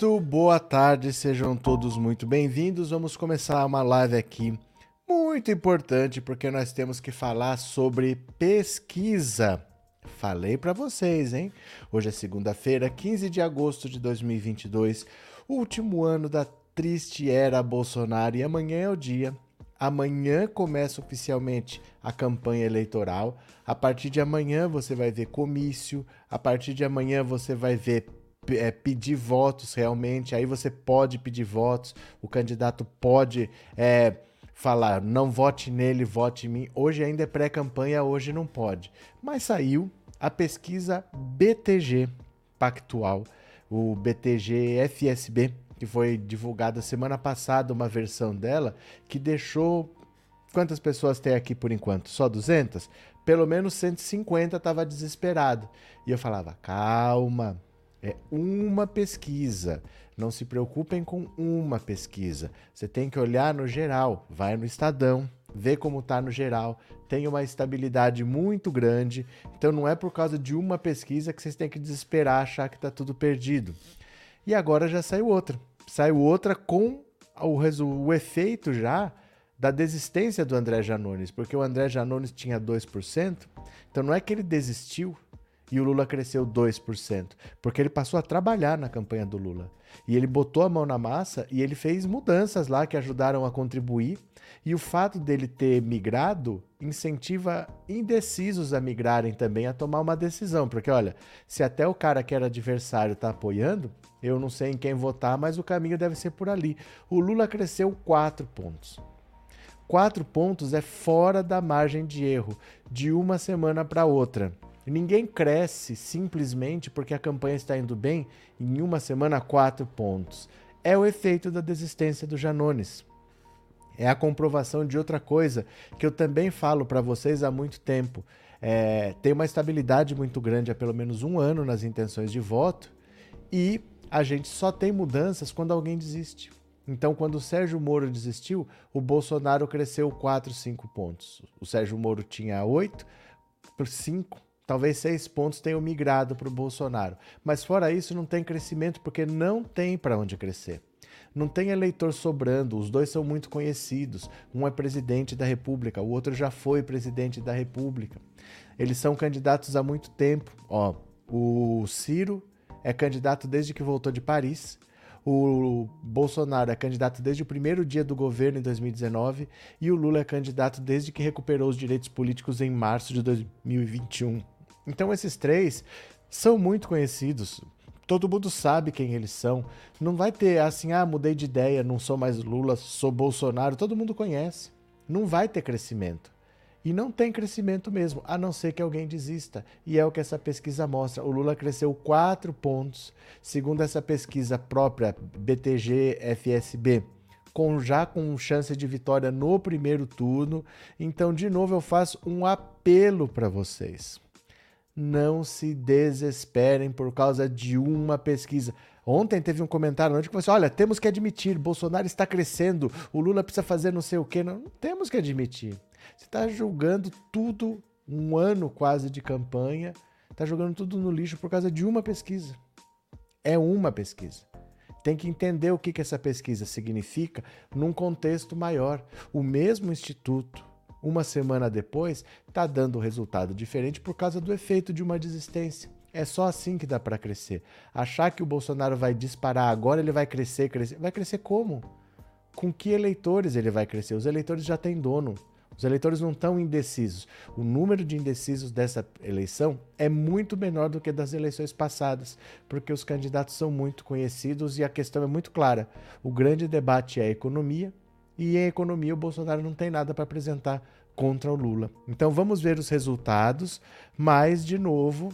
Muito boa tarde, sejam todos muito bem-vindos. Vamos começar uma live aqui muito importante porque nós temos que falar sobre pesquisa. Falei para vocês, hein? Hoje é segunda-feira, 15 de agosto de 2022, último ano da triste era Bolsonaro e amanhã é o dia. Amanhã começa oficialmente a campanha eleitoral. A partir de amanhã você vai ver comício, a partir de amanhã você vai ver é, pedir votos realmente, aí você pode pedir votos, o candidato pode é, falar não vote nele, vote em mim. Hoje ainda é pré-campanha, hoje não pode. Mas saiu a pesquisa BTG Pactual, o BTG FSB, que foi divulgada semana passada, uma versão dela, que deixou. Quantas pessoas tem aqui por enquanto? Só 200? Pelo menos 150 estava desesperado. E eu falava: calma, é uma pesquisa. Não se preocupem com uma pesquisa. Você tem que olhar no geral. Vai no Estadão, vê como está no geral. Tem uma estabilidade muito grande. Então não é por causa de uma pesquisa que vocês têm que desesperar, achar que está tudo perdido. E agora já saiu outra. Saiu outra com o, o efeito já da desistência do André Janones, porque o André Janones tinha 2%, então não é que ele desistiu, e o Lula cresceu 2%, porque ele passou a trabalhar na campanha do Lula. E ele botou a mão na massa e ele fez mudanças lá que ajudaram a contribuir. E o fato dele ter migrado incentiva indecisos a migrarem também a tomar uma decisão, porque olha, se até o cara que era adversário está apoiando, eu não sei em quem votar, mas o caminho deve ser por ali. O Lula cresceu 4 pontos. 4 pontos é fora da margem de erro de uma semana para outra. Ninguém cresce simplesmente porque a campanha está indo bem em uma semana quatro pontos. É o efeito da desistência do Janones. É a comprovação de outra coisa que eu também falo para vocês há muito tempo. É, tem uma estabilidade muito grande há pelo menos um ano nas intenções de voto e a gente só tem mudanças quando alguém desiste. Então, quando o Sérgio Moro desistiu, o Bolsonaro cresceu 4, 5 pontos. O Sérgio Moro tinha 8 por 5, Talvez seis pontos tenham migrado para o Bolsonaro. Mas fora isso, não tem crescimento porque não tem para onde crescer. Não tem eleitor sobrando, os dois são muito conhecidos. Um é presidente da República, o outro já foi presidente da República. Eles são candidatos há muito tempo. Ó, o Ciro é candidato desde que voltou de Paris. O Bolsonaro é candidato desde o primeiro dia do governo em 2019 e o Lula é candidato desde que recuperou os direitos políticos em março de 2021. Então esses três são muito conhecidos. Todo mundo sabe quem eles são. Não vai ter assim, ah, mudei de ideia, não sou mais Lula, sou Bolsonaro. Todo mundo conhece. Não vai ter crescimento. E não tem crescimento mesmo, a não ser que alguém desista. E é o que essa pesquisa mostra. O Lula cresceu 4 pontos, segundo essa pesquisa própria BTG-FSB, com já com chance de vitória no primeiro turno. Então, de novo, eu faço um apelo para vocês não se desesperem por causa de uma pesquisa. Ontem teve um comentário onde que você, olha, temos que admitir, Bolsonaro está crescendo, o Lula precisa fazer não sei o quê. Não, não temos que admitir. Você está julgando tudo, um ano quase de campanha, está jogando tudo no lixo por causa de uma pesquisa. É uma pesquisa. Tem que entender o que, que essa pesquisa significa num contexto maior. O mesmo instituto, uma semana depois, está dando resultado diferente por causa do efeito de uma desistência. É só assim que dá para crescer. Achar que o Bolsonaro vai disparar agora, ele vai crescer, crescer. Vai crescer como? Com que eleitores ele vai crescer? Os eleitores já têm dono. Os eleitores não estão indecisos. O número de indecisos dessa eleição é muito menor do que das eleições passadas, porque os candidatos são muito conhecidos e a questão é muito clara. O grande debate é a economia e em economia o Bolsonaro não tem nada para apresentar contra o Lula. Então vamos ver os resultados, mas de novo,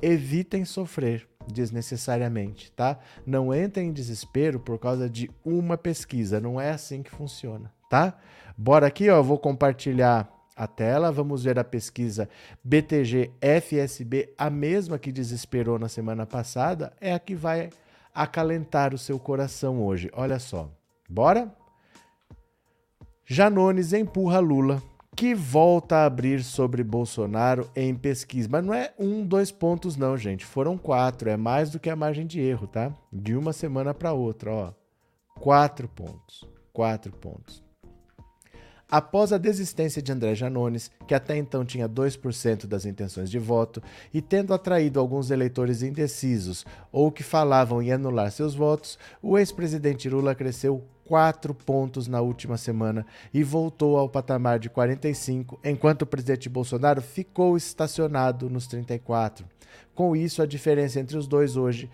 evitem sofrer desnecessariamente, tá? Não entrem em desespero por causa de uma pesquisa, não é assim que funciona, tá? Bora aqui, ó, vou compartilhar a tela, vamos ver a pesquisa BTG FSB, a mesma que desesperou na semana passada, é a que vai acalentar o seu coração hoje. Olha só. Bora? Janones empurra Lula que volta a abrir sobre Bolsonaro em pesquisa. Mas não é um, dois pontos, não, gente. Foram quatro. É mais do que a margem de erro, tá? De uma semana para outra, ó. Quatro pontos. Quatro pontos. Após a desistência de André Janones, que até então tinha 2% das intenções de voto, e tendo atraído alguns eleitores indecisos ou que falavam em anular seus votos, o ex-presidente Lula cresceu 4 pontos na última semana e voltou ao patamar de 45, enquanto o presidente Bolsonaro ficou estacionado nos 34. Com isso, a diferença entre os dois hoje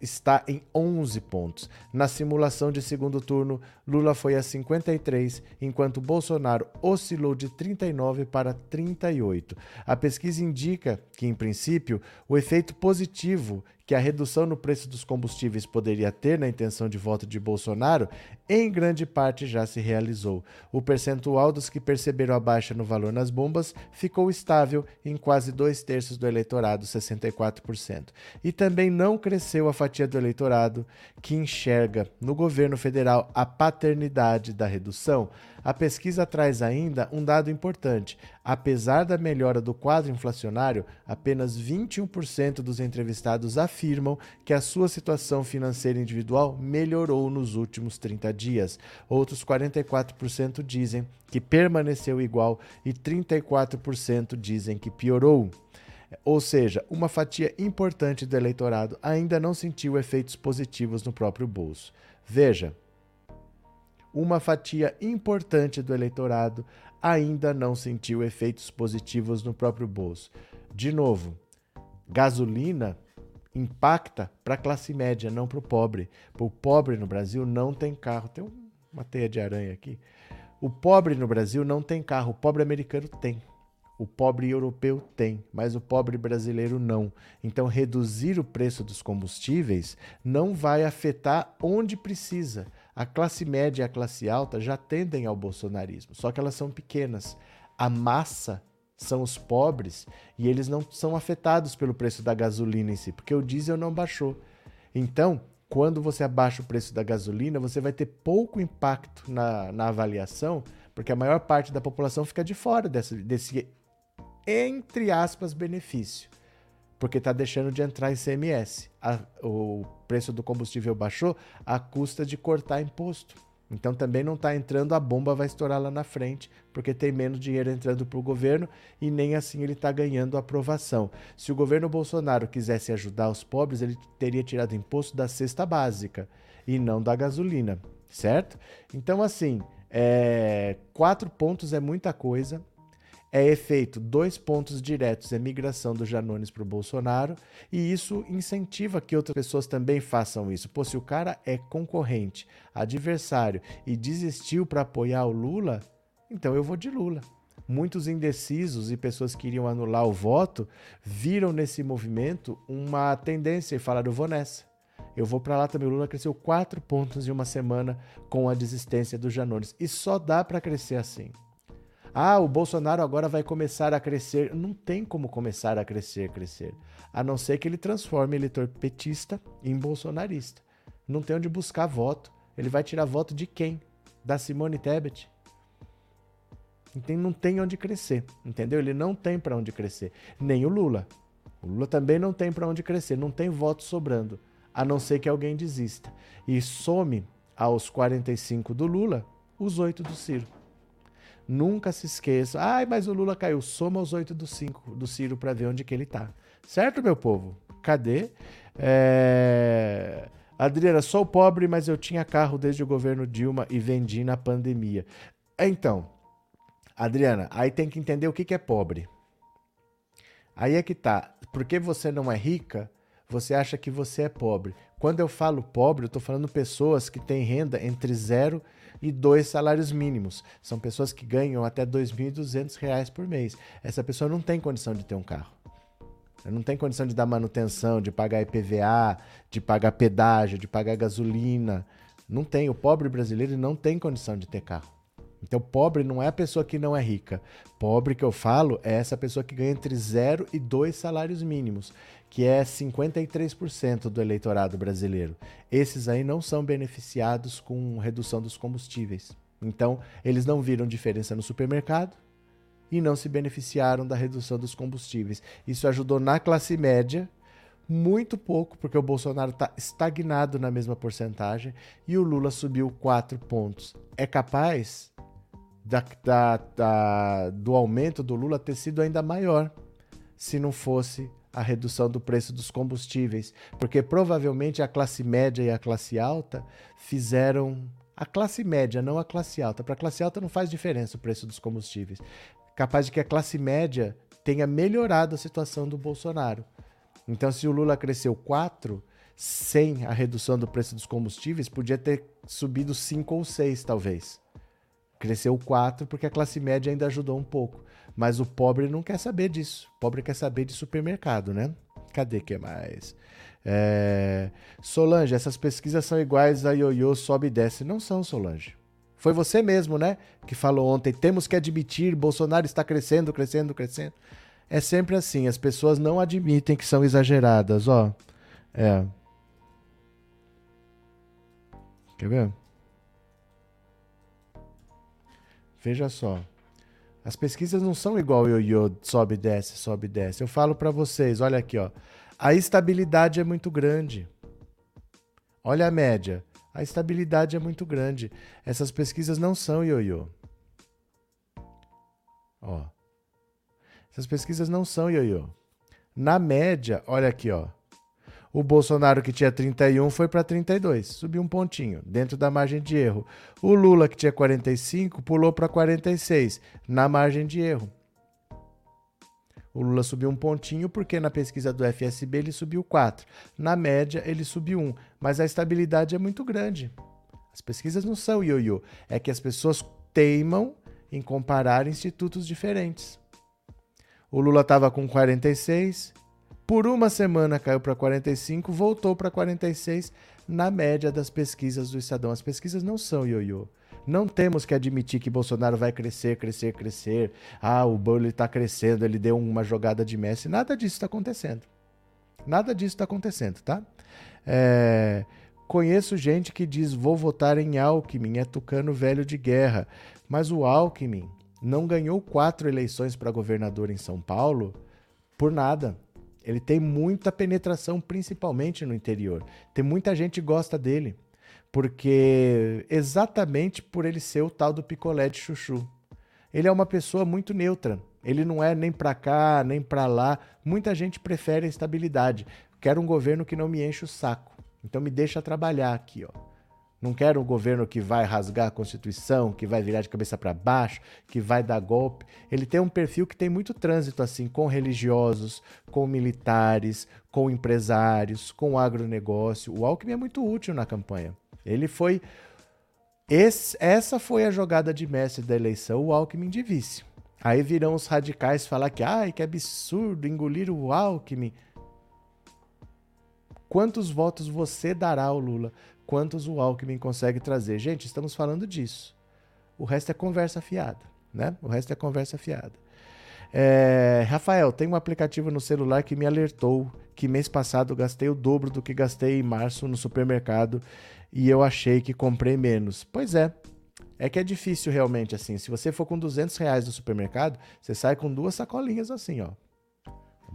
está em 11 pontos. Na simulação de segundo turno, Lula foi a 53, enquanto Bolsonaro oscilou de 39 para 38. A pesquisa indica que, em princípio, o efeito positivo que a redução no preço dos combustíveis poderia ter na intenção de voto de Bolsonaro, em grande parte já se realizou. O percentual dos que perceberam a baixa no valor nas bombas ficou estável em quase dois terços do eleitorado, 64%. E também não cresceu a fatia do eleitorado que enxerga no governo federal a paternidade da redução. A pesquisa traz ainda um dado importante. Apesar da melhora do quadro inflacionário, apenas 21% dos entrevistados afirmam que a sua situação financeira individual melhorou nos últimos 30 dias. Outros 44% dizem que permaneceu igual e 34% dizem que piorou. Ou seja, uma fatia importante do eleitorado ainda não sentiu efeitos positivos no próprio bolso. Veja, uma fatia importante do eleitorado ainda não sentiu efeitos positivos no próprio bolso. De novo, gasolina impacta para a classe média, não para o pobre. O pobre no Brasil não tem carro. Tem uma teia de aranha aqui. O pobre no Brasil não tem carro, o pobre americano tem. O pobre europeu tem, mas o pobre brasileiro não. Então, reduzir o preço dos combustíveis não vai afetar onde precisa. A classe média e a classe alta já tendem ao bolsonarismo, só que elas são pequenas. A massa são os pobres e eles não são afetados pelo preço da gasolina em si, porque o diesel não baixou. Então, quando você abaixa o preço da gasolina, você vai ter pouco impacto na, na avaliação, porque a maior parte da população fica de fora desse, desse entre aspas, benefício porque está deixando de entrar ICMS. A, o preço do combustível baixou à custa de cortar imposto. Então também não está entrando, a bomba vai estourar lá na frente, porque tem menos dinheiro entrando para o governo e nem assim ele está ganhando aprovação. Se o governo Bolsonaro quisesse ajudar os pobres, ele teria tirado imposto da cesta básica e não da gasolina, certo? Então, assim, é, quatro pontos é muita coisa é efeito dois pontos diretos, é migração do Janones para o Bolsonaro, e isso incentiva que outras pessoas também façam isso. Pô, se o cara é concorrente, adversário e desistiu para apoiar o Lula, então eu vou de Lula. Muitos indecisos e pessoas que iriam anular o voto viram nesse movimento uma tendência e falaram: eu vou nessa. Eu vou para lá também. O Lula cresceu quatro pontos em uma semana com a desistência do Janones. E só dá para crescer assim. Ah, o Bolsonaro agora vai começar a crescer. Não tem como começar a crescer, crescer. A não ser que ele transforme eleitor petista em bolsonarista. Não tem onde buscar voto. Ele vai tirar voto de quem? Da Simone Tebet? Então não tem onde crescer, entendeu? Ele não tem para onde crescer. Nem o Lula. O Lula também não tem para onde crescer, não tem voto sobrando, a não ser que alguém desista. E some aos 45 do Lula os 8 do Ciro. Nunca se esqueça. Ai, mas o Lula caiu. Soma os oito do, cinco, do Ciro para ver onde que ele tá. Certo, meu povo? Cadê? É... Adriana, sou pobre, mas eu tinha carro desde o governo Dilma e vendi na pandemia. Então, Adriana, aí tem que entender o que, que é pobre. Aí é que tá. Porque você não é rica, você acha que você é pobre. Quando eu falo pobre, eu estou falando pessoas que têm renda entre zero e dois salários mínimos. São pessoas que ganham até R$ 2.200 por mês. Essa pessoa não tem condição de ter um carro. Não tem condição de dar manutenção, de pagar IPVA, de pagar pedágio, de pagar gasolina. Não tem. O pobre brasileiro não tem condição de ter carro. Então, pobre não é a pessoa que não é rica. Pobre que eu falo é essa pessoa que ganha entre zero e dois salários mínimos que é 53% do eleitorado brasileiro. Esses aí não são beneficiados com redução dos combustíveis. Então, eles não viram diferença no supermercado, e não se beneficiaram da redução dos combustíveis. Isso ajudou na classe média muito pouco, porque o Bolsonaro está estagnado na mesma porcentagem e o Lula subiu 4 pontos. É capaz da, da, da, do aumento do Lula ter sido ainda maior se não fosse a redução do preço dos combustíveis, porque provavelmente a classe média e a classe alta fizeram a classe média, não a classe alta. Para a classe alta não faz diferença o preço dos combustíveis. Capaz de que a classe média tenha melhorado a situação do Bolsonaro. Então, se o Lula cresceu 4, sem a redução do preço dos combustíveis, podia ter subido 5 ou 6, talvez. Cresceu 4 porque a classe média ainda ajudou um pouco. Mas o pobre não quer saber disso. O pobre quer saber de supermercado, né? Cadê que mais? É... Solange, essas pesquisas são iguais a ioiô, sobe e desce. Não são, Solange. Foi você mesmo, né? Que falou ontem. Temos que admitir, Bolsonaro está crescendo, crescendo, crescendo. É sempre assim, as pessoas não admitem que são exageradas, ó. É. Quer ver? Veja só. As pesquisas não são igual ioiô, sobe, desce, sobe, desce. Eu falo para vocês, olha aqui, ó. A estabilidade é muito grande. Olha a média. A estabilidade é muito grande. Essas pesquisas não são ioiô. Ó. Essas pesquisas não são ioiô. Na média, olha aqui, ó. O Bolsonaro, que tinha 31, foi para 32, subiu um pontinho, dentro da margem de erro. O Lula, que tinha 45, pulou para 46, na margem de erro. O Lula subiu um pontinho porque na pesquisa do FSB ele subiu 4. Na média, ele subiu 1. Mas a estabilidade é muito grande. As pesquisas não são ioiô. É que as pessoas teimam em comparar institutos diferentes. O Lula estava com 46, por uma semana caiu para 45, voltou para 46 na média das pesquisas do Estadão. As pesquisas não são ioiô. Não temos que admitir que Bolsonaro vai crescer, crescer, crescer. Ah, o Bolo está crescendo, ele deu uma jogada de Messi. Nada disso está acontecendo. Nada disso está acontecendo, tá? É... Conheço gente que diz vou votar em Alckmin, é tucano velho de guerra. Mas o Alckmin não ganhou quatro eleições para governador em São Paulo por nada. Ele tem muita penetração, principalmente no interior. Tem muita gente que gosta dele, porque exatamente por ele ser o tal do picolé de chuchu. Ele é uma pessoa muito neutra. Ele não é nem para cá, nem para lá. Muita gente prefere a estabilidade. Quero um governo que não me enche o saco. Então me deixa trabalhar aqui, ó. Não quero um governo que vai rasgar a Constituição, que vai virar de cabeça para baixo, que vai dar golpe. Ele tem um perfil que tem muito trânsito assim com religiosos, com militares, com empresários, com agronegócio. O Alckmin é muito útil na campanha. Ele foi esse, essa foi a jogada de mestre da eleição, o Alckmin de vice. Aí virão os radicais falar que, ai, que absurdo engolir o Alckmin. Quantos votos você dará ao Lula? Quantos o Alckmin consegue trazer. Gente, estamos falando disso. O resto é conversa fiada, né? O resto é conversa fiada. É, Rafael, tem um aplicativo no celular que me alertou que mês passado gastei o dobro do que gastei em março no supermercado e eu achei que comprei menos. Pois é, é que é difícil realmente assim. Se você for com 200 reais no supermercado, você sai com duas sacolinhas assim, ó.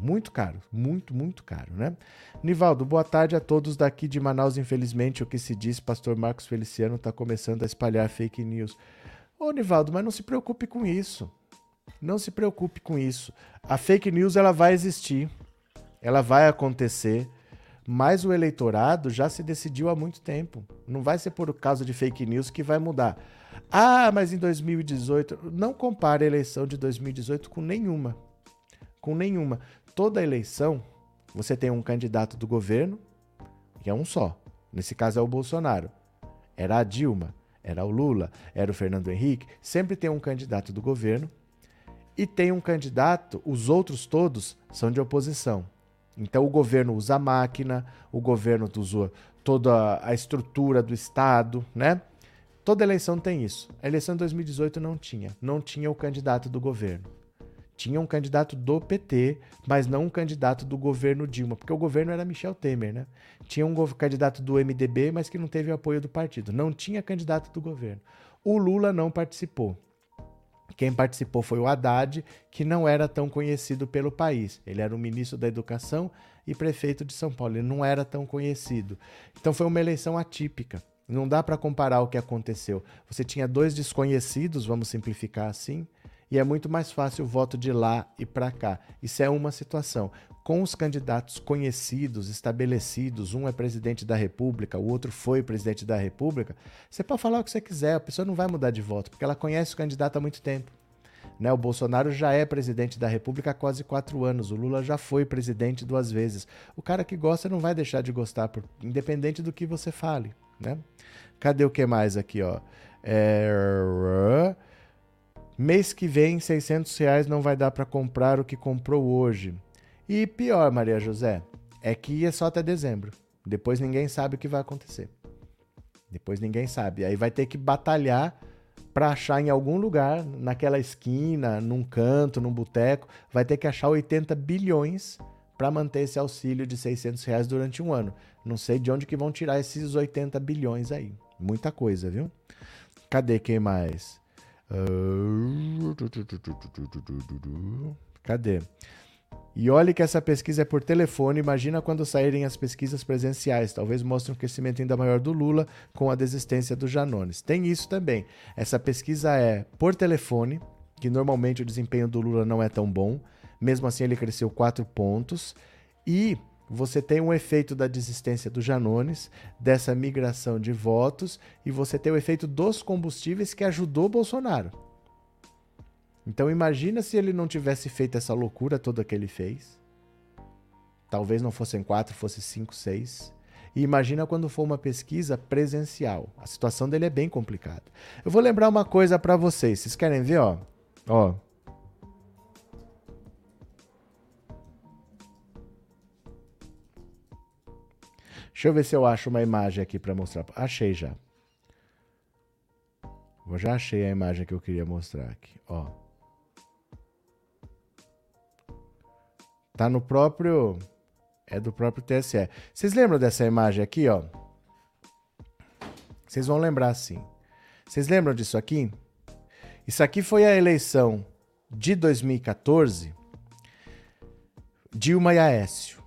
Muito caro, muito, muito caro, né? Nivaldo, boa tarde a todos daqui de Manaus. Infelizmente, o que se diz, pastor Marcos Feliciano está começando a espalhar fake news. Ô, Nivaldo, mas não se preocupe com isso. Não se preocupe com isso. A fake news ela vai existir, ela vai acontecer, mas o eleitorado já se decidiu há muito tempo. Não vai ser por causa de fake news que vai mudar. Ah, mas em 2018, não compare a eleição de 2018 com nenhuma. Com nenhuma toda eleição, você tem um candidato do governo, que é um só. Nesse caso é o Bolsonaro. Era a Dilma, era o Lula, era o Fernando Henrique. Sempre tem um candidato do governo e tem um candidato, os outros todos são de oposição. Então o governo usa a máquina, o governo usa toda a estrutura do Estado, né? Toda eleição tem isso. A eleição de 2018 não tinha. Não tinha o candidato do governo tinha um candidato do PT, mas não um candidato do governo Dilma, porque o governo era Michel Temer, né? Tinha um candidato do MDB, mas que não teve apoio do partido. Não tinha candidato do governo. O Lula não participou. Quem participou foi o Haddad, que não era tão conhecido pelo país. Ele era o ministro da Educação e prefeito de São Paulo. Ele não era tão conhecido. Então foi uma eleição atípica. Não dá para comparar o que aconteceu. Você tinha dois desconhecidos, vamos simplificar assim, e é muito mais fácil o voto de lá e para cá. Isso é uma situação. Com os candidatos conhecidos, estabelecidos, um é presidente da República, o outro foi presidente da República, você pode falar o que você quiser, a pessoa não vai mudar de voto, porque ela conhece o candidato há muito tempo. Né? O Bolsonaro já é presidente da República há quase quatro anos. O Lula já foi presidente duas vezes. O cara que gosta não vai deixar de gostar, por, independente do que você fale. Né? Cadê o que mais aqui? Ó? É... Mês que vem, 600 reais não vai dar para comprar o que comprou hoje. E pior, Maria José, é que é só até dezembro. Depois ninguém sabe o que vai acontecer. Depois ninguém sabe. Aí vai ter que batalhar para achar em algum lugar, naquela esquina, num canto, num boteco, vai ter que achar 80 bilhões para manter esse auxílio de 600 reais durante um ano. Não sei de onde que vão tirar esses 80 bilhões aí. Muita coisa, viu? Cadê quem mais? Cadê? E olhe que essa pesquisa é por telefone. Imagina quando saírem as pesquisas presenciais. Talvez mostre um crescimento ainda maior do Lula com a desistência do Janones. Tem isso também. Essa pesquisa é por telefone, que normalmente o desempenho do Lula não é tão bom. Mesmo assim, ele cresceu 4 pontos. E você tem um efeito da desistência do Janones, dessa migração de votos, e você tem o efeito dos combustíveis que ajudou Bolsonaro. Então imagina se ele não tivesse feito essa loucura toda que ele fez. Talvez não fossem quatro, fosse cinco, seis. E imagina quando for uma pesquisa presencial. A situação dele é bem complicada. Eu vou lembrar uma coisa para vocês. Vocês querem ver, ó? Ó, Deixa eu ver se eu acho uma imagem aqui para mostrar. Achei já. Eu já achei a imagem que eu queria mostrar aqui. Ó. Tá no próprio. É do próprio TSE. Vocês lembram dessa imagem aqui, ó? Vocês vão lembrar sim. Vocês lembram disso aqui? Isso aqui foi a eleição de 2014, Dilma e Aécio.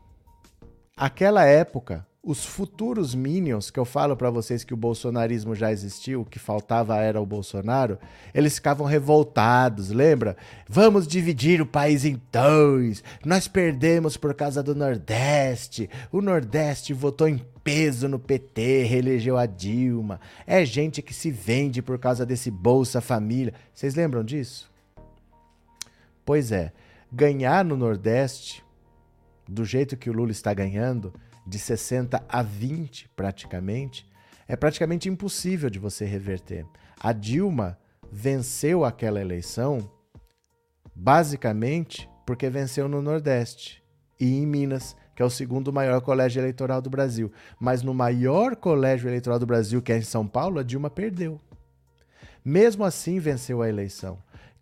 Aquela época, os futuros minions, que eu falo para vocês que o bolsonarismo já existiu, o que faltava era o Bolsonaro, eles ficavam revoltados, lembra? Vamos dividir o país em dois. Nós perdemos por causa do Nordeste. O Nordeste votou em peso no PT, reelegeu a Dilma. É gente que se vende por causa desse Bolsa Família. Vocês lembram disso? Pois é, ganhar no Nordeste, do jeito que o Lula está ganhando, de 60 a 20 praticamente, é praticamente impossível de você reverter. A Dilma venceu aquela eleição basicamente porque venceu no Nordeste e em Minas, que é o segundo maior colégio eleitoral do Brasil. Mas no maior colégio eleitoral do Brasil, que é em São Paulo, a Dilma perdeu. Mesmo assim, venceu a eleição.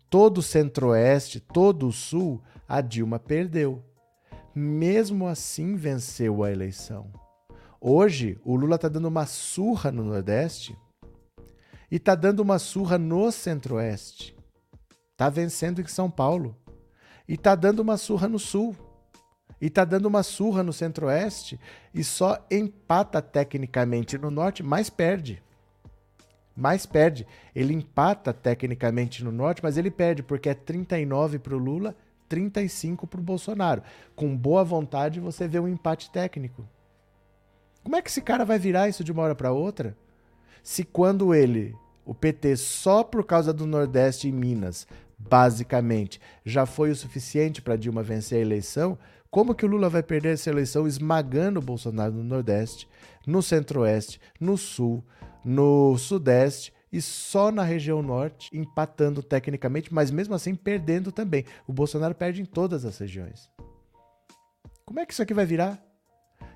Todo o Centro-Oeste, todo o Sul, a Dilma perdeu mesmo assim venceu a eleição. Hoje, o Lula está dando uma surra no Nordeste e está dando uma surra no Centro-Oeste. Está vencendo em São Paulo. E está dando uma surra no Sul. E está dando uma surra no Centro-Oeste e só empata tecnicamente no Norte, mas perde. Mais perde. Ele empata tecnicamente no Norte, mas ele perde, porque é 39 para o Lula 35 para o Bolsonaro. Com boa vontade, você vê um empate técnico. Como é que esse cara vai virar isso de uma hora para outra? Se quando ele, o PT, só por causa do Nordeste e Minas, basicamente, já foi o suficiente para Dilma vencer a eleição, como que o Lula vai perder essa eleição esmagando o Bolsonaro no Nordeste, no Centro-Oeste, no Sul, no Sudeste e só na região norte, empatando tecnicamente, mas mesmo assim perdendo também. O Bolsonaro perde em todas as regiões. Como é que isso aqui vai virar?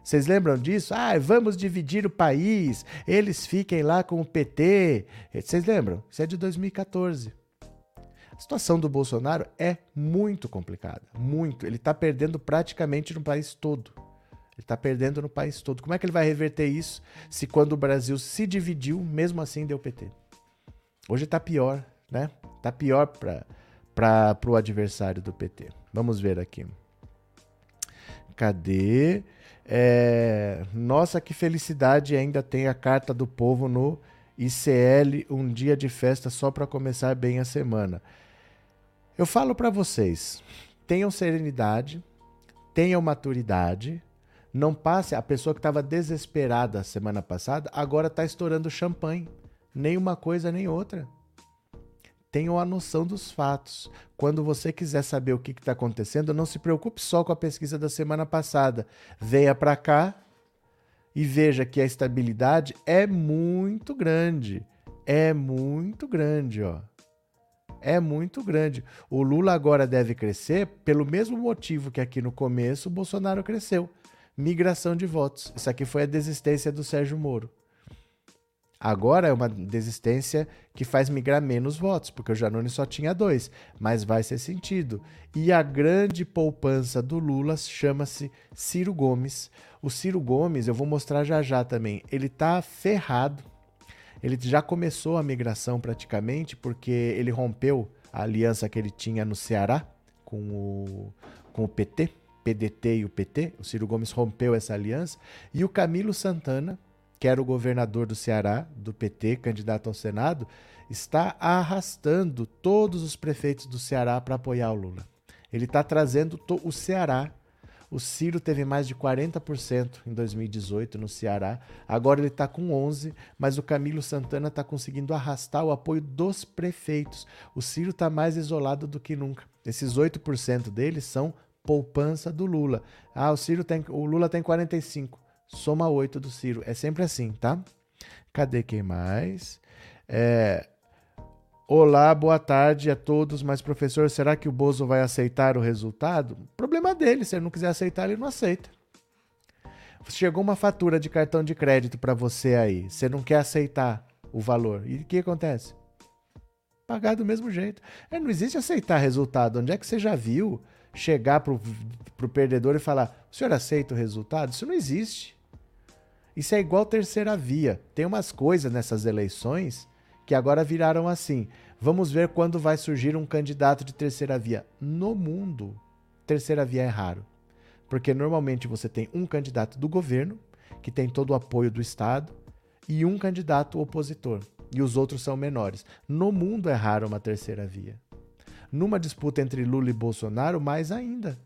Vocês lembram disso? Ah, vamos dividir o país, eles fiquem lá com o PT. Vocês lembram? Isso é de 2014. A situação do Bolsonaro é muito complicada, muito. Ele está perdendo praticamente no país todo. Ele está perdendo no país todo. Como é que ele vai reverter isso se quando o Brasil se dividiu, mesmo assim deu PT? Hoje está pior. né? Tá pior para o adversário do PT. Vamos ver aqui. Cadê? É... Nossa, que felicidade ainda tem a carta do povo no ICL, um dia de festa só para começar bem a semana. Eu falo para vocês, tenham serenidade, tenham maturidade, não passe a pessoa que estava desesperada semana passada, agora está estourando champanhe, nem uma coisa nem outra. Tenham a noção dos fatos. Quando você quiser saber o que está acontecendo, não se preocupe só com a pesquisa da semana passada. Venha para cá e veja que a estabilidade é muito grande. É muito grande, ó. É muito grande. O Lula agora deve crescer pelo mesmo motivo que aqui no começo o Bolsonaro cresceu. Migração de votos. Isso aqui foi a desistência do Sérgio Moro. Agora é uma desistência que faz migrar menos votos, porque o Janone só tinha dois, mas vai ser sentido. E a grande poupança do Lula chama-se Ciro Gomes. O Ciro Gomes, eu vou mostrar já já também, ele tá ferrado. Ele já começou a migração praticamente, porque ele rompeu a aliança que ele tinha no Ceará com o, com o PT, PDT e o PT. O Ciro Gomes rompeu essa aliança. E o Camilo Santana, que era o governador do Ceará, do PT, candidato ao Senado, está arrastando todos os prefeitos do Ceará para apoiar o Lula. Ele está trazendo o Ceará. O Ciro teve mais de 40% em 2018 no Ceará, agora ele está com 11%, mas o Camilo Santana está conseguindo arrastar o apoio dos prefeitos. O Ciro está mais isolado do que nunca. Esses 8% deles são poupança do Lula. Ah, o Ciro tem, o Lula tem 45 soma 8 do Ciro. É sempre assim, tá? Cadê quem mais? É... Olá, boa tarde a todos. Mas, professor, será que o Bozo vai aceitar o resultado? Problema dele. Se ele não quiser aceitar, ele não aceita. Chegou uma fatura de cartão de crédito para você aí. Você não quer aceitar o valor. E o que acontece? Pagar do mesmo jeito. É, não existe aceitar resultado. Onde é que você já viu chegar pro, pro perdedor e falar: o senhor aceita o resultado? Isso não existe. Isso é igual terceira via. Tem umas coisas nessas eleições que agora viraram assim. Vamos ver quando vai surgir um candidato de terceira via. No mundo, terceira via é raro. Porque normalmente você tem um candidato do governo, que tem todo o apoio do Estado, e um candidato opositor. E os outros são menores. No mundo é raro uma terceira via. Numa disputa entre Lula e Bolsonaro, mais ainda.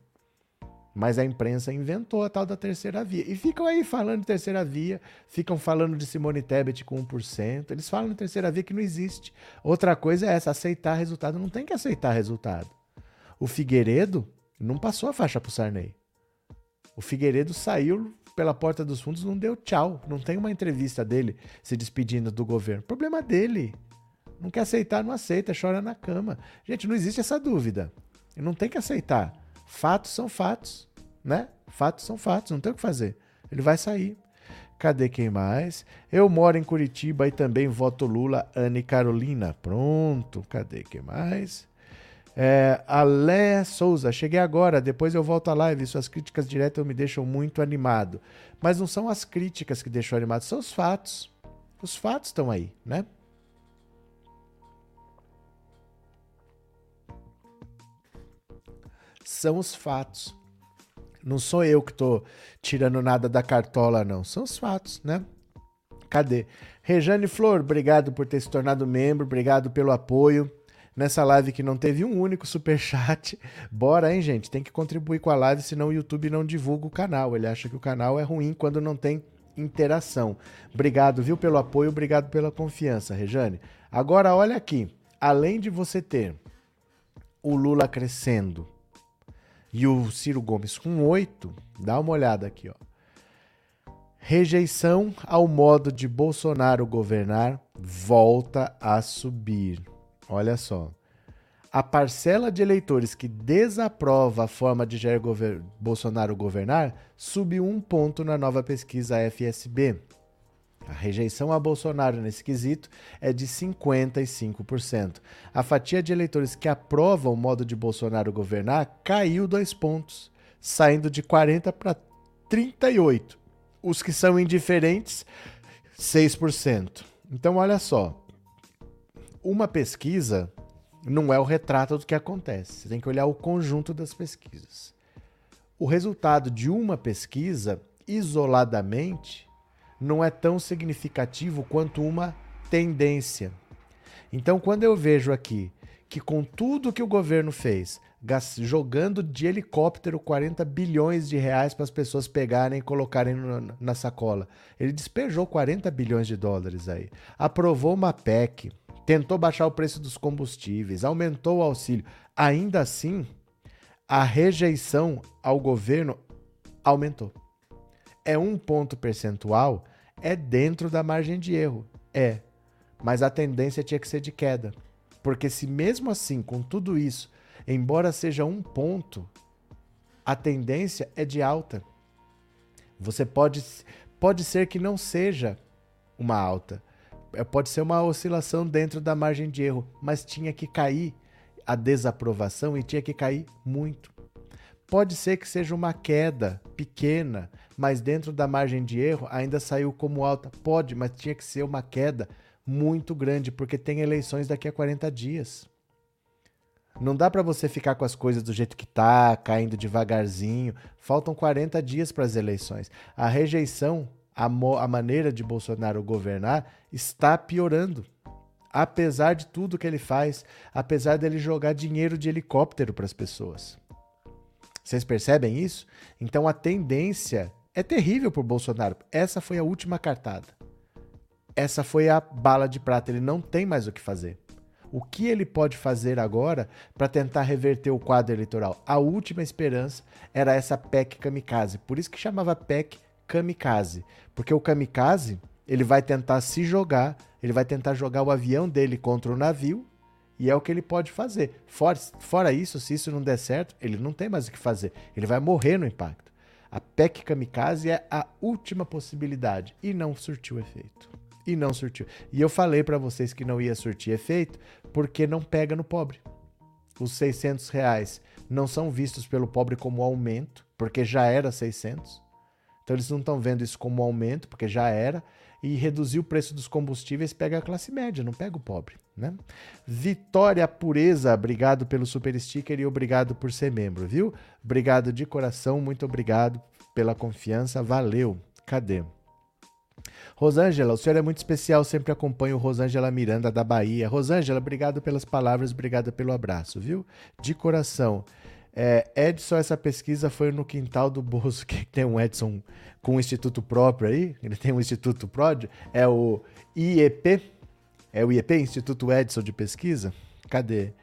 Mas a imprensa inventou a tal da terceira via. E ficam aí falando de terceira via, ficam falando de Simone Tebet com 1%. Eles falam de terceira via que não existe. Outra coisa é essa, aceitar resultado. Não tem que aceitar resultado. O Figueiredo não passou a faixa pro Sarney. O Figueiredo saiu pela porta dos fundos, não deu tchau. Não tem uma entrevista dele se despedindo do governo. Problema dele. Não quer aceitar, não aceita, chora na cama. Gente, não existe essa dúvida. Não tem que aceitar. Fatos são fatos né? Fatos são fatos, não tem o que fazer. Ele vai sair. Cadê quem mais? Eu moro em Curitiba e também voto Lula, Anne Carolina. Pronto, cadê quem mais? É, Alé Souza, cheguei agora, depois eu volto à live. Suas críticas diretas me deixam muito animado. Mas não são as críticas que deixam animado, são os fatos. Os fatos estão aí, né? São os fatos. Não sou eu que tô tirando nada da cartola, não. São os fatos, né? Cadê? Rejane Flor, obrigado por ter se tornado membro, obrigado pelo apoio. Nessa live que não teve um único super chat. Bora, hein, gente? Tem que contribuir com a live, senão o YouTube não divulga o canal. Ele acha que o canal é ruim quando não tem interação. Obrigado, viu, pelo apoio, obrigado pela confiança, Rejane. Agora, olha aqui. Além de você ter o Lula crescendo, e o Ciro Gomes com 8, dá uma olhada aqui, ó. Rejeição ao modo de Bolsonaro governar volta a subir. Olha só. A parcela de eleitores que desaprova a forma de Jair Bolsonaro governar subiu um ponto na nova pesquisa FSB. A rejeição a Bolsonaro nesse quesito é de 55%. A fatia de eleitores que aprovam o modo de Bolsonaro governar caiu dois pontos, saindo de 40 para 38. Os que são indiferentes, 6%. Então olha só. uma pesquisa não é o retrato do que acontece. Você tem que olhar o conjunto das pesquisas. O resultado de uma pesquisa, isoladamente, não é tão significativo quanto uma tendência. Então, quando eu vejo aqui que com tudo que o governo fez, jogando de helicóptero 40 bilhões de reais para as pessoas pegarem e colocarem na sacola, ele despejou 40 bilhões de dólares aí. Aprovou uma PEC, tentou baixar o preço dos combustíveis, aumentou o auxílio. Ainda assim, a rejeição ao governo aumentou. É um ponto percentual, é dentro da margem de erro. É. Mas a tendência tinha que ser de queda. Porque se mesmo assim, com tudo isso, embora seja um ponto, a tendência é de alta. Você pode, pode ser que não seja uma alta. É, pode ser uma oscilação dentro da margem de erro, mas tinha que cair a desaprovação e tinha que cair muito. Pode ser que seja uma queda pequena, mas dentro da margem de erro ainda saiu como alta. Pode, mas tinha que ser uma queda muito grande, porque tem eleições daqui a 40 dias. Não dá para você ficar com as coisas do jeito que tá, caindo devagarzinho. Faltam 40 dias para as eleições. A rejeição, a, a maneira de Bolsonaro governar está piorando. Apesar de tudo que ele faz, apesar dele jogar dinheiro de helicóptero para as pessoas. Vocês percebem isso? Então a tendência é terrível para Bolsonaro. Essa foi a última cartada essa foi a bala de prata, ele não tem mais o que fazer. O que ele pode fazer agora para tentar reverter o quadro eleitoral? A última esperança era essa PEC kamikaze. Por isso que chamava PEC kamikaze, porque o kamikaze, ele vai tentar se jogar, ele vai tentar jogar o avião dele contra o navio, e é o que ele pode fazer. Fora, fora isso, se isso não der certo, ele não tem mais o que fazer. Ele vai morrer no impacto. A PEC kamikaze é a última possibilidade e não surtiu efeito e não surtiu. E eu falei para vocês que não ia surtir efeito porque não pega no pobre. Os 600 reais não são vistos pelo pobre como aumento, porque já era 600. Então eles não estão vendo isso como aumento, porque já era. E reduzir o preço dos combustíveis pega a classe média, não pega o pobre. Né? Vitória Pureza, obrigado pelo super sticker e obrigado por ser membro, viu? Obrigado de coração, muito obrigado pela confiança, valeu. Cadê? Rosângela, o senhor é muito especial, sempre acompanho Rosângela Miranda da Bahia. Rosângela, obrigado pelas palavras, obrigado pelo abraço, viu? De coração. É, Edson, essa pesquisa foi no quintal do Bolso, que tem um Edson com um instituto próprio aí, ele tem um instituto próprio, é o IEP, é o IEP, Instituto Edson de Pesquisa? Cadê?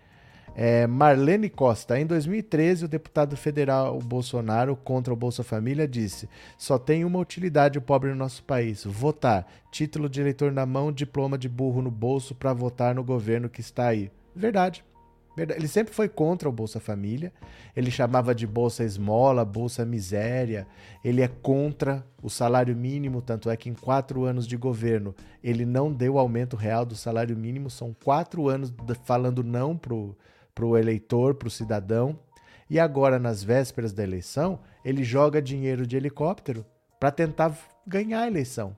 É, Marlene Costa, em 2013, o deputado federal Bolsonaro contra o Bolsa Família disse: só tem uma utilidade o pobre no nosso país: votar. Título de eleitor na mão, diploma de burro no bolso para votar no governo que está aí. Verdade. Ele sempre foi contra o Bolsa Família. Ele chamava de Bolsa Esmola, Bolsa Miséria. Ele é contra o salário mínimo, tanto é que em quatro anos de governo ele não deu aumento real do salário mínimo. São quatro anos falando não pro para o eleitor, para o cidadão. E agora, nas vésperas da eleição, ele joga dinheiro de helicóptero para tentar ganhar a eleição.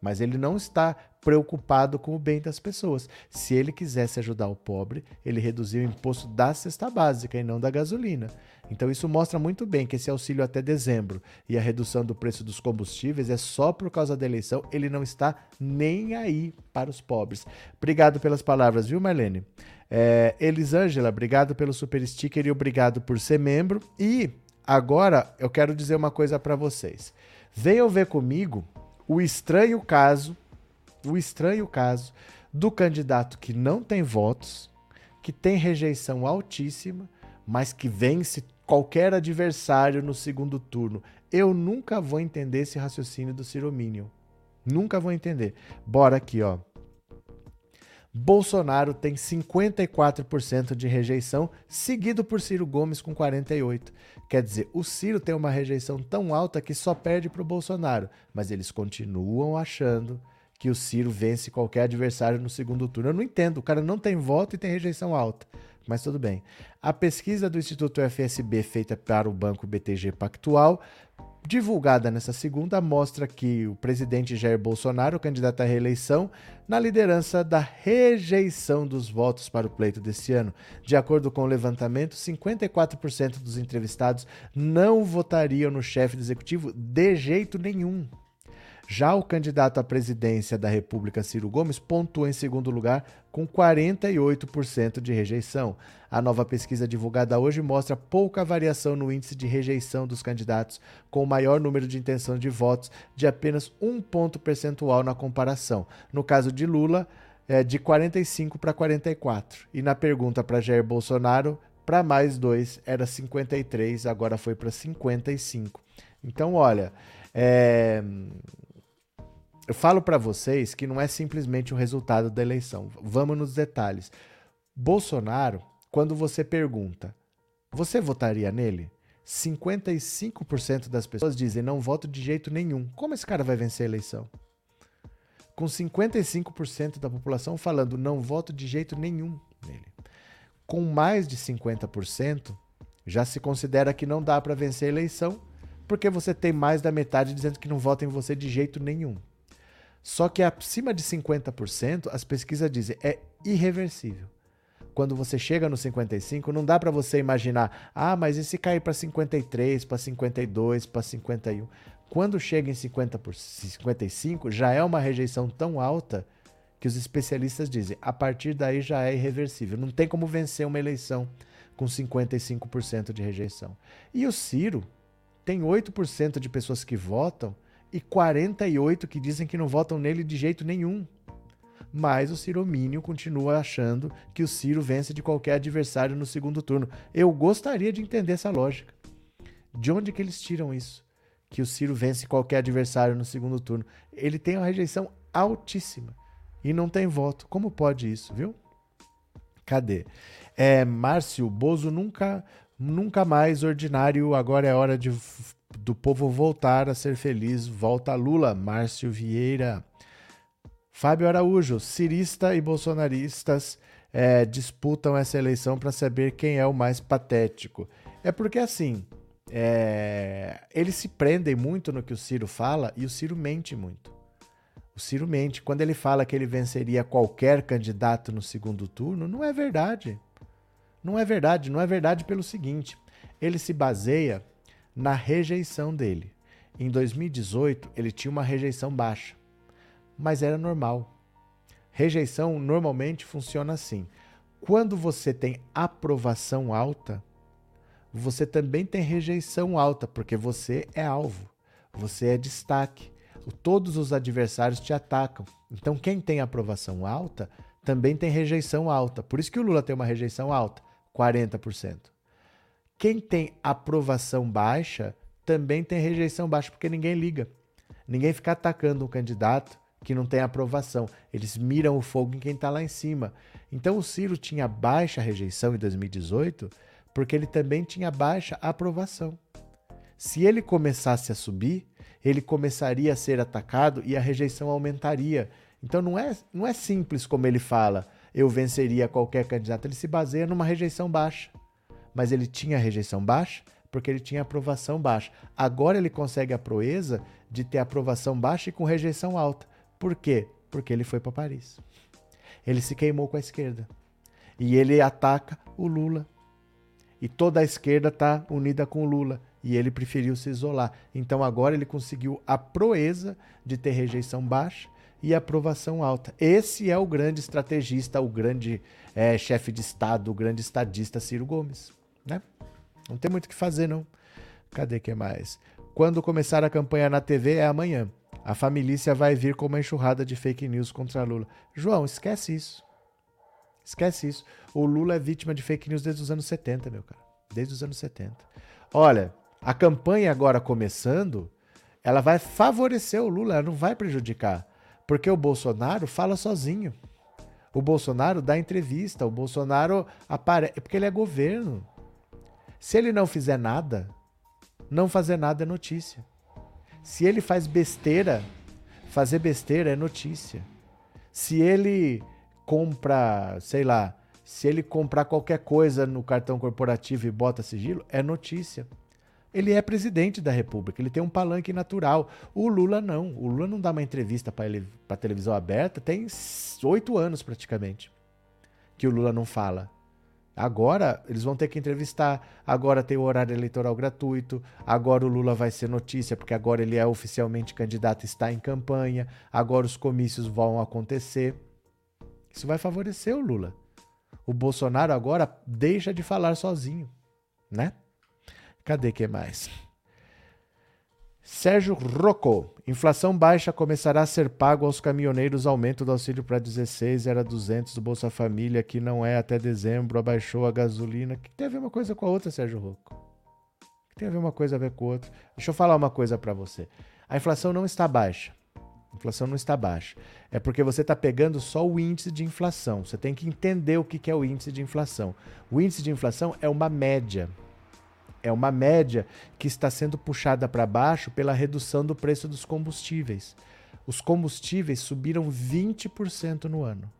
Mas ele não está preocupado com o bem das pessoas. Se ele quisesse ajudar o pobre, ele reduziu o imposto da cesta básica e não da gasolina. Então isso mostra muito bem que esse auxílio até dezembro e a redução do preço dos combustíveis é só por causa da eleição, ele não está nem aí para os pobres. Obrigado pelas palavras, viu, Marlene? É, Elisângela, obrigado pelo super sticker e obrigado por ser membro. E agora eu quero dizer uma coisa para vocês. Venham ver comigo o estranho caso, o estranho caso do candidato que não tem votos, que tem rejeição altíssima, mas que vence qualquer adversário no segundo turno. Eu nunca vou entender esse raciocínio do Ciro Minion. Nunca vou entender. Bora aqui, ó. Bolsonaro tem 54% de rejeição, seguido por Ciro Gomes com 48%. Quer dizer, o Ciro tem uma rejeição tão alta que só perde para o Bolsonaro, mas eles continuam achando que o Ciro vence qualquer adversário no segundo turno. Eu não entendo, o cara não tem voto e tem rejeição alta, mas tudo bem. A pesquisa do Instituto FSB feita para o banco BTG Pactual divulgada nessa segunda, mostra que o presidente Jair Bolsonaro, candidato à reeleição, na liderança da rejeição dos votos para o pleito desse ano. De acordo com o levantamento, 54% dos entrevistados não votariam no chefe do executivo de jeito nenhum. Já o candidato à presidência da República, Ciro Gomes, pontuou em segundo lugar com 48% de rejeição. A nova pesquisa divulgada hoje mostra pouca variação no índice de rejeição dos candidatos, com o maior número de intenção de votos de apenas um ponto percentual na comparação. No caso de Lula, é de 45 para 44. E na pergunta para Jair Bolsonaro, para mais dois, era 53, agora foi para 55. Então, olha, é, eu falo para vocês que não é simplesmente o resultado da eleição. Vamos nos detalhes. Bolsonaro, quando você pergunta, você votaria nele? 55% das pessoas dizem não voto de jeito nenhum. Como esse cara vai vencer a eleição? Com 55% da população falando não voto de jeito nenhum nele. Com mais de 50%, já se considera que não dá para vencer a eleição, porque você tem mais da metade dizendo que não vota em você de jeito nenhum. Só que acima de 50%, as pesquisas dizem é irreversível. Quando você chega no 55, não dá para você imaginar, ah, mas e se cair para 53, para 52, para 51? Quando chega em 50 por 55, já é uma rejeição tão alta que os especialistas dizem, a partir daí já é irreversível. Não tem como vencer uma eleição com 55% de rejeição. E o Ciro tem 8% de pessoas que votam e 48 que dizem que não votam nele de jeito nenhum. Mas o Ciromínio continua achando que o Ciro vence de qualquer adversário no segundo turno. Eu gostaria de entender essa lógica. De onde que eles tiram isso? Que o Ciro vence qualquer adversário no segundo turno. Ele tem uma rejeição altíssima e não tem voto. Como pode isso, viu? Cadê? É, Márcio, Bozo nunca, nunca mais ordinário, agora é hora de do povo voltar a ser feliz. Volta Lula, Márcio Vieira. Fábio Araújo, cirista e bolsonaristas é, disputam essa eleição para saber quem é o mais patético. É porque assim, é, eles se prendem muito no que o Ciro fala e o Ciro mente muito. O Ciro mente. Quando ele fala que ele venceria qualquer candidato no segundo turno, não é verdade. Não é verdade. Não é verdade pelo seguinte: ele se baseia na rejeição dele. Em 2018, ele tinha uma rejeição baixa, mas era normal. Rejeição normalmente funciona assim. Quando você tem aprovação alta, você também tem rejeição alta, porque você é alvo, você é destaque. Todos os adversários te atacam. Então, quem tem aprovação alta também tem rejeição alta. Por isso que o Lula tem uma rejeição alta, 40%. Quem tem aprovação baixa também tem rejeição baixa, porque ninguém liga. Ninguém fica atacando um candidato que não tem aprovação. Eles miram o fogo em quem está lá em cima. Então o Ciro tinha baixa rejeição em 2018 porque ele também tinha baixa aprovação. Se ele começasse a subir, ele começaria a ser atacado e a rejeição aumentaria. Então não é, não é simples como ele fala, eu venceria qualquer candidato. Ele se baseia numa rejeição baixa mas ele tinha rejeição baixa porque ele tinha aprovação baixa. Agora ele consegue a proeza de ter aprovação baixa e com rejeição alta. Por quê? Porque ele foi para Paris. Ele se queimou com a esquerda. E ele ataca o Lula. E toda a esquerda está unida com o Lula. E ele preferiu se isolar. Então agora ele conseguiu a proeza de ter rejeição baixa e aprovação alta. Esse é o grande estrategista, o grande é, chefe de Estado, o grande estadista Ciro Gomes né? Não tem muito o que fazer, não. Cadê que mais? Quando começar a campanha na TV é amanhã. A família vai vir com uma enxurrada de fake news contra Lula. João, esquece isso. Esquece isso. O Lula é vítima de fake news desde os anos 70, meu cara. Desde os anos 70. Olha, a campanha agora começando, ela vai favorecer o Lula, ela não vai prejudicar. Porque o Bolsonaro fala sozinho. O Bolsonaro dá entrevista, o Bolsonaro aparece. Porque ele é governo. Se ele não fizer nada, não fazer nada é notícia. Se ele faz besteira, fazer besteira é notícia. Se ele compra, sei lá, se ele comprar qualquer coisa no cartão corporativo e bota sigilo, é notícia. Ele é presidente da República, ele tem um palanque natural. O Lula não. O Lula não dá uma entrevista para televisão aberta, tem oito anos praticamente que o Lula não fala. Agora eles vão ter que entrevistar. Agora tem o horário eleitoral gratuito. Agora o Lula vai ser notícia, porque agora ele é oficialmente candidato, está em campanha. Agora os comícios vão acontecer. Isso vai favorecer o Lula. O Bolsonaro agora deixa de falar sozinho, né? Cadê que mais? Sérgio Rocco. Inflação baixa começará a ser pago aos caminhoneiros. Aumento do auxílio para 16 era 200 do Bolsa Família, que não é até dezembro. Abaixou a gasolina. Que tem a ver uma coisa com a outra, Sérgio Rocco? Que tem a ver uma coisa a ver com a outra. Deixa eu falar uma coisa para você. A inflação não está baixa. A inflação não está baixa. É porque você está pegando só o índice de inflação. Você tem que entender o que é o índice de inflação. O índice de inflação é uma média é uma média que está sendo puxada para baixo pela redução do preço dos combustíveis. Os combustíveis subiram 20% no ano,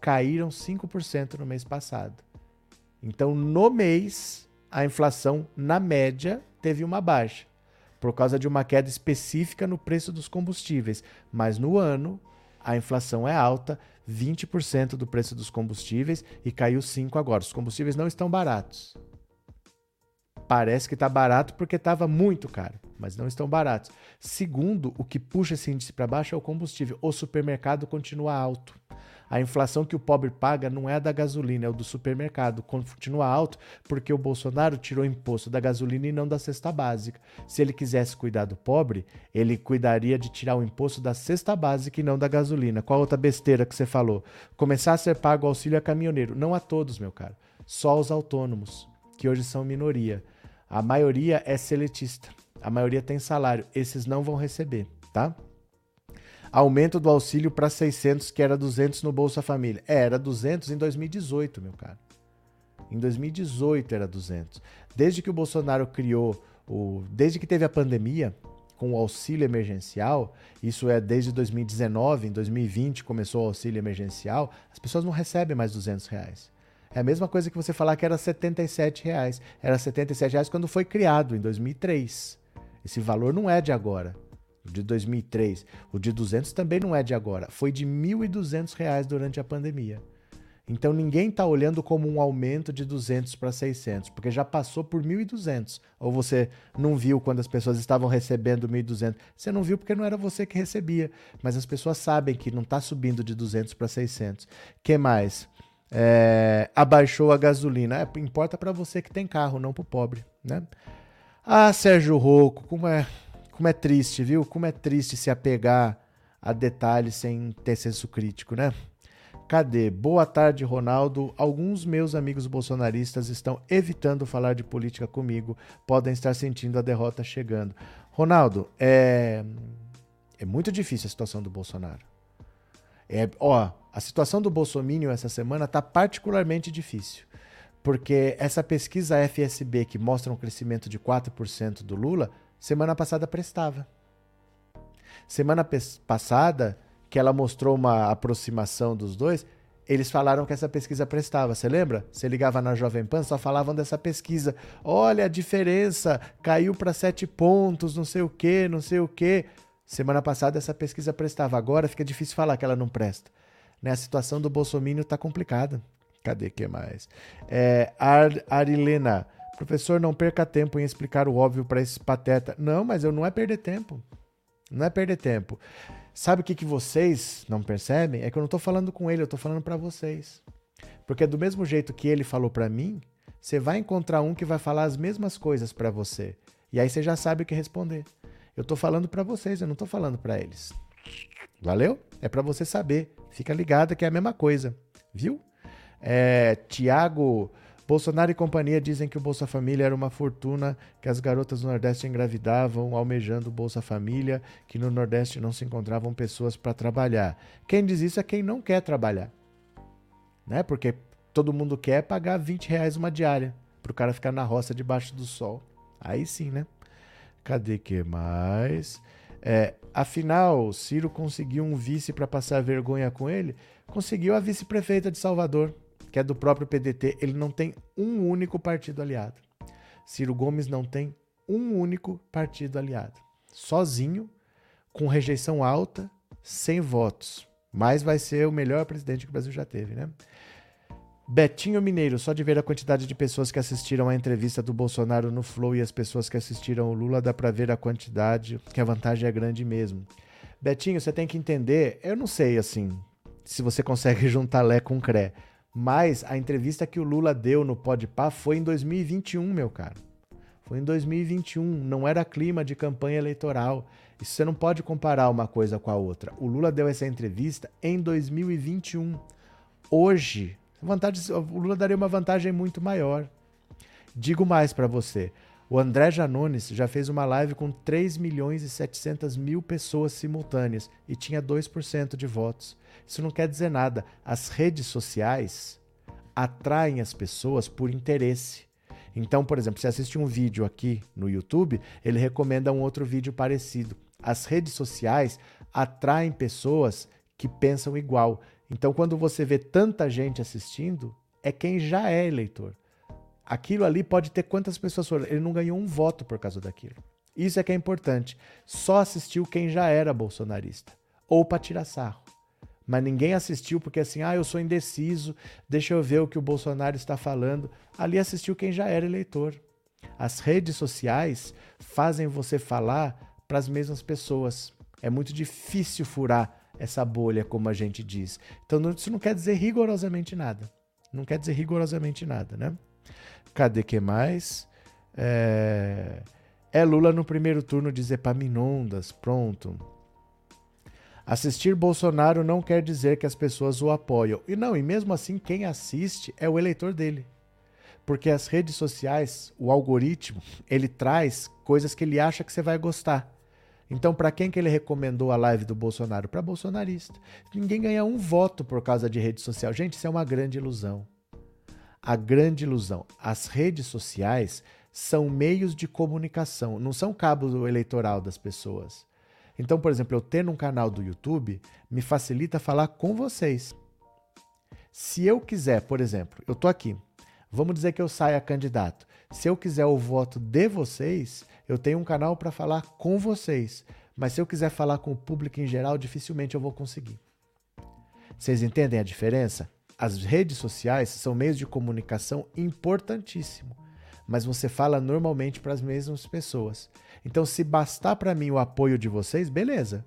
caíram 5% no mês passado. Então, no mês, a inflação, na média, teve uma baixa, por causa de uma queda específica no preço dos combustíveis. Mas no ano, a inflação é alta, 20% do preço dos combustíveis e caiu 5% agora. Os combustíveis não estão baratos. Parece que está barato porque estava muito caro, mas não estão baratos. Segundo, o que puxa esse índice para baixo é o combustível. O supermercado continua alto. A inflação que o pobre paga não é a da gasolina, é o do supermercado. Continua alto porque o Bolsonaro tirou imposto da gasolina e não da cesta básica. Se ele quisesse cuidar do pobre, ele cuidaria de tirar o imposto da cesta básica e não da gasolina. Qual outra besteira que você falou? Começar a ser pago o auxílio a caminhoneiro. Não a todos, meu caro. Só aos autônomos, que hoje são minoria. A maioria é seletista. A maioria tem salário. Esses não vão receber, tá? Aumento do auxílio para 600, que era 200 no Bolsa Família. É, era 200 em 2018, meu cara. Em 2018 era 200. Desde que o Bolsonaro criou o, desde que teve a pandemia com o auxílio emergencial, isso é desde 2019, em 2020 começou o auxílio emergencial, as pessoas não recebem mais 200 reais. É a mesma coisa que você falar que era 77 reais. Era 77 reais quando foi criado, em 2003. Esse valor não é de agora, o de 2003. O de 200 também não é de agora. Foi de 1.200 reais durante a pandemia. Então ninguém está olhando como um aumento de 200 para 600, porque já passou por 1.200. Ou você não viu quando as pessoas estavam recebendo 1.200? Você não viu porque não era você que recebia. Mas as pessoas sabem que não está subindo de 200 para 600. que mais? É, abaixou a gasolina. É, importa para você que tem carro, não para o pobre, né? Ah, Sérgio Rocco, como é, como é triste, viu? Como é triste se apegar a detalhes sem ter senso crítico, né? Cadê? Boa tarde, Ronaldo. Alguns meus amigos bolsonaristas estão evitando falar de política comigo, podem estar sentindo a derrota chegando. Ronaldo, é, é muito difícil a situação do Bolsonaro. É, ó, a situação do Bolsonaro essa semana está particularmente difícil, porque essa pesquisa FSB que mostra um crescimento de 4% do Lula, semana passada prestava. Semana passada, que ela mostrou uma aproximação dos dois, eles falaram que essa pesquisa prestava. Você lembra? Você ligava na Jovem Pan, só falavam dessa pesquisa. Olha a diferença, caiu para sete pontos, não sei o quê, não sei o quê. Semana passada essa pesquisa prestava, agora fica difícil falar que ela não presta. Né? A situação do Bolsonaro está complicada. Cadê que mais? É, Ar Arilena, professor, não perca tempo em explicar o óbvio para esse pateta. Não, mas eu não é perder tempo. Não é perder tempo. Sabe o que, que vocês não percebem? É que eu não estou falando com ele, eu estou falando para vocês. Porque do mesmo jeito que ele falou para mim, você vai encontrar um que vai falar as mesmas coisas para você. E aí você já sabe o que responder. Eu tô falando para vocês, eu não tô falando para eles. Valeu? É para você saber. Fica ligado que é a mesma coisa, viu? É, Tiago, Bolsonaro e companhia dizem que o Bolsa Família era uma fortuna, que as garotas do Nordeste engravidavam almejando o Bolsa Família, que no Nordeste não se encontravam pessoas para trabalhar. Quem diz isso é quem não quer trabalhar, né? Porque todo mundo quer pagar 20 reais uma diária para o cara ficar na roça debaixo do sol. Aí sim, né? Cadê que mais? É, afinal, Ciro conseguiu um vice para passar vergonha com ele? Conseguiu a vice-prefeita de Salvador, que é do próprio PDT. Ele não tem um único partido aliado. Ciro Gomes não tem um único partido aliado. Sozinho, com rejeição alta, sem votos. Mas vai ser o melhor presidente que o Brasil já teve, né? Betinho Mineiro, só de ver a quantidade de pessoas que assistiram à entrevista do Bolsonaro no Flow e as pessoas que assistiram o Lula, dá para ver a quantidade, que a vantagem é grande mesmo. Betinho, você tem que entender, eu não sei assim, se você consegue juntar Lé com Cré, mas a entrevista que o Lula deu no Podpah foi em 2021, meu caro. Foi em 2021, não era clima de campanha eleitoral. Isso você não pode comparar uma coisa com a outra. O Lula deu essa entrevista em 2021. Hoje, vantagem, o Lula daria uma vantagem muito maior. Digo mais para você. O André Janones já fez uma live com 3 milhões e 700 mil pessoas simultâneas e tinha 2% de votos. Isso não quer dizer nada. As redes sociais atraem as pessoas por interesse. Então, por exemplo, se assiste um vídeo aqui no YouTube, ele recomenda um outro vídeo parecido. As redes sociais atraem pessoas que pensam igual. Então, quando você vê tanta gente assistindo, é quem já é eleitor. Aquilo ali pode ter quantas pessoas foram. Ele não ganhou um voto por causa daquilo. Isso é que é importante. Só assistiu quem já era bolsonarista. Ou para tirar sarro. Mas ninguém assistiu porque assim, ah, eu sou indeciso, deixa eu ver o que o Bolsonaro está falando. Ali assistiu quem já era eleitor. As redes sociais fazem você falar para as mesmas pessoas. É muito difícil furar essa bolha, como a gente diz. Então, isso não quer dizer rigorosamente nada. Não quer dizer rigorosamente nada, né? Cadê que mais? É... é Lula no primeiro turno de Epaminondas. Pronto. Assistir Bolsonaro não quer dizer que as pessoas o apoiam. E não, e mesmo assim, quem assiste é o eleitor dele. Porque as redes sociais, o algoritmo, ele traz coisas que ele acha que você vai gostar. Então, para quem que ele recomendou a live do Bolsonaro? Para bolsonarista. Ninguém ganha um voto por causa de rede social. Gente, isso é uma grande ilusão. A grande ilusão. As redes sociais são meios de comunicação, não são cabo eleitoral das pessoas. Então, por exemplo, eu tendo um canal do YouTube me facilita falar com vocês. Se eu quiser, por exemplo, eu tô aqui, vamos dizer que eu saia candidato. Se eu quiser o voto de vocês, eu tenho um canal para falar com vocês, mas se eu quiser falar com o público em geral, dificilmente eu vou conseguir. Vocês entendem a diferença? As redes sociais são meios de comunicação importantíssimo, mas você fala normalmente para as mesmas pessoas. Então, se bastar para mim o apoio de vocês, beleza.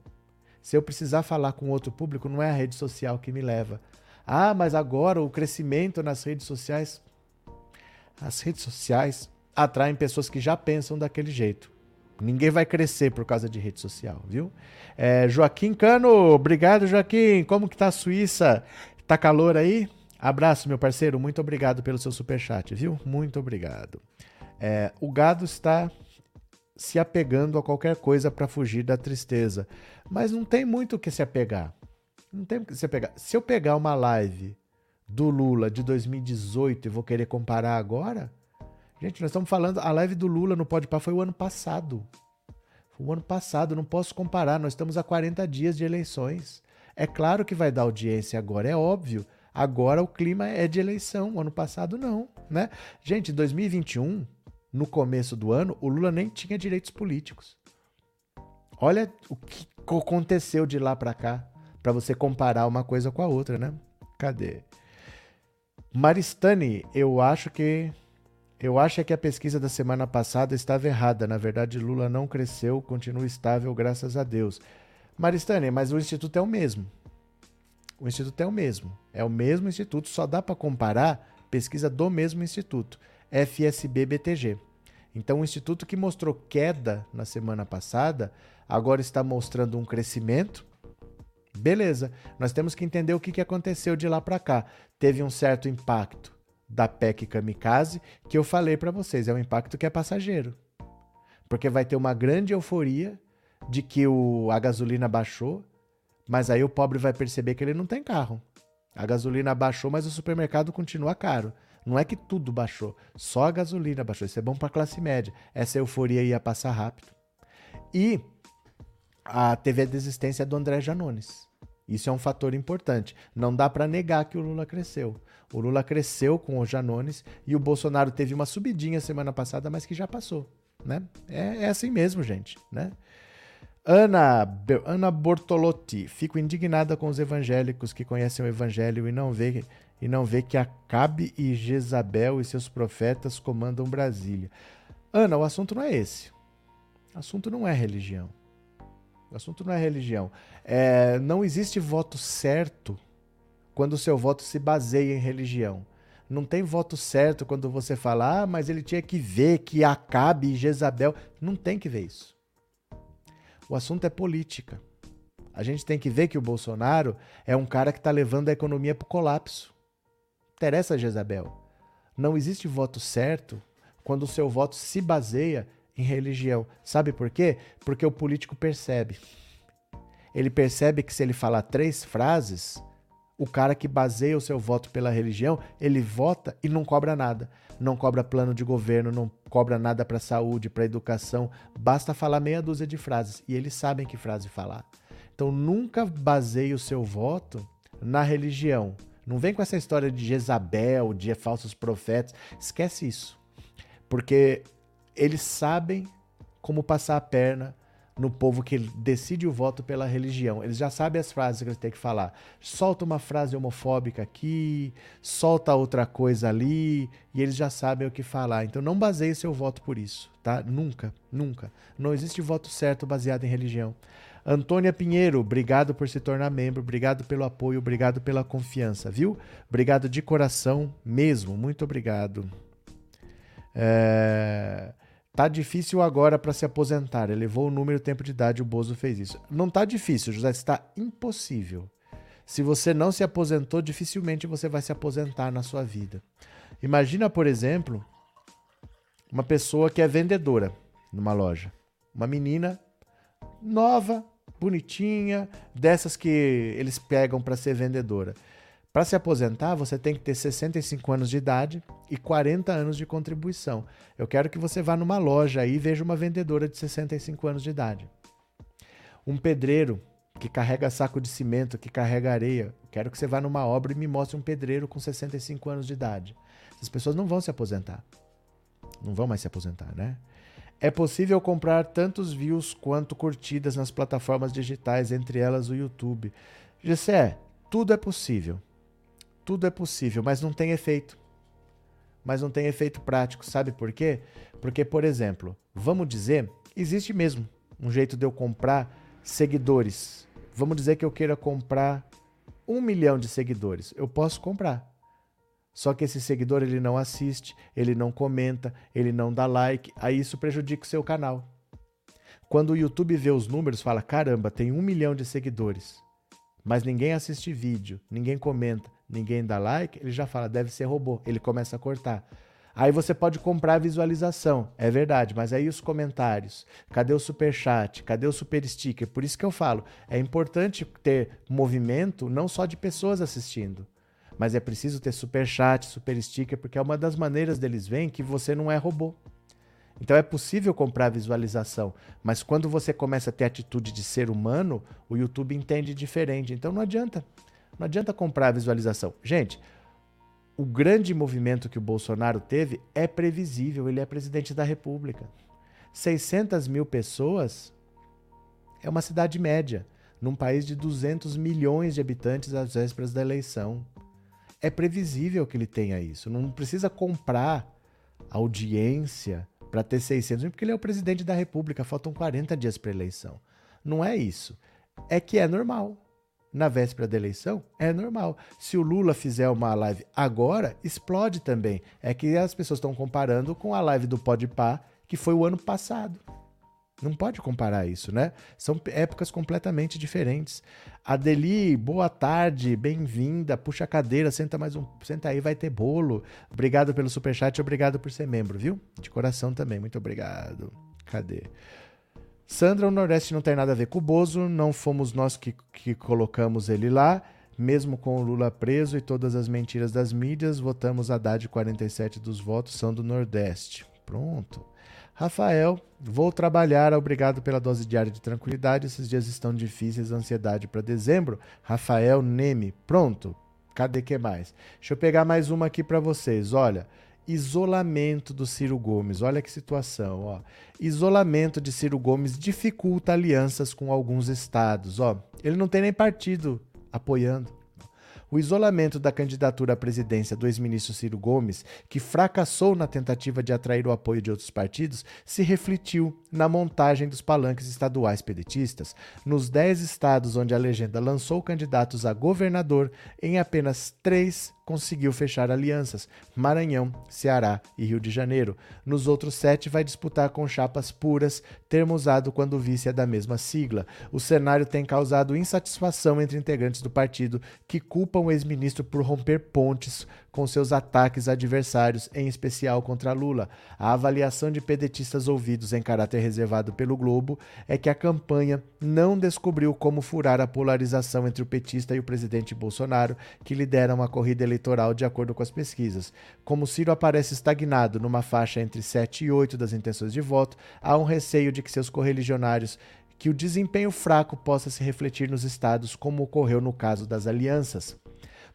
Se eu precisar falar com outro público, não é a rede social que me leva. Ah, mas agora o crescimento nas redes sociais. As redes sociais atraem pessoas que já pensam daquele jeito. Ninguém vai crescer por causa de rede social, viu? É, Joaquim Cano, obrigado, Joaquim. Como que tá a Suíça? Tá calor aí? Abraço, meu parceiro. Muito obrigado pelo seu superchat, viu? Muito obrigado. É, o gado está se apegando a qualquer coisa para fugir da tristeza. Mas não tem muito o que se apegar. Não tem o que se apegar. Se eu pegar uma live do Lula de 2018 e vou querer comparar agora, Gente, nós estamos falando, a live do Lula no Pode Par foi o ano passado. Foi o ano passado, não posso comparar, nós estamos a 40 dias de eleições. É claro que vai dar audiência agora, é óbvio. Agora o clima é de eleição, ano passado não, né? Gente, em 2021, no começo do ano, o Lula nem tinha direitos políticos. Olha o que aconteceu de lá para cá, para você comparar uma coisa com a outra, né? Cadê? Maristani, eu acho que eu acho que a pesquisa da semana passada estava errada. Na verdade, Lula não cresceu, continua estável, graças a Deus. Maristânia, mas o instituto é o mesmo. O instituto é o mesmo. É o mesmo instituto, só dá para comparar pesquisa do mesmo instituto, FSB-BTG. Então, o instituto que mostrou queda na semana passada, agora está mostrando um crescimento. Beleza, nós temos que entender o que aconteceu de lá para cá. Teve um certo impacto da PEC Kamikaze, que eu falei para vocês, é um impacto que é passageiro. Porque vai ter uma grande euforia de que o, a gasolina baixou, mas aí o pobre vai perceber que ele não tem carro. A gasolina baixou, mas o supermercado continua caro. Não é que tudo baixou, só a gasolina baixou. Isso é bom para classe média. Essa euforia ia passar rápido. E a, teve a desistência do André Janones. Isso é um fator importante. Não dá para negar que o Lula cresceu. O Lula cresceu com o Janones e o Bolsonaro teve uma subidinha semana passada, mas que já passou. né? É, é assim mesmo, gente, né? Ana, Ana Bortolotti, fico indignada com os evangélicos que conhecem o evangelho e não vê e não vê que Acabe e Jezabel e seus profetas comandam Brasília. Ana, o assunto não é esse. O assunto não é religião. O assunto não é religião. É, não existe voto certo quando o seu voto se baseia em religião. Não tem voto certo quando você fala, ah, mas ele tinha que ver que Acabe e Jezabel. Não tem que ver isso. O assunto é política. A gente tem que ver que o Bolsonaro é um cara que está levando a economia para o colapso. Interessa Jezabel. Não existe voto certo quando o seu voto se baseia em religião. Sabe por quê? Porque o político percebe. Ele percebe que se ele falar três frases, o cara que baseia o seu voto pela religião, ele vota e não cobra nada não cobra plano de governo, não cobra nada para saúde, para educação, basta falar meia dúzia de frases e eles sabem que frase falar. Então nunca baseie o seu voto na religião. Não vem com essa história de Jezabel, de falsos profetas, esquece isso. Porque eles sabem como passar a perna no povo que decide o voto pela religião. Eles já sabem as frases que eles têm que falar. Solta uma frase homofóbica aqui, solta outra coisa ali, e eles já sabem o que falar. Então não baseie seu voto por isso, tá? Nunca, nunca. Não existe voto certo baseado em religião. Antônia Pinheiro, obrigado por se tornar membro, obrigado pelo apoio, obrigado pela confiança, viu? Obrigado de coração mesmo, muito obrigado. É... Tá difícil agora para se aposentar. Elevou o número e o tempo de idade, o Bozo fez isso. Não tá difícil, José, está impossível. Se você não se aposentou, dificilmente você vai se aposentar na sua vida. Imagina, por exemplo, uma pessoa que é vendedora numa loja. Uma menina nova, bonitinha, dessas que eles pegam para ser vendedora. Para se aposentar, você tem que ter 65 anos de idade e 40 anos de contribuição. Eu quero que você vá numa loja aí e veja uma vendedora de 65 anos de idade. Um pedreiro que carrega saco de cimento, que carrega areia. Quero que você vá numa obra e me mostre um pedreiro com 65 anos de idade. Essas pessoas não vão se aposentar. Não vão mais se aposentar, né? É possível comprar tantos views quanto curtidas nas plataformas digitais, entre elas o YouTube. Gessé, tudo é possível. Tudo é possível, mas não tem efeito. Mas não tem efeito prático. Sabe por quê? Porque, por exemplo, vamos dizer, existe mesmo um jeito de eu comprar seguidores. Vamos dizer que eu queira comprar um milhão de seguidores. Eu posso comprar. Só que esse seguidor ele não assiste, ele não comenta, ele não dá like, aí isso prejudica o seu canal. Quando o YouTube vê os números, fala: caramba, tem um milhão de seguidores, mas ninguém assiste vídeo, ninguém comenta, ninguém dá like, ele já fala, deve ser robô. Ele começa a cortar. Aí você pode comprar visualização, é verdade, mas aí os comentários, cadê o super chat, cadê o super sticker? Por isso que eu falo, é importante ter movimento não só de pessoas assistindo, mas é preciso ter super chat, super sticker, porque é uma das maneiras deles verem que você não é robô. Então é possível comprar visualização, mas quando você começa a ter atitude de ser humano, o YouTube entende diferente. Então não adianta. Não adianta comprar a visualização. Gente, o grande movimento que o Bolsonaro teve é previsível, ele é presidente da República. 600 mil pessoas é uma cidade média, num país de 200 milhões de habitantes às vésperas da eleição. É previsível que ele tenha isso. Não precisa comprar audiência para ter 600 mil, porque ele é o presidente da República, faltam 40 dias para a eleição. Não é isso. É que é normal na véspera da eleição, é normal. Se o Lula fizer uma live agora, explode também. É que as pessoas estão comparando com a live do Podpah, que foi o ano passado. Não pode comparar isso, né? São épocas completamente diferentes. Adeli, boa tarde, bem-vinda. Puxa a cadeira, senta mais um, senta aí, vai ter bolo. Obrigado pelo superchat, obrigado por ser membro, viu? De coração também, muito obrigado. Cadê? Sandra, o Nordeste não tem nada a ver com o Bozo, não fomos nós que, que colocamos ele lá. Mesmo com o Lula preso e todas as mentiras das mídias, votamos Haddad 47 dos votos são do Nordeste. Pronto. Rafael, vou trabalhar, obrigado pela dose diária de tranquilidade. Esses dias estão difíceis, ansiedade para dezembro. Rafael Neme, pronto. Cadê que mais? Deixa eu pegar mais uma aqui para vocês. Olha, Isolamento do Ciro Gomes. Olha que situação, ó. Isolamento de Ciro Gomes dificulta alianças com alguns estados, ó. Ele não tem nem partido apoiando. O isolamento da candidatura à presidência do ex-ministro Ciro Gomes, que fracassou na tentativa de atrair o apoio de outros partidos, se refletiu na montagem dos palanques estaduais pedetistas. Nos 10 estados onde a legenda lançou candidatos a governador, em apenas três conseguiu fechar alianças: Maranhão, Ceará e Rio de Janeiro. Nos outros sete, vai disputar com chapas puras, termo usado quando o vice é da mesma sigla. O cenário tem causado insatisfação entre integrantes do partido que culpam o ex-ministro por romper pontes com seus ataques adversários, em especial contra Lula. A avaliação de pedetistas ouvidos em caráter reservado pelo Globo é que a campanha não descobriu como furar a polarização entre o petista e o presidente Bolsonaro, que lideram a corrida eleitoral de acordo com as pesquisas. Como Ciro aparece estagnado numa faixa entre 7 e 8 das intenções de voto, há um receio de que seus correligionários que o desempenho fraco possa se refletir nos estados, como ocorreu no caso das alianças.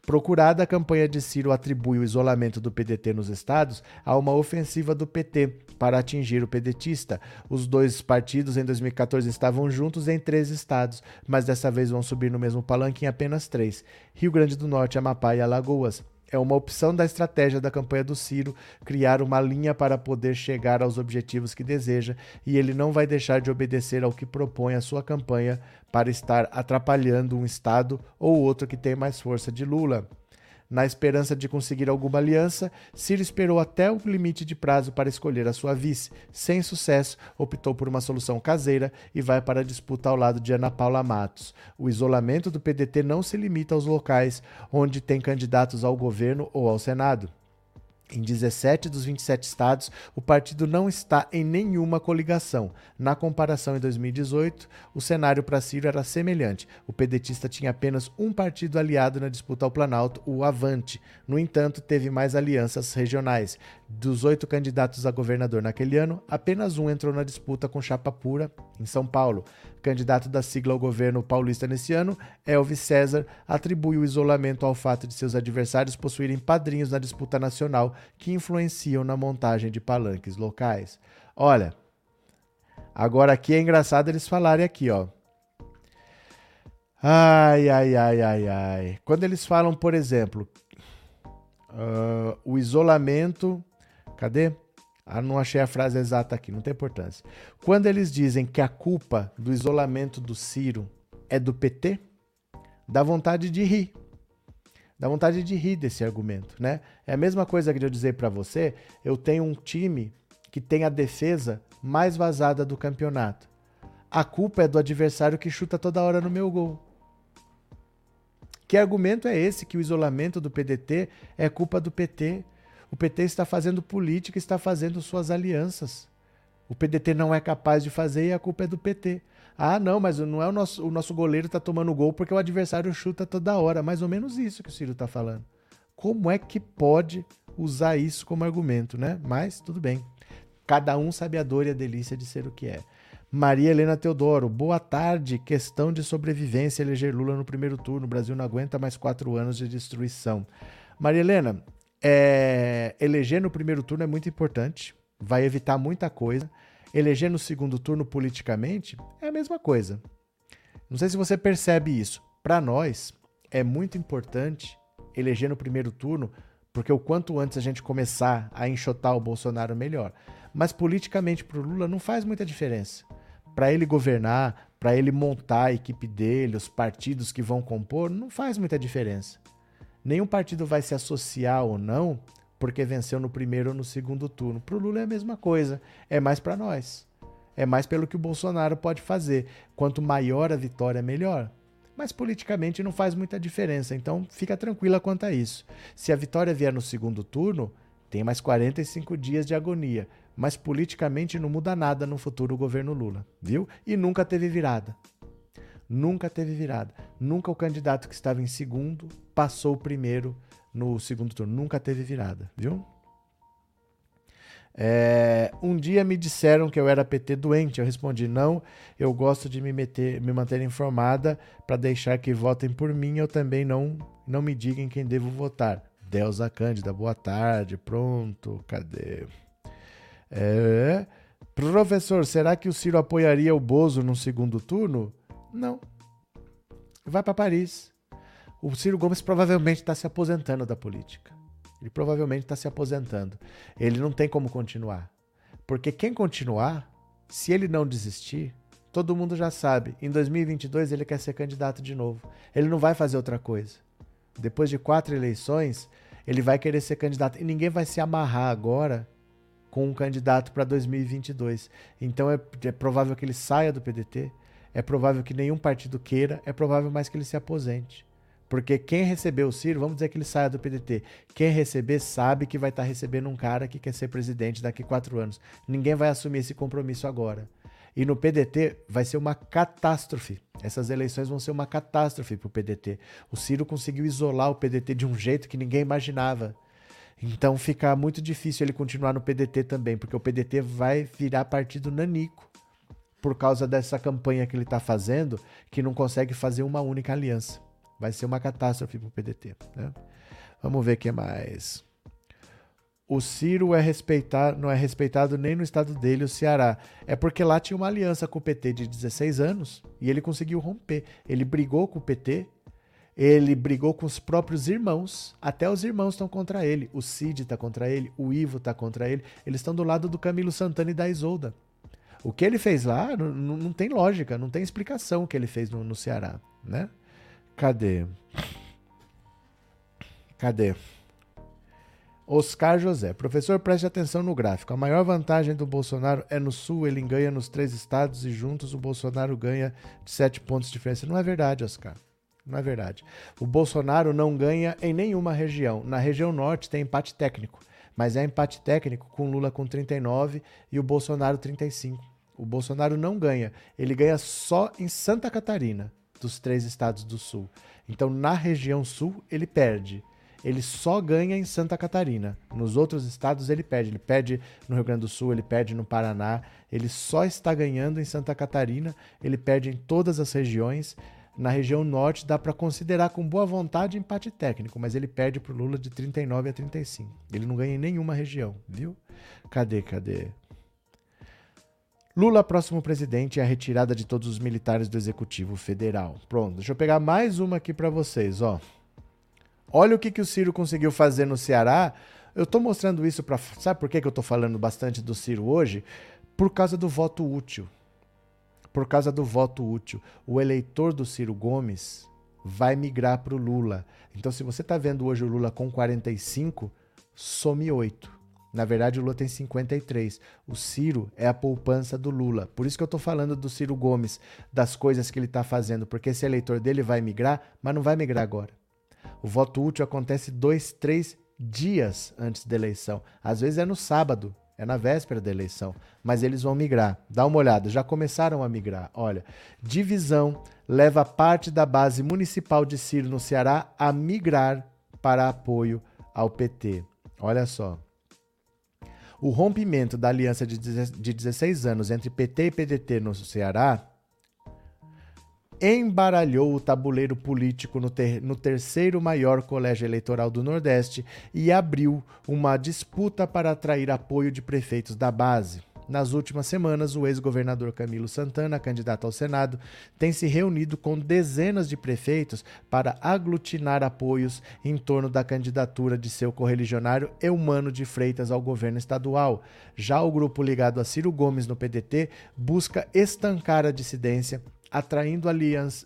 Procurada, a campanha de Ciro atribui o isolamento do PDT nos estados a uma ofensiva do PT para atingir o pedetista. Os dois partidos em 2014 estavam juntos em três estados, mas dessa vez vão subir no mesmo palanque em apenas três: Rio Grande do Norte, Amapá e Alagoas. É uma opção da estratégia da campanha do Ciro criar uma linha para poder chegar aos objetivos que deseja e ele não vai deixar de obedecer ao que propõe a sua campanha para estar atrapalhando um Estado ou outro que tem mais força de Lula. Na esperança de conseguir alguma aliança, Ciro esperou até o limite de prazo para escolher a sua vice. Sem sucesso, optou por uma solução caseira e vai para a disputa ao lado de Ana Paula Matos. O isolamento do PDT não se limita aos locais onde tem candidatos ao governo ou ao Senado. Em 17 dos 27 estados, o partido não está em nenhuma coligação. Na comparação em 2018, o cenário para Ciro era semelhante. O pedetista tinha apenas um partido aliado na disputa ao Planalto, o Avante. No entanto, teve mais alianças regionais. Dos oito candidatos a governador naquele ano, apenas um entrou na disputa com chapa pura em São Paulo. Candidato da sigla ao governo paulista nesse ano, Elvis César atribui o isolamento ao fato de seus adversários possuírem padrinhos na disputa nacional que influenciam na montagem de palanques locais. Olha, agora aqui é engraçado eles falarem aqui, ó. Ai, ai, ai, ai, ai. Quando eles falam, por exemplo, uh, o isolamento. Cadê? Ah, não achei a frase exata aqui, não tem importância. Quando eles dizem que a culpa do isolamento do Ciro é do PT, dá vontade de rir. Dá vontade de rir desse argumento, né? É a mesma coisa que eu dizer para você, eu tenho um time que tem a defesa mais vazada do campeonato. A culpa é do adversário que chuta toda hora no meu gol. Que argumento é esse que o isolamento do PDT é culpa do PT? O PT está fazendo política, está fazendo suas alianças. O PDT não é capaz de fazer e a culpa é do PT. Ah, não, mas não é o nosso, o nosso goleiro está tomando gol porque o adversário chuta toda hora. Mais ou menos isso que o Ciro está falando. Como é que pode usar isso como argumento, né? Mas tudo bem. Cada um sabe a dor e a delícia de ser o que é. Maria Helena Teodoro, boa tarde. Questão de sobrevivência eleger Lula no primeiro turno. O Brasil não aguenta mais quatro anos de destruição. Maria Helena, é, eleger no primeiro turno é muito importante, vai evitar muita coisa. Eleger no segundo turno politicamente é a mesma coisa. Não sei se você percebe isso. Para nós, é muito importante eleger no primeiro turno, porque o quanto antes a gente começar a enxotar o Bolsonaro, melhor. Mas politicamente para o Lula não faz muita diferença. Para ele governar, para ele montar a equipe dele, os partidos que vão compor, não faz muita diferença. Nenhum partido vai se associar ou não porque venceu no primeiro ou no segundo turno. Para o Lula é a mesma coisa, é mais para nós. É mais pelo que o Bolsonaro pode fazer. Quanto maior a vitória, melhor. Mas politicamente não faz muita diferença, então fica tranquila quanto a isso. Se a vitória vier no segundo turno, tem mais 45 dias de agonia, mas politicamente não muda nada no futuro governo Lula, viu? E nunca teve virada. Nunca teve virada. Nunca o candidato que estava em segundo passou o primeiro no segundo turno. Nunca teve virada, viu? É, um dia me disseram que eu era PT doente. Eu respondi: não, eu gosto de me, meter, me manter informada para deixar que votem por mim. Eu também não, não me digam quem devo votar. Delza Cândida, boa tarde. Pronto, cadê? É. Professor, será que o Ciro apoiaria o Bozo no segundo turno? Não. Vai para Paris. O Ciro Gomes provavelmente está se aposentando da política. Ele provavelmente está se aposentando. Ele não tem como continuar. Porque quem continuar, se ele não desistir, todo mundo já sabe. Em 2022 ele quer ser candidato de novo. Ele não vai fazer outra coisa. Depois de quatro eleições, ele vai querer ser candidato. E ninguém vai se amarrar agora com um candidato para 2022. Então é, é provável que ele saia do PDT, é provável que nenhum partido queira, é provável mais que ele se aposente. Porque quem recebeu o Ciro, vamos dizer que ele saia do PDT. Quem receber sabe que vai estar tá recebendo um cara que quer ser presidente daqui a quatro anos. Ninguém vai assumir esse compromisso agora. E no PDT vai ser uma catástrofe. Essas eleições vão ser uma catástrofe para o PDT. O Ciro conseguiu isolar o PDT de um jeito que ninguém imaginava. Então fica muito difícil ele continuar no PDT também, porque o PDT vai virar partido nanico por causa dessa campanha que ele está fazendo, que não consegue fazer uma única aliança. Vai ser uma catástrofe para o PDT. Né? Vamos ver o que mais. O Ciro é respeitar, não é respeitado nem no estado dele, o Ceará. É porque lá tinha uma aliança com o PT de 16 anos e ele conseguiu romper. Ele brigou com o PT, ele brigou com os próprios irmãos. Até os irmãos estão contra ele. O Cid está contra ele, o Ivo está contra ele. Eles estão do lado do Camilo Santana e da Isolda. O que ele fez lá não, não tem lógica, não tem explicação o que ele fez no, no Ceará, né? Cadê? Cadê? Oscar José. Professor, preste atenção no gráfico. A maior vantagem do Bolsonaro é no Sul, ele ganha nos três estados e juntos o Bolsonaro ganha de sete pontos de diferença. Não é verdade, Oscar. Não é verdade. O Bolsonaro não ganha em nenhuma região. Na região norte tem empate técnico, mas é empate técnico com Lula com 39 e o Bolsonaro 35. O Bolsonaro não ganha. Ele ganha só em Santa Catarina dos três estados do sul. Então, na região sul, ele perde. Ele só ganha em Santa Catarina. Nos outros estados, ele perde. Ele perde no Rio Grande do Sul, ele perde no Paraná. Ele só está ganhando em Santa Catarina. Ele perde em todas as regiões. Na região norte, dá para considerar com boa vontade empate técnico, mas ele perde para o Lula de 39 a 35. Ele não ganha em nenhuma região, viu? Cadê, cadê? Lula, próximo presidente, e a retirada de todos os militares do Executivo Federal. Pronto, deixa eu pegar mais uma aqui para vocês, ó. Olha o que, que o Ciro conseguiu fazer no Ceará. Eu estou mostrando isso para. Sabe por que, que eu estou falando bastante do Ciro hoje? Por causa do voto útil. Por causa do voto útil. O eleitor do Ciro Gomes vai migrar para o Lula. Então, se você está vendo hoje o Lula com 45, some 8. Na verdade, o Lula tem 53. O Ciro é a poupança do Lula. Por isso que eu estou falando do Ciro Gomes, das coisas que ele está fazendo, porque esse eleitor dele vai migrar, mas não vai migrar agora. O voto útil acontece dois, três dias antes da eleição. Às vezes é no sábado, é na véspera da eleição, mas eles vão migrar. Dá uma olhada, já começaram a migrar. Olha, divisão leva parte da base municipal de Ciro no Ceará a migrar para apoio ao PT. Olha só. O rompimento da aliança de 16 anos entre PT e PDT no Ceará embaralhou o tabuleiro político no, ter no, terceiro maior colégio eleitoral do Nordeste e abriu uma disputa para atrair apoio de prefeitos da base. Nas últimas semanas, o ex-governador Camilo Santana, candidato ao Senado, tem se reunido com dezenas de prefeitos para aglutinar apoios em torno da candidatura de seu correligionário Eumano de Freitas ao governo estadual. Já o grupo ligado a Ciro Gomes no PDT busca estancar a dissidência atraindo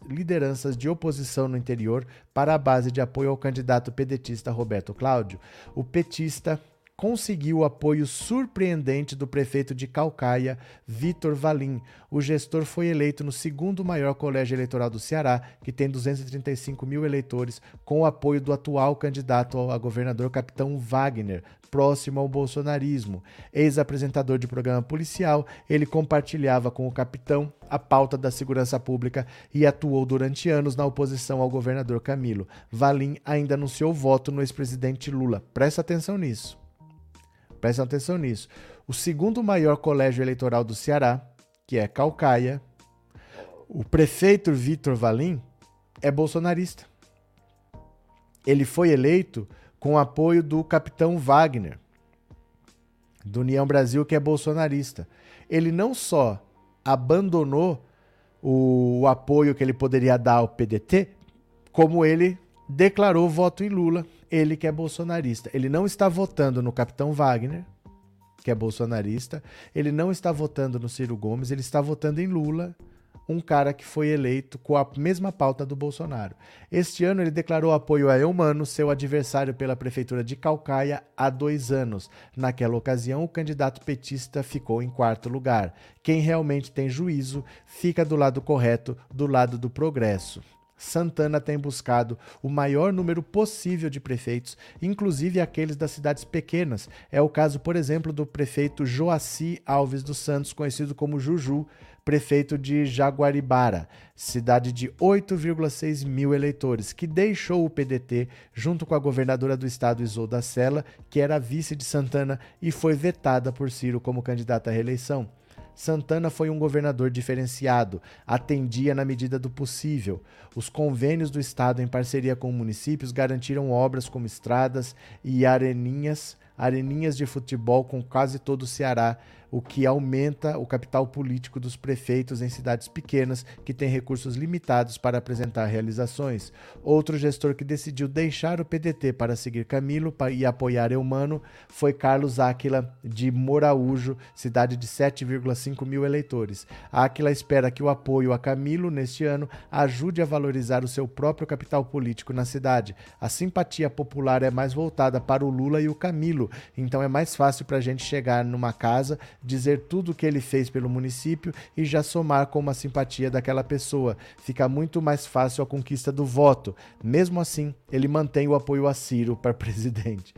lideranças de oposição no interior para a base de apoio ao candidato pedetista Roberto Cláudio. O petista conseguiu o apoio surpreendente do prefeito de Calcaia, Vitor Valim. O gestor foi eleito no segundo maior colégio eleitoral do Ceará, que tem 235 mil eleitores, com o apoio do atual candidato a governador, capitão Wagner, próximo ao bolsonarismo. Ex-apresentador de programa policial, ele compartilhava com o capitão a pauta da segurança pública e atuou durante anos na oposição ao governador Camilo. Valim ainda anunciou voto no ex-presidente Lula. Presta atenção nisso. Prestem atenção nisso. O segundo maior colégio eleitoral do Ceará, que é Calcaia, o prefeito Vitor Valim é bolsonarista. Ele foi eleito com apoio do capitão Wagner, do União Brasil, que é bolsonarista. Ele não só abandonou o, o apoio que ele poderia dar ao PDT, como ele declarou voto em Lula, ele que é bolsonarista. Ele não está votando no capitão Wagner, que é bolsonarista, ele não está votando no Ciro Gomes, ele está votando em Lula, um cara que foi eleito com a mesma pauta do Bolsonaro. Este ano ele declarou apoio a Eumano, seu adversário pela prefeitura de Calcaia, há dois anos. Naquela ocasião, o candidato petista ficou em quarto lugar. Quem realmente tem juízo fica do lado correto, do lado do progresso. Santana tem buscado o maior número possível de prefeitos, inclusive aqueles das cidades pequenas. É o caso, por exemplo, do prefeito Joaci Alves dos Santos, conhecido como Juju, prefeito de Jaguaribara, cidade de 8,6 mil eleitores, que deixou o PDT junto com a governadora do estado Isolda Sela, que era vice de Santana e foi vetada por Ciro como candidata à reeleição. Santana foi um governador diferenciado, atendia na medida do possível. Os convênios do Estado, em parceria com municípios, garantiram obras como estradas e areninhas, areninhas de futebol com quase todo o Ceará, o que aumenta o capital político dos prefeitos em cidades pequenas que têm recursos limitados para apresentar realizações. Outro gestor que decidiu deixar o PDT para seguir Camilo e apoiar Eumano foi Carlos Áquila de Moraújo, cidade de 7,5 mil eleitores. Áquila espera que o apoio a Camilo neste ano ajude a valorizar o seu próprio capital político na cidade. A simpatia popular é mais voltada para o Lula e o Camilo, então é mais fácil para a gente chegar numa casa dizer tudo o que ele fez pelo município e já somar com uma simpatia daquela pessoa. Fica muito mais fácil a conquista do voto. Mesmo assim, ele mantém o apoio a Ciro para presidente.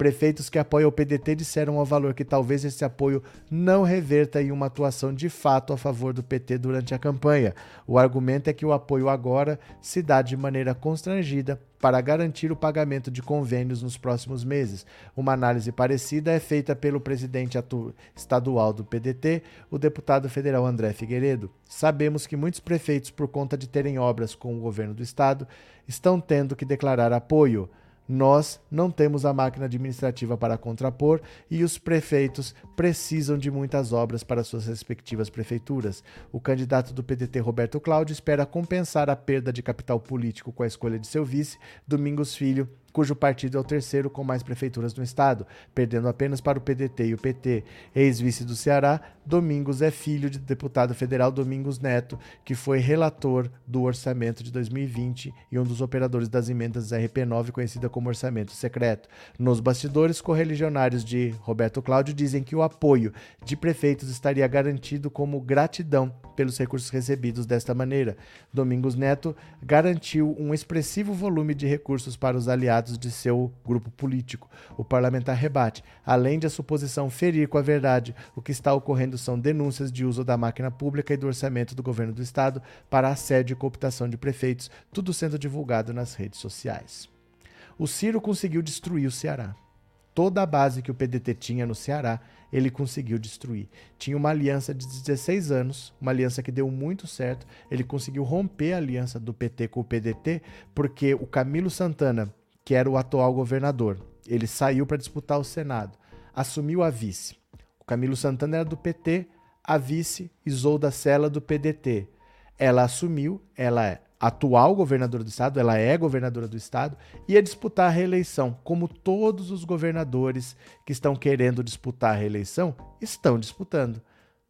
Prefeitos que apoiam o PDT disseram ao valor que talvez esse apoio não reverta em uma atuação de fato a favor do PT durante a campanha. O argumento é que o apoio agora se dá de maneira constrangida para garantir o pagamento de convênios nos próximos meses. Uma análise parecida é feita pelo presidente estadual do PDT, o deputado federal André Figueiredo. Sabemos que muitos prefeitos, por conta de terem obras com o governo do estado, estão tendo que declarar apoio. Nós não temos a máquina administrativa para contrapor e os prefeitos precisam de muitas obras para suas respectivas prefeituras. O candidato do PDT, Roberto Cláudio, espera compensar a perda de capital político com a escolha de seu vice, Domingos Filho, cujo partido é o terceiro com mais prefeituras no estado, perdendo apenas para o PDT e o PT. Ex-vice do Ceará, Domingos é filho de deputado federal Domingos Neto, que foi relator do orçamento de 2020 e um dos operadores das emendas RP9, conhecida como orçamento secreto. Nos bastidores, correligionários de Roberto Cláudio dizem que o apoio de prefeitos estaria garantido como gratidão pelos recursos recebidos desta maneira. Domingos Neto garantiu um expressivo volume de recursos para os aliados aliados de seu grupo político. O parlamentar rebate. Além de a suposição ferir com a verdade, o que está ocorrendo são denúncias de uso da máquina pública e do orçamento do governo do estado para assédio e cooptação de prefeitos, tudo sendo divulgado nas redes sociais. O Ciro conseguiu destruir o Ceará. Toda a base que o PDT tinha no Ceará, ele conseguiu destruir. Tinha uma aliança de 16 anos, uma aliança que deu muito certo. Ele conseguiu romper a aliança do PT com o PDT, porque o Camilo Santana que era o atual governador. Ele saiu para disputar o Senado, assumiu a vice. O Camilo Santana era do PT, a vice Isolda Sela do PDT. Ela assumiu, ela é atual governadora do estado, ela é governadora do estado, ia disputar a reeleição, como todos os governadores que estão querendo disputar a reeleição estão disputando.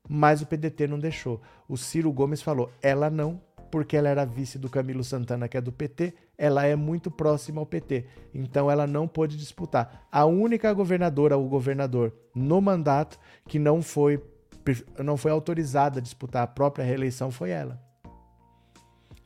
Mas o PDT não deixou. O Ciro Gomes falou: ela não porque ela era vice do Camilo Santana, que é do PT, ela é muito próxima ao PT. Então ela não pôde disputar. A única governadora ou governador no mandato que não foi, não foi autorizada a disputar a própria reeleição foi ela.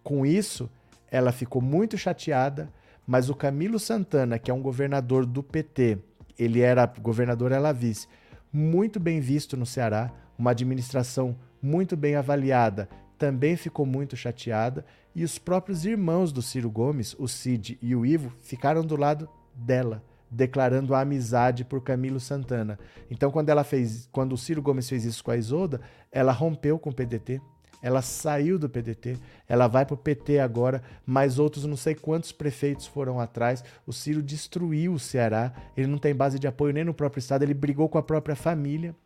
Com isso, ela ficou muito chateada, mas o Camilo Santana, que é um governador do PT, ele era governador, ela vice, muito bem visto no Ceará, uma administração muito bem avaliada também ficou muito chateada e os próprios irmãos do Ciro Gomes, o Cid e o Ivo, ficaram do lado dela, declarando a amizade por Camilo Santana. Então, quando ela fez, quando o Ciro Gomes fez isso com a Isolda, ela rompeu com o PDT. ela saiu do PDT, ela vai para o PT agora, mas outros não sei quantos prefeitos foram atrás. O Ciro destruiu o Ceará, ele não tem base de apoio nem no próprio estado, ele brigou com a própria família.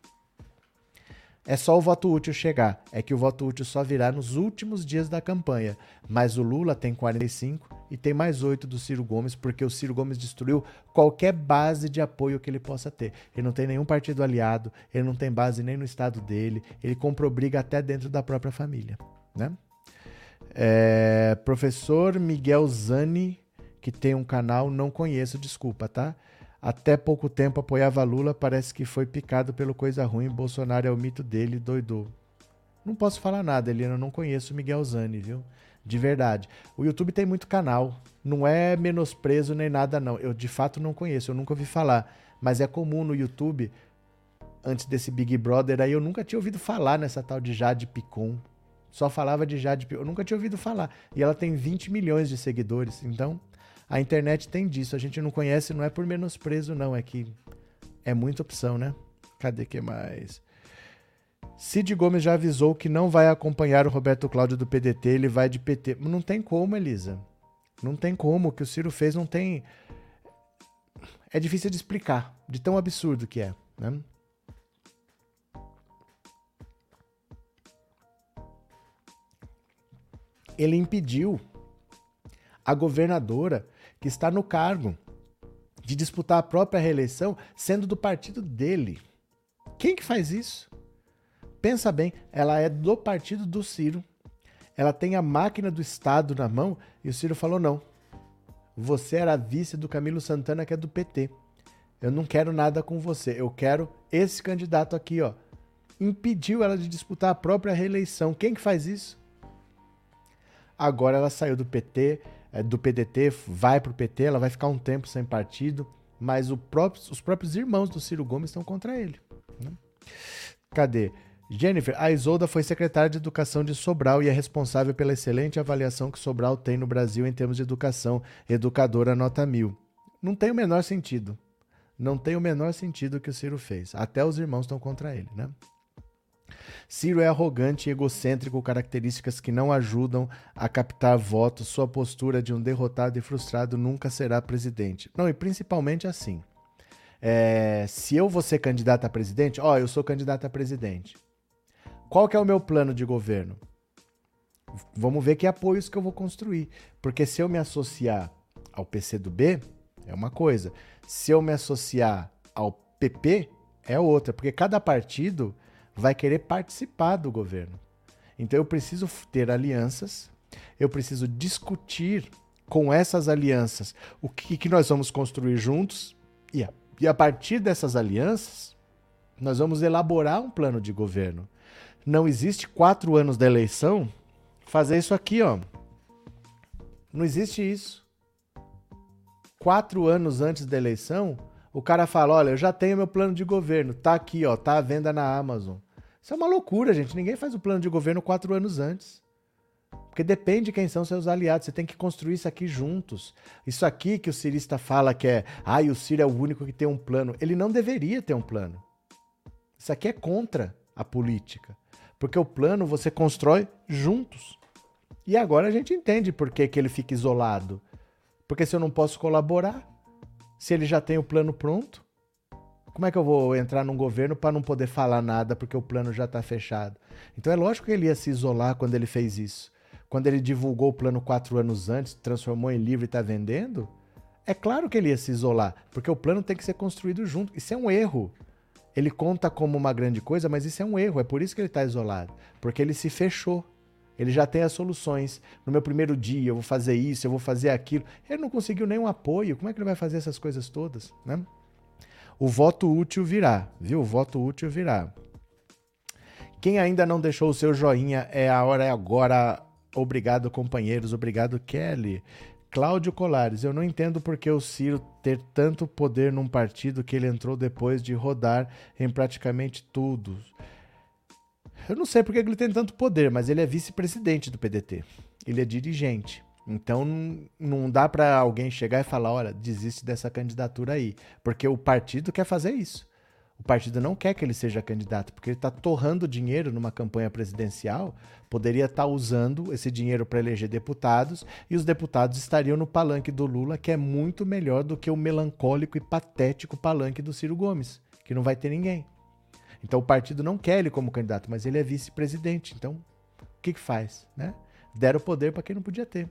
É só o voto útil chegar. É que o voto útil só virá nos últimos dias da campanha. Mas o Lula tem 45 e tem mais 8 do Ciro Gomes, porque o Ciro Gomes destruiu qualquer base de apoio que ele possa ter. Ele não tem nenhum partido aliado, ele não tem base nem no estado dele, ele comprou briga até dentro da própria família. Né? É, professor Miguel Zani, que tem um canal, não conheço, desculpa, tá? Até pouco tempo apoiava Lula, parece que foi picado pelo coisa ruim. Bolsonaro é o mito dele, doidou. Não posso falar nada, Eliana, eu não conheço o Miguel Zani, viu? De verdade. O YouTube tem muito canal, não é menosprezo nem nada, não. Eu de fato não conheço, eu nunca ouvi falar. Mas é comum no YouTube, antes desse Big Brother aí, eu nunca tinha ouvido falar nessa tal de Jade Picon. Só falava de Jade Picon, eu nunca tinha ouvido falar. E ela tem 20 milhões de seguidores, então a internet tem disso. A gente não conhece, não é por menosprezo, não. É que é muita opção, né? Cadê que mais? Cid Gomes já avisou que não vai acompanhar o Roberto Cláudio do PDT, ele vai de PT. Não tem como, Elisa. Não tem como. O que o Ciro fez não tem. É difícil de explicar, de tão absurdo que é. Né? Ele impediu a governadora que está no cargo de disputar a própria reeleição sendo do partido dele. Quem que faz isso? Pensa bem, ela é do partido do Ciro. Ela tem a máquina do Estado na mão e o Ciro falou: não. Você era vice do Camilo Santana, que é do PT. Eu não quero nada com você. Eu quero esse candidato aqui, ó. Impediu ela de disputar a própria reeleição. Quem que faz isso? Agora ela saiu do PT, do PDT vai para o PT, ela vai ficar um tempo sem partido, mas próprio, os próprios irmãos do Ciro Gomes estão contra ele. Né? Cadê? Jennifer, a Isolda foi secretária de Educação de Sobral e é responsável pela excelente avaliação que Sobral tem no Brasil em termos de educação. Educadora nota mil. Não tem o menor sentido. Não tem o menor sentido que o Ciro fez. Até os irmãos estão contra ele, né? Ciro é arrogante e egocêntrico, características que não ajudam a captar votos. Sua postura de um derrotado e frustrado nunca será presidente. Não, e principalmente assim. É, se eu vou ser candidato a presidente, ó, eu sou candidato a presidente. Qual que é o meu plano de governo? Vamos ver que apoios que eu vou construir. Porque se eu me associar ao PCdoB, é uma coisa. Se eu me associar ao PP, é outra. Porque cada partido vai querer participar do governo. Então eu preciso ter alianças, eu preciso discutir com essas alianças o que, que nós vamos construir juntos e a, e a partir dessas alianças nós vamos elaborar um plano de governo. Não existe quatro anos da eleição fazer isso aqui, ó. Não existe isso. Quatro anos antes da eleição, o cara fala: olha, eu já tenho meu plano de governo, tá aqui, ó, tá à venda na Amazon. Isso é uma loucura, gente. Ninguém faz o plano de governo quatro anos antes. Porque depende de quem são seus aliados. Você tem que construir isso aqui juntos. Isso aqui que o cirista fala que é, ah, o Ciro é o único que tem um plano. Ele não deveria ter um plano. Isso aqui é contra a política. Porque o plano você constrói juntos. E agora a gente entende por que, que ele fica isolado. Porque se eu não posso colaborar, se ele já tem o plano pronto, como é que eu vou entrar num governo para não poder falar nada porque o plano já está fechado? Então é lógico que ele ia se isolar quando ele fez isso. Quando ele divulgou o plano quatro anos antes, transformou em livro e está vendendo, é claro que ele ia se isolar, porque o plano tem que ser construído junto. Isso é um erro. Ele conta como uma grande coisa, mas isso é um erro. É por isso que ele está isolado, porque ele se fechou. Ele já tem as soluções. No meu primeiro dia, eu vou fazer isso, eu vou fazer aquilo. Ele não conseguiu nenhum apoio. Como é que ele vai fazer essas coisas todas, né? O voto útil virá, viu? O voto útil virá. Quem ainda não deixou o seu joinha, é a hora é agora. Obrigado, companheiros. Obrigado, Kelly. Cláudio Colares, eu não entendo por que o Ciro ter tanto poder num partido que ele entrou depois de rodar em praticamente tudo. Eu não sei por que ele tem tanto poder, mas ele é vice-presidente do PDT. Ele é dirigente. Então não dá para alguém chegar e falar, olha, desiste dessa candidatura aí, porque o partido quer fazer isso. O partido não quer que ele seja candidato, porque ele está torrando dinheiro numa campanha presidencial, poderia estar tá usando esse dinheiro para eleger deputados, e os deputados estariam no palanque do Lula, que é muito melhor do que o melancólico e patético palanque do Ciro Gomes, que não vai ter ninguém. Então o partido não quer ele como candidato, mas ele é vice-presidente. Então, o que, que faz? Né? Deram poder para quem não podia ter.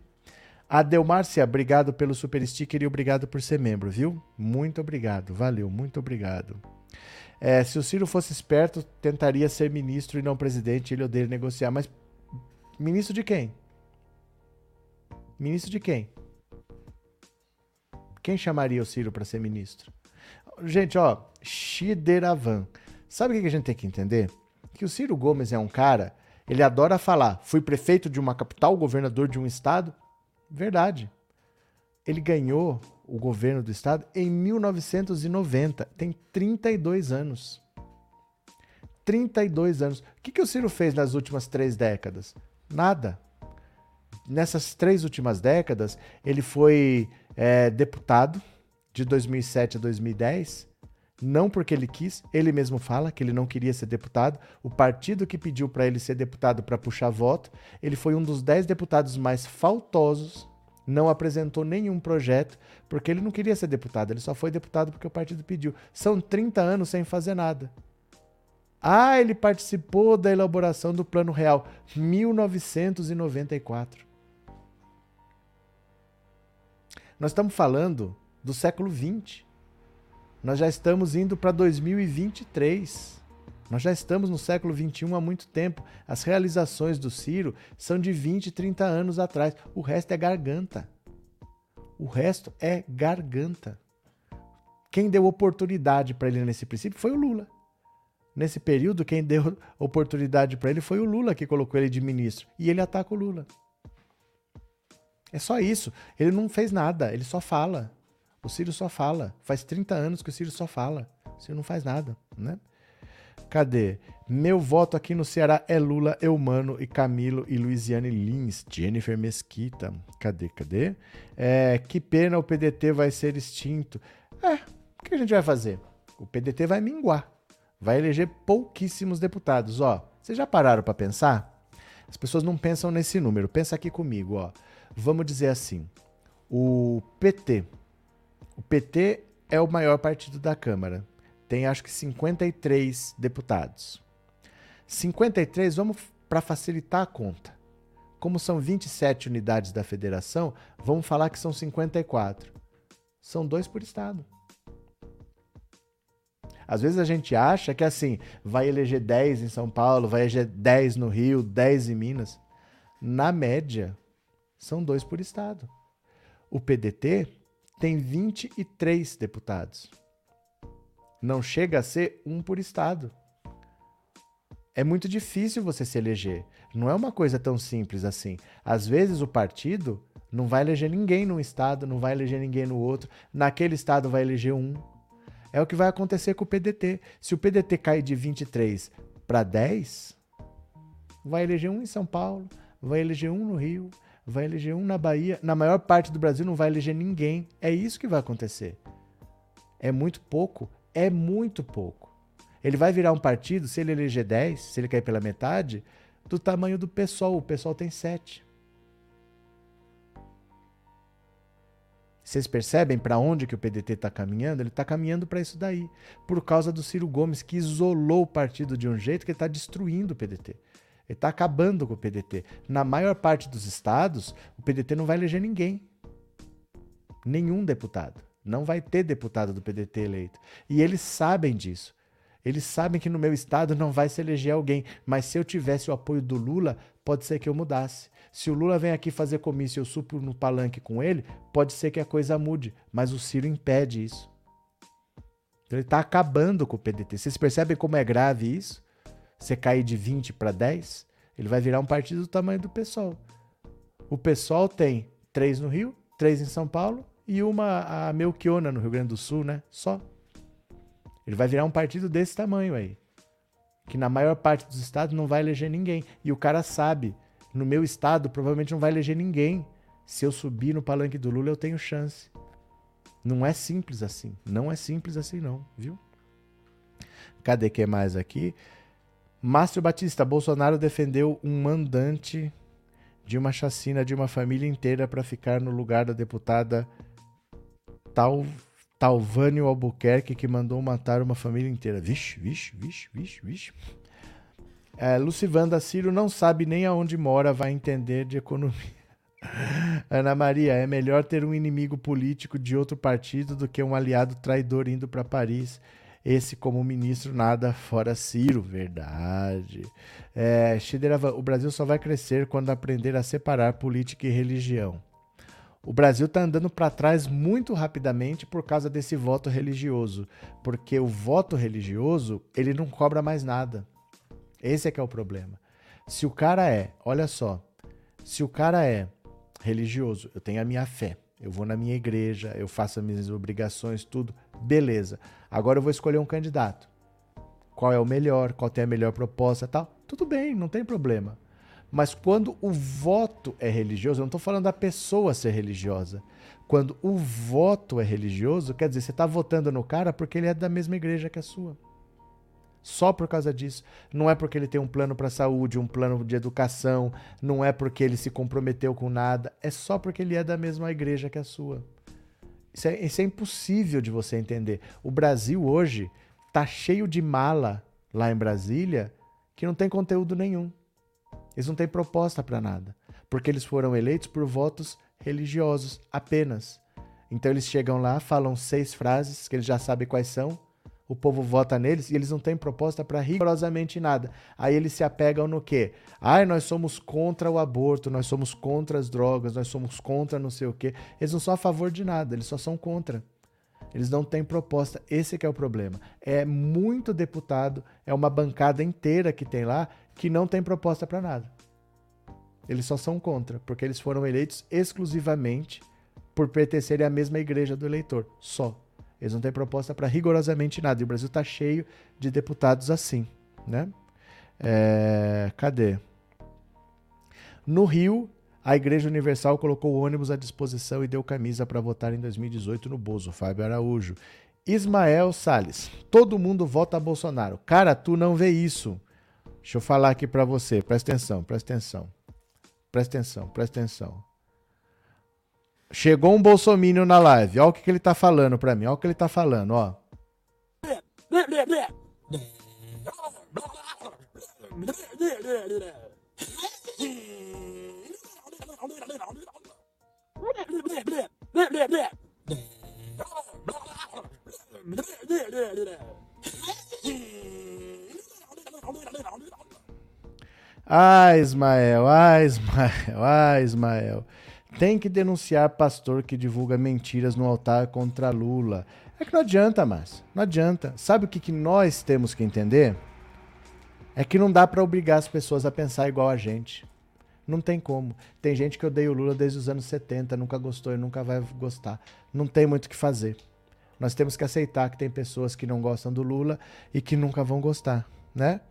Adelmárcia, obrigado pelo super sticker e obrigado por ser membro, viu? Muito obrigado, valeu, muito obrigado. É, se o Ciro fosse esperto, tentaria ser ministro e não presidente, ele odeia negociar. Mas ministro de quem? Ministro de quem? Quem chamaria o Ciro para ser ministro? Gente, ó, Shideravan. Sabe o que a gente tem que entender? Que o Ciro Gomes é um cara, ele adora falar, fui prefeito de uma capital, governador de um estado. Verdade. Ele ganhou o governo do estado em 1990. Tem 32 anos. 32 anos. O que, que o Ciro fez nas últimas três décadas? Nada. Nessas três últimas décadas, ele foi é, deputado de 2007 a 2010. Não porque ele quis, ele mesmo fala que ele não queria ser deputado. O partido que pediu para ele ser deputado para puxar voto, ele foi um dos dez deputados mais faltosos não apresentou nenhum projeto, porque ele não queria ser deputado, ele só foi deputado porque o partido pediu. São 30 anos sem fazer nada. Ah, ele participou da elaboração do Plano Real, 1994. Nós estamos falando do século 20. Nós já estamos indo para 2023. Nós já estamos no século XXI há muito tempo. As realizações do Ciro são de 20, 30 anos atrás. O resto é garganta. O resto é garganta. Quem deu oportunidade para ele nesse princípio foi o Lula. Nesse período, quem deu oportunidade para ele foi o Lula que colocou ele de ministro. E ele ataca o Lula. É só isso. Ele não fez nada, ele só fala. O Ciro só fala. Faz 30 anos que o Ciro só fala. O Ciro não faz nada, né? Cadê? Meu voto aqui no Ceará é Lula, Eumano e Camilo e Luiziane Lins. Jennifer Mesquita. Cadê? Cadê? É, que pena o PDT vai ser extinto. É, o que a gente vai fazer? O PDT vai minguar. Vai eleger pouquíssimos deputados. Ó, vocês já pararam para pensar? As pessoas não pensam nesse número. Pensa aqui comigo, ó. Vamos dizer assim. O PT. O PT é o maior partido da Câmara tem acho que 53 deputados. 53, vamos para facilitar a conta. Como são 27 unidades da federação, vamos falar que são 54. São dois por estado. Às vezes a gente acha que assim, vai eleger 10 em São Paulo, vai eleger 10 no Rio, 10 em Minas. Na média, são dois por estado. O PDT tem 23 deputados. Não chega a ser um por estado. É muito difícil você se eleger. Não é uma coisa tão simples assim. Às vezes o partido não vai eleger ninguém num estado, não vai eleger ninguém no outro. Naquele estado vai eleger um. É o que vai acontecer com o PDT. Se o PDT cair de 23 para 10, vai eleger um em São Paulo, vai eleger um no Rio, vai eleger um na Bahia. Na maior parte do Brasil não vai eleger ninguém. É isso que vai acontecer. É muito pouco é muito pouco. Ele vai virar um partido, se ele eleger 10, se ele cair pela metade, do tamanho do PSOL. O PSOL tem 7. Vocês percebem para onde que o PDT está caminhando? Ele está caminhando para isso daí, por causa do Ciro Gomes, que isolou o partido de um jeito que está destruindo o PDT. Ele está acabando com o PDT. Na maior parte dos estados, o PDT não vai eleger ninguém. Nenhum deputado. Não vai ter deputado do PDT eleito. E eles sabem disso. Eles sabem que no meu estado não vai se eleger alguém, mas se eu tivesse o apoio do Lula, pode ser que eu mudasse. Se o Lula vem aqui fazer comício e eu supo no palanque com ele, pode ser que a coisa mude, mas o Ciro impede isso. Ele está acabando com o PDT. Vocês percebem como é grave isso? Você cair de 20 para 10, ele vai virar um partido do tamanho do PSOL. O PSOL tem três no Rio, três em São Paulo e uma a Melchiona no Rio Grande do Sul, né? Só. Ele vai virar um partido desse tamanho aí. Que na maior parte dos estados não vai eleger ninguém. E o cara sabe, no meu estado provavelmente não vai eleger ninguém. Se eu subir no palanque do Lula, eu tenho chance. Não é simples assim. Não é simples assim, não, viu? Cadê que mais aqui? Márcio Batista, Bolsonaro defendeu um mandante de uma chacina de uma família inteira para ficar no lugar da deputada Tal, Talvânio Albuquerque, que mandou matar uma família inteira. Vixe, vixe, vixe, vixe, vixe. É, Lucivanda Ciro não sabe nem aonde mora, vai entender de economia. Ana Maria, é melhor ter um inimigo político de outro partido do que um aliado traidor indo para Paris esse como ministro nada fora Ciro, verdade. É, o Brasil só vai crescer quando aprender a separar política e religião. O Brasil está andando para trás muito rapidamente por causa desse voto religioso, porque o voto religioso ele não cobra mais nada. Esse é que é o problema. Se o cara é, olha só, se o cara é religioso, eu tenho a minha fé, eu vou na minha igreja, eu faço as minhas obrigações, tudo, beleza. Agora eu vou escolher um candidato. Qual é o melhor, qual tem a melhor proposta tal. Tudo bem, não tem problema. Mas quando o voto é religioso, eu não estou falando da pessoa ser religiosa. Quando o voto é religioso, quer dizer, você está votando no cara porque ele é da mesma igreja que a sua. Só por causa disso. Não é porque ele tem um plano para saúde, um plano de educação, não é porque ele se comprometeu com nada, é só porque ele é da mesma igreja que a sua. Isso é, isso é impossível de você entender. O Brasil hoje tá cheio de mala lá em Brasília que não tem conteúdo nenhum. Eles não têm proposta para nada, porque eles foram eleitos por votos religiosos apenas. Então eles chegam lá, falam seis frases que eles já sabem quais são, o povo vota neles e eles não têm proposta para rigorosamente nada. Aí eles se apegam no quê? Ai, nós somos contra o aborto, nós somos contra as drogas, nós somos contra não sei o quê. Eles não são a favor de nada, eles só são contra. Eles não têm proposta, esse é o problema. É muito deputado, é uma bancada inteira que tem lá que não tem proposta para nada. Eles só são contra, porque eles foram eleitos exclusivamente por pertencerem à mesma igreja do eleitor, só. Eles não têm proposta para rigorosamente nada. E o Brasil está cheio de deputados assim, né? É, cadê? No Rio, a Igreja Universal colocou o ônibus à disposição e deu camisa para votar em 2018 no Bozo, Fábio Araújo. Ismael Sales, todo mundo vota Bolsonaro. Cara, tu não vê isso. Deixa eu falar aqui para você, presta atenção, presta atenção. Presta atenção, presta atenção. Chegou um bolsomínio na live. Olha o que, que ele tá falando pra mim. Olha o que ele tá falando, ó. Ah, Ismael, ah, Ismael, ah, Ismael. Tem que denunciar pastor que divulga mentiras no altar contra Lula. É que não adianta, mas não adianta. Sabe o que, que nós temos que entender? É que não dá para obrigar as pessoas a pensar igual a gente. Não tem como. Tem gente que odeia o Lula desde os anos 70, nunca gostou e nunca vai gostar. Não tem muito o que fazer. Nós temos que aceitar que tem pessoas que não gostam do Lula e que nunca vão gostar, né?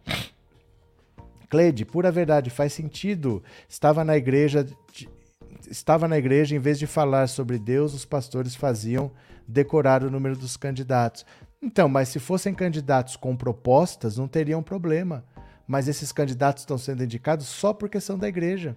Cleide, pura verdade, faz sentido. Estava na igreja estava na igreja, em vez de falar sobre Deus, os pastores faziam decorar o número dos candidatos. Então, mas se fossem candidatos com propostas, não teriam problema. Mas esses candidatos estão sendo indicados só porque são da igreja.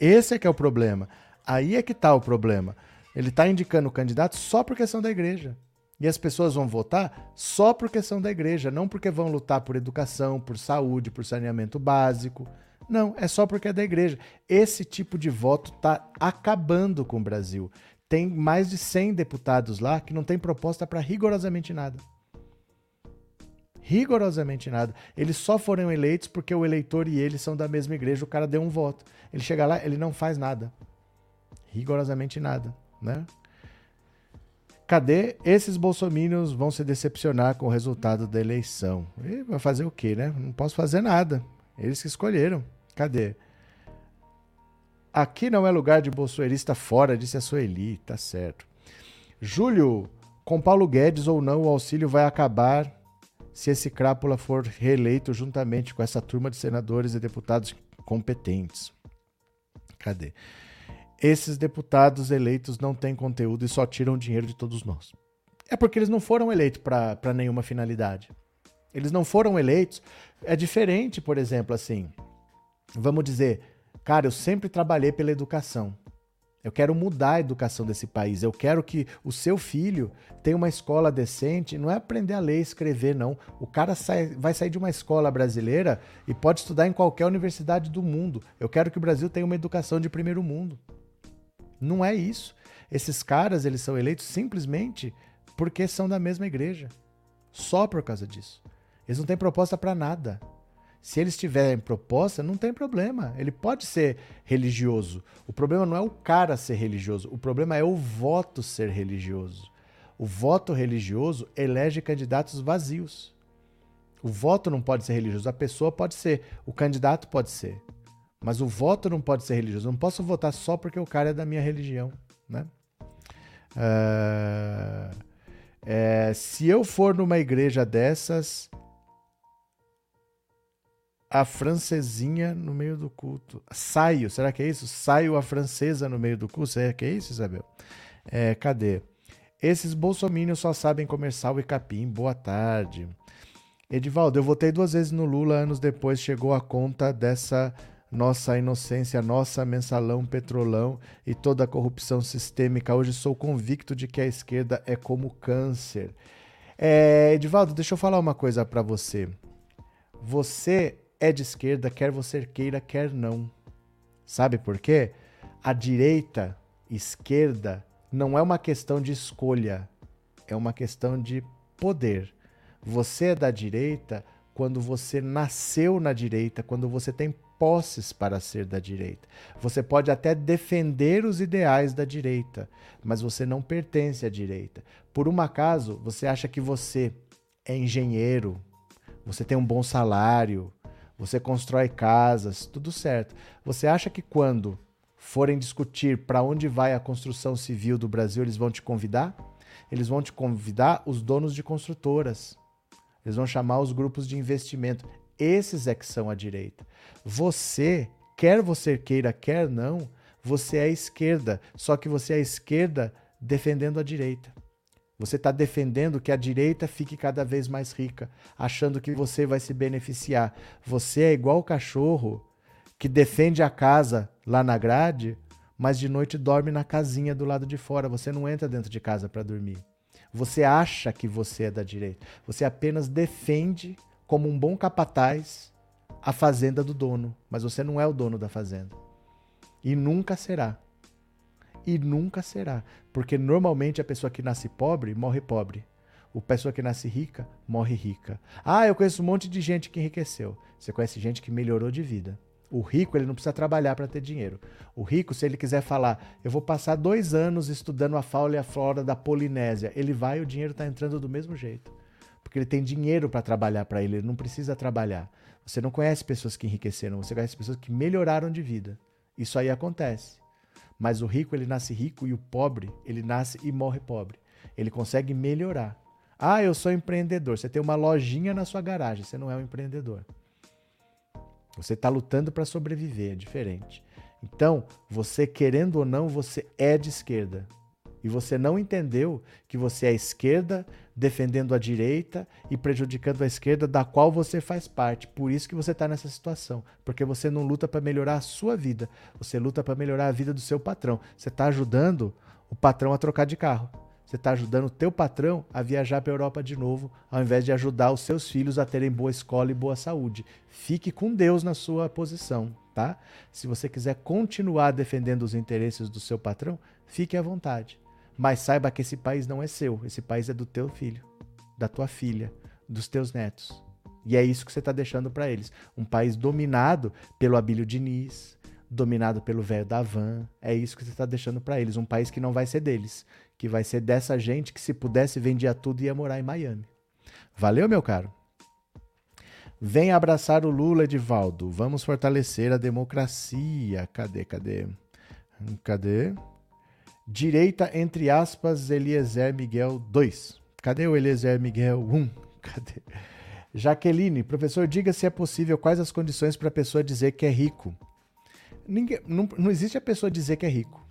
Esse é que é o problema. Aí é que está o problema. Ele está indicando o candidato só porque são da igreja. E as pessoas vão votar só porque são da igreja, não porque vão lutar por educação, por saúde, por saneamento básico. Não, é só porque é da igreja. Esse tipo de voto está acabando com o Brasil. Tem mais de 100 deputados lá que não tem proposta para rigorosamente nada. Rigorosamente nada. Eles só foram eleitos porque o eleitor e ele são da mesma igreja, o cara deu um voto. Ele chega lá, ele não faz nada. Rigorosamente nada, né? Cadê? Esses bolsomínios vão se decepcionar com o resultado da eleição. E vai fazer o quê, né? Não posso fazer nada. Eles que escolheram. Cadê? Aqui não é lugar de bolsoerista fora, disse a Sueli. Tá certo. Júlio, com Paulo Guedes ou não, o auxílio vai acabar se esse crápula for reeleito juntamente com essa turma de senadores e deputados competentes. Cadê? Esses deputados eleitos não têm conteúdo e só tiram dinheiro de todos nós. É porque eles não foram eleitos para nenhuma finalidade. Eles não foram eleitos. É diferente, por exemplo, assim. Vamos dizer, cara, eu sempre trabalhei pela educação. Eu quero mudar a educação desse país. Eu quero que o seu filho tenha uma escola decente. Não é aprender a ler e escrever, não. O cara sai, vai sair de uma escola brasileira e pode estudar em qualquer universidade do mundo. Eu quero que o Brasil tenha uma educação de primeiro mundo. Não é isso. Esses caras, eles são eleitos simplesmente porque são da mesma igreja. Só por causa disso. Eles não têm proposta para nada. Se eles tiverem proposta, não tem problema. Ele pode ser religioso. O problema não é o cara ser religioso, o problema é o voto ser religioso. O voto religioso elege candidatos vazios. O voto não pode ser religioso, a pessoa pode ser, o candidato pode ser. Mas o voto não pode ser religioso. Não posso votar só porque o cara é da minha religião. Né? Uh, é, se eu for numa igreja dessas, a francesinha no meio do culto. Saio, será que é isso? Saio a francesa no meio do culto? Será que é isso, Isabel? É, cadê? Esses bolsominions só sabem comer sal e capim. Boa tarde. Edivaldo, eu votei duas vezes no Lula, anos depois chegou a conta dessa nossa inocência, nossa mensalão, petrolão e toda a corrupção sistêmica. Hoje sou convicto de que a esquerda é como câncer. É, Edivaldo, deixa eu falar uma coisa para você. Você é de esquerda, quer você queira, quer não. Sabe por quê? A direita, esquerda, não é uma questão de escolha, é uma questão de poder. Você é da direita quando você nasceu na direita, quando você tem posses para ser da direita. Você pode até defender os ideais da direita, mas você não pertence à direita. Por um acaso, você acha que você é engenheiro, você tem um bom salário, você constrói casas, tudo certo. Você acha que quando forem discutir para onde vai a construção civil do Brasil, eles vão te convidar? Eles vão te convidar os donos de construtoras. Eles vão chamar os grupos de investimento. Esses é que são a direita. Você, quer você queira, quer não, você é a esquerda. Só que você é a esquerda defendendo a direita. Você está defendendo que a direita fique cada vez mais rica, achando que você vai se beneficiar. Você é igual o cachorro que defende a casa lá na grade, mas de noite dorme na casinha do lado de fora. Você não entra dentro de casa para dormir. Você acha que você é da direita. Você apenas defende, como um bom capataz, a fazenda do dono. Mas você não é o dono da fazenda. E nunca será e nunca será. Porque normalmente a pessoa que nasce pobre morre pobre. A pessoa que nasce rica morre rica. Ah, eu conheço um monte de gente que enriqueceu. Você conhece gente que melhorou de vida. O rico, ele não precisa trabalhar para ter dinheiro. O rico, se ele quiser falar, eu vou passar dois anos estudando a fauna e a flora da Polinésia, ele vai e o dinheiro está entrando do mesmo jeito. Porque ele tem dinheiro para trabalhar para ele, ele não precisa trabalhar. Você não conhece pessoas que enriqueceram, você conhece pessoas que melhoraram de vida. Isso aí acontece. Mas o rico, ele nasce rico e o pobre, ele nasce e morre pobre. Ele consegue melhorar. Ah, eu sou empreendedor. Você tem uma lojinha na sua garagem, você não é um empreendedor. Você está lutando para sobreviver, é diferente. Então, você querendo ou não, você é de esquerda. E você não entendeu que você é esquerda defendendo a direita e prejudicando a esquerda da qual você faz parte. Por isso que você está nessa situação. Porque você não luta para melhorar a sua vida. Você luta para melhorar a vida do seu patrão. Você está ajudando o patrão a trocar de carro. Você está ajudando o teu patrão a viajar para a Europa de novo, ao invés de ajudar os seus filhos a terem boa escola e boa saúde. Fique com Deus na sua posição, tá? Se você quiser continuar defendendo os interesses do seu patrão, fique à vontade. Mas saiba que esse país não é seu, esse país é do teu filho, da tua filha, dos teus netos. E é isso que você está deixando para eles. Um país dominado pelo Abílio Diniz, dominado pelo velho da van. É isso que você está deixando para eles. Um país que não vai ser deles, que vai ser dessa gente que, se pudesse, vendia tudo e ia morar em Miami. Valeu, meu caro? Vem abraçar o Lula, Edivaldo. Vamos fortalecer a democracia. Cadê, cadê? Cadê? Direita, entre aspas, Eliezer Miguel 2. Cadê o Eliezer Miguel 1? Cadê? Jaqueline, professor, diga se é possível quais as condições para a pessoa dizer que é rico. Ninguém, não, não existe a pessoa dizer que é rico.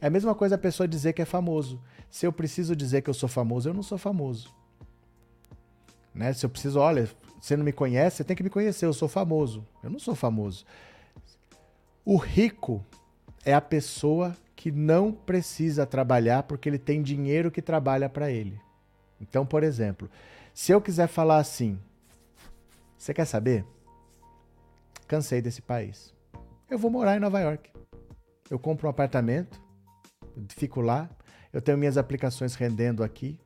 É a mesma coisa a pessoa dizer que é famoso. Se eu preciso dizer que eu sou famoso, eu não sou famoso. Né? Se eu preciso, olha, você não me conhece, você tem que me conhecer, eu sou famoso. Eu não sou famoso. O rico é a pessoa que não precisa trabalhar porque ele tem dinheiro que trabalha para ele. Então, por exemplo, se eu quiser falar assim, você quer saber? Cansei desse país. Eu vou morar em Nova York. Eu compro um apartamento, fico lá, eu tenho minhas aplicações rendendo aqui.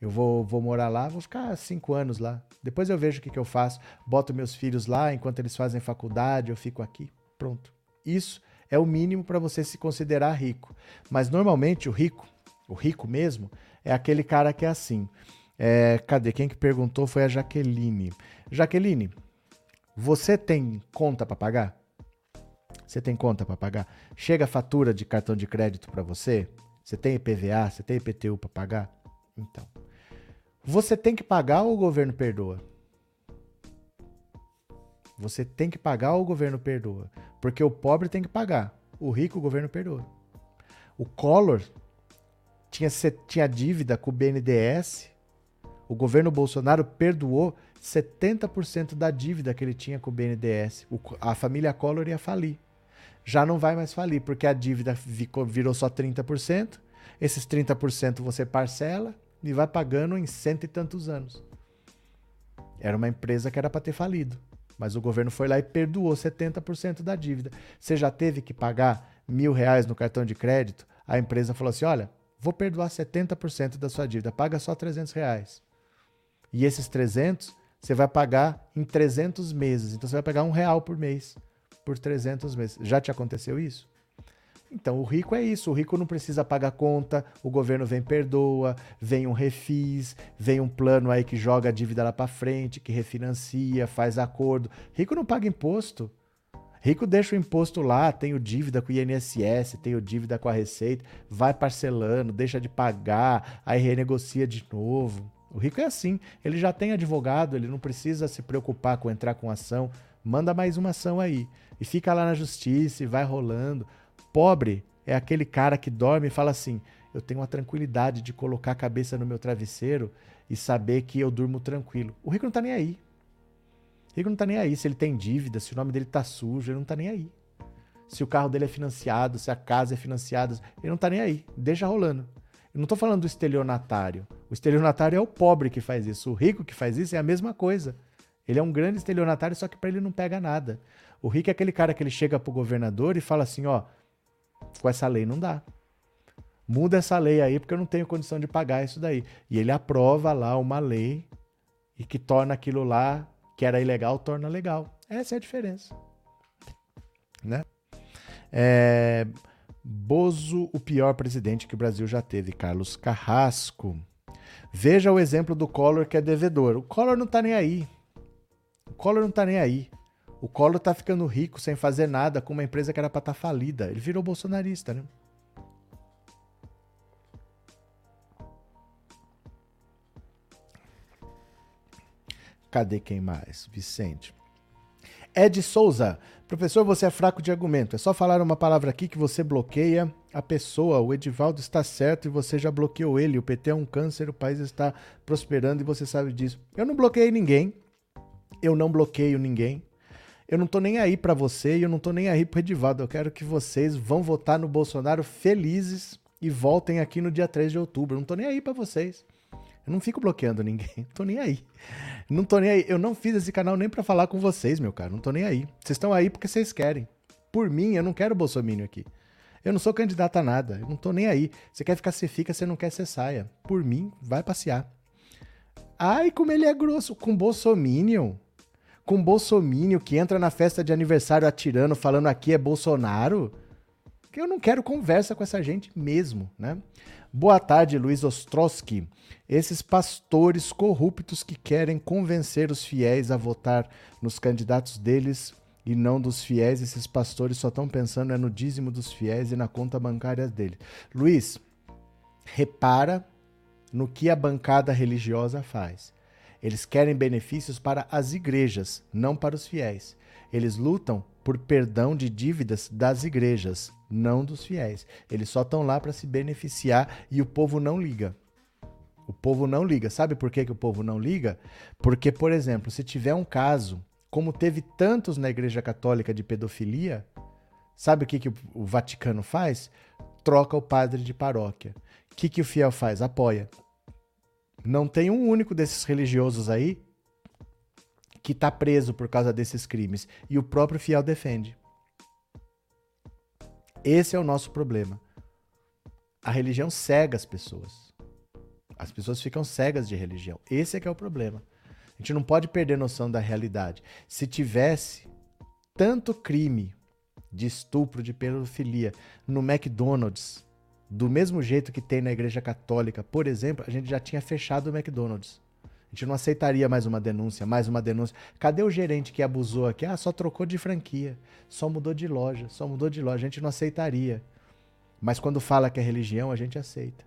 Eu vou, vou morar lá, vou ficar cinco anos lá. Depois eu vejo o que, que eu faço. Boto meus filhos lá enquanto eles fazem faculdade, eu fico aqui. Pronto. Isso é o mínimo para você se considerar rico. Mas normalmente o rico, o rico mesmo, é aquele cara que é assim. É, cadê? Quem que perguntou foi a Jaqueline. Jaqueline, você tem conta para pagar? Você tem conta para pagar? Chega fatura de cartão de crédito para você? Você tem IPVA? Você tem IPTU para pagar? Então, você tem que pagar ou o governo perdoa? Você tem que pagar ou o governo perdoa? Porque o pobre tem que pagar, o rico o governo perdoa. O Collor tinha, tinha dívida com o BNDES, o governo Bolsonaro perdoou 70% da dívida que ele tinha com o BNDES. O, a família Collor ia falir. Já não vai mais falir, porque a dívida ficou, virou só 30%. Esses 30% você parcela e vai pagando em cento e tantos anos. Era uma empresa que era para ter falido. Mas o governo foi lá e perdoou 70% da dívida. Você já teve que pagar mil reais no cartão de crédito? A empresa falou assim: olha, vou perdoar 70% da sua dívida, paga só 300 reais. E esses 300 você vai pagar em 300 meses. Então você vai pagar um real por mês por 300 meses. Já te aconteceu isso? Então, o rico é isso. O rico não precisa pagar conta, o governo vem perdoa, vem um refis, vem um plano aí que joga a dívida lá para frente, que refinancia, faz acordo. Rico não paga imposto. Rico deixa o imposto lá, tenho dívida com o INSS, tenho dívida com a Receita, vai parcelando, deixa de pagar, aí renegocia de novo. O rico é assim, ele já tem advogado, ele não precisa se preocupar com entrar com ação, manda mais uma ação aí. E fica lá na justiça e vai rolando. Pobre é aquele cara que dorme e fala assim: eu tenho a tranquilidade de colocar a cabeça no meu travesseiro e saber que eu durmo tranquilo. O rico não tá nem aí. O rico não tá nem aí se ele tem dívida, se o nome dele tá sujo, ele não tá nem aí. Se o carro dele é financiado, se a casa é financiada, ele não tá nem aí. Deixa rolando. Eu não tô falando do estelionatário. O estelionatário é o pobre que faz isso. O rico que faz isso é a mesma coisa. Ele é um grande estelionatário, só que para ele não pega nada. O rico é aquele cara que ele chega pro governador e fala assim, ó, com essa lei não dá. Muda essa lei aí porque eu não tenho condição de pagar isso daí. E ele aprova lá uma lei e que torna aquilo lá que era ilegal, torna legal. Essa é a diferença. Né? É... Bozo, o pior presidente que o Brasil já teve, Carlos Carrasco. Veja o exemplo do Collor que é devedor. O Collor não tá nem aí. O Collor não tá nem aí. O Collor tá ficando rico sem fazer nada com uma empresa que era para estar tá falida. Ele virou bolsonarista, né? Cadê quem mais? Vicente. Ed Souza. Professor, você é fraco de argumento. É só falar uma palavra aqui que você bloqueia a pessoa. O Edivaldo está certo e você já bloqueou ele. O PT é um câncer, o país está prosperando e você sabe disso. Eu não bloqueei ninguém. Eu não bloqueio ninguém. Eu não tô nem aí para você e eu não tô nem aí pro Edivaldo. Eu quero que vocês vão votar no Bolsonaro felizes e voltem aqui no dia 3 de outubro. Eu não tô nem aí para vocês. Eu não fico bloqueando ninguém. Não tô nem aí. Não tô nem aí. Eu não fiz esse canal nem para falar com vocês, meu cara. Não tô nem aí. Vocês estão aí porque vocês querem. Por mim, eu não quero Bolsonaro aqui. Eu não sou candidato a nada. Eu não tô nem aí. Você quer ficar, você fica. Você não quer, você saia. Por mim, vai passear. Ai, como ele é grosso. Com Bolsominion com bolsomínio que entra na festa de aniversário atirando, falando aqui é Bolsonaro, que eu não quero conversa com essa gente mesmo, né? Boa tarde, Luiz Ostrowski. Esses pastores corruptos que querem convencer os fiéis a votar nos candidatos deles e não dos fiéis, esses pastores só estão pensando é no dízimo dos fiéis e na conta bancária deles. Luiz, repara no que a bancada religiosa faz. Eles querem benefícios para as igrejas, não para os fiéis. Eles lutam por perdão de dívidas das igrejas, não dos fiéis. Eles só estão lá para se beneficiar e o povo não liga. O povo não liga. Sabe por que, que o povo não liga? Porque, por exemplo, se tiver um caso, como teve tantos na Igreja Católica de pedofilia, sabe o que, que o Vaticano faz? Troca o padre de paróquia. O que, que o fiel faz? Apoia. Não tem um único desses religiosos aí que está preso por causa desses crimes. E o próprio fiel defende. Esse é o nosso problema. A religião cega as pessoas. As pessoas ficam cegas de religião. Esse é que é o problema. A gente não pode perder noção da realidade. Se tivesse tanto crime de estupro, de pedofilia no McDonald's, do mesmo jeito que tem na Igreja Católica, por exemplo, a gente já tinha fechado o McDonald's. A gente não aceitaria mais uma denúncia, mais uma denúncia. Cadê o gerente que abusou aqui? Ah, só trocou de franquia, só mudou de loja, só mudou de loja. A gente não aceitaria. Mas quando fala que é religião, a gente aceita.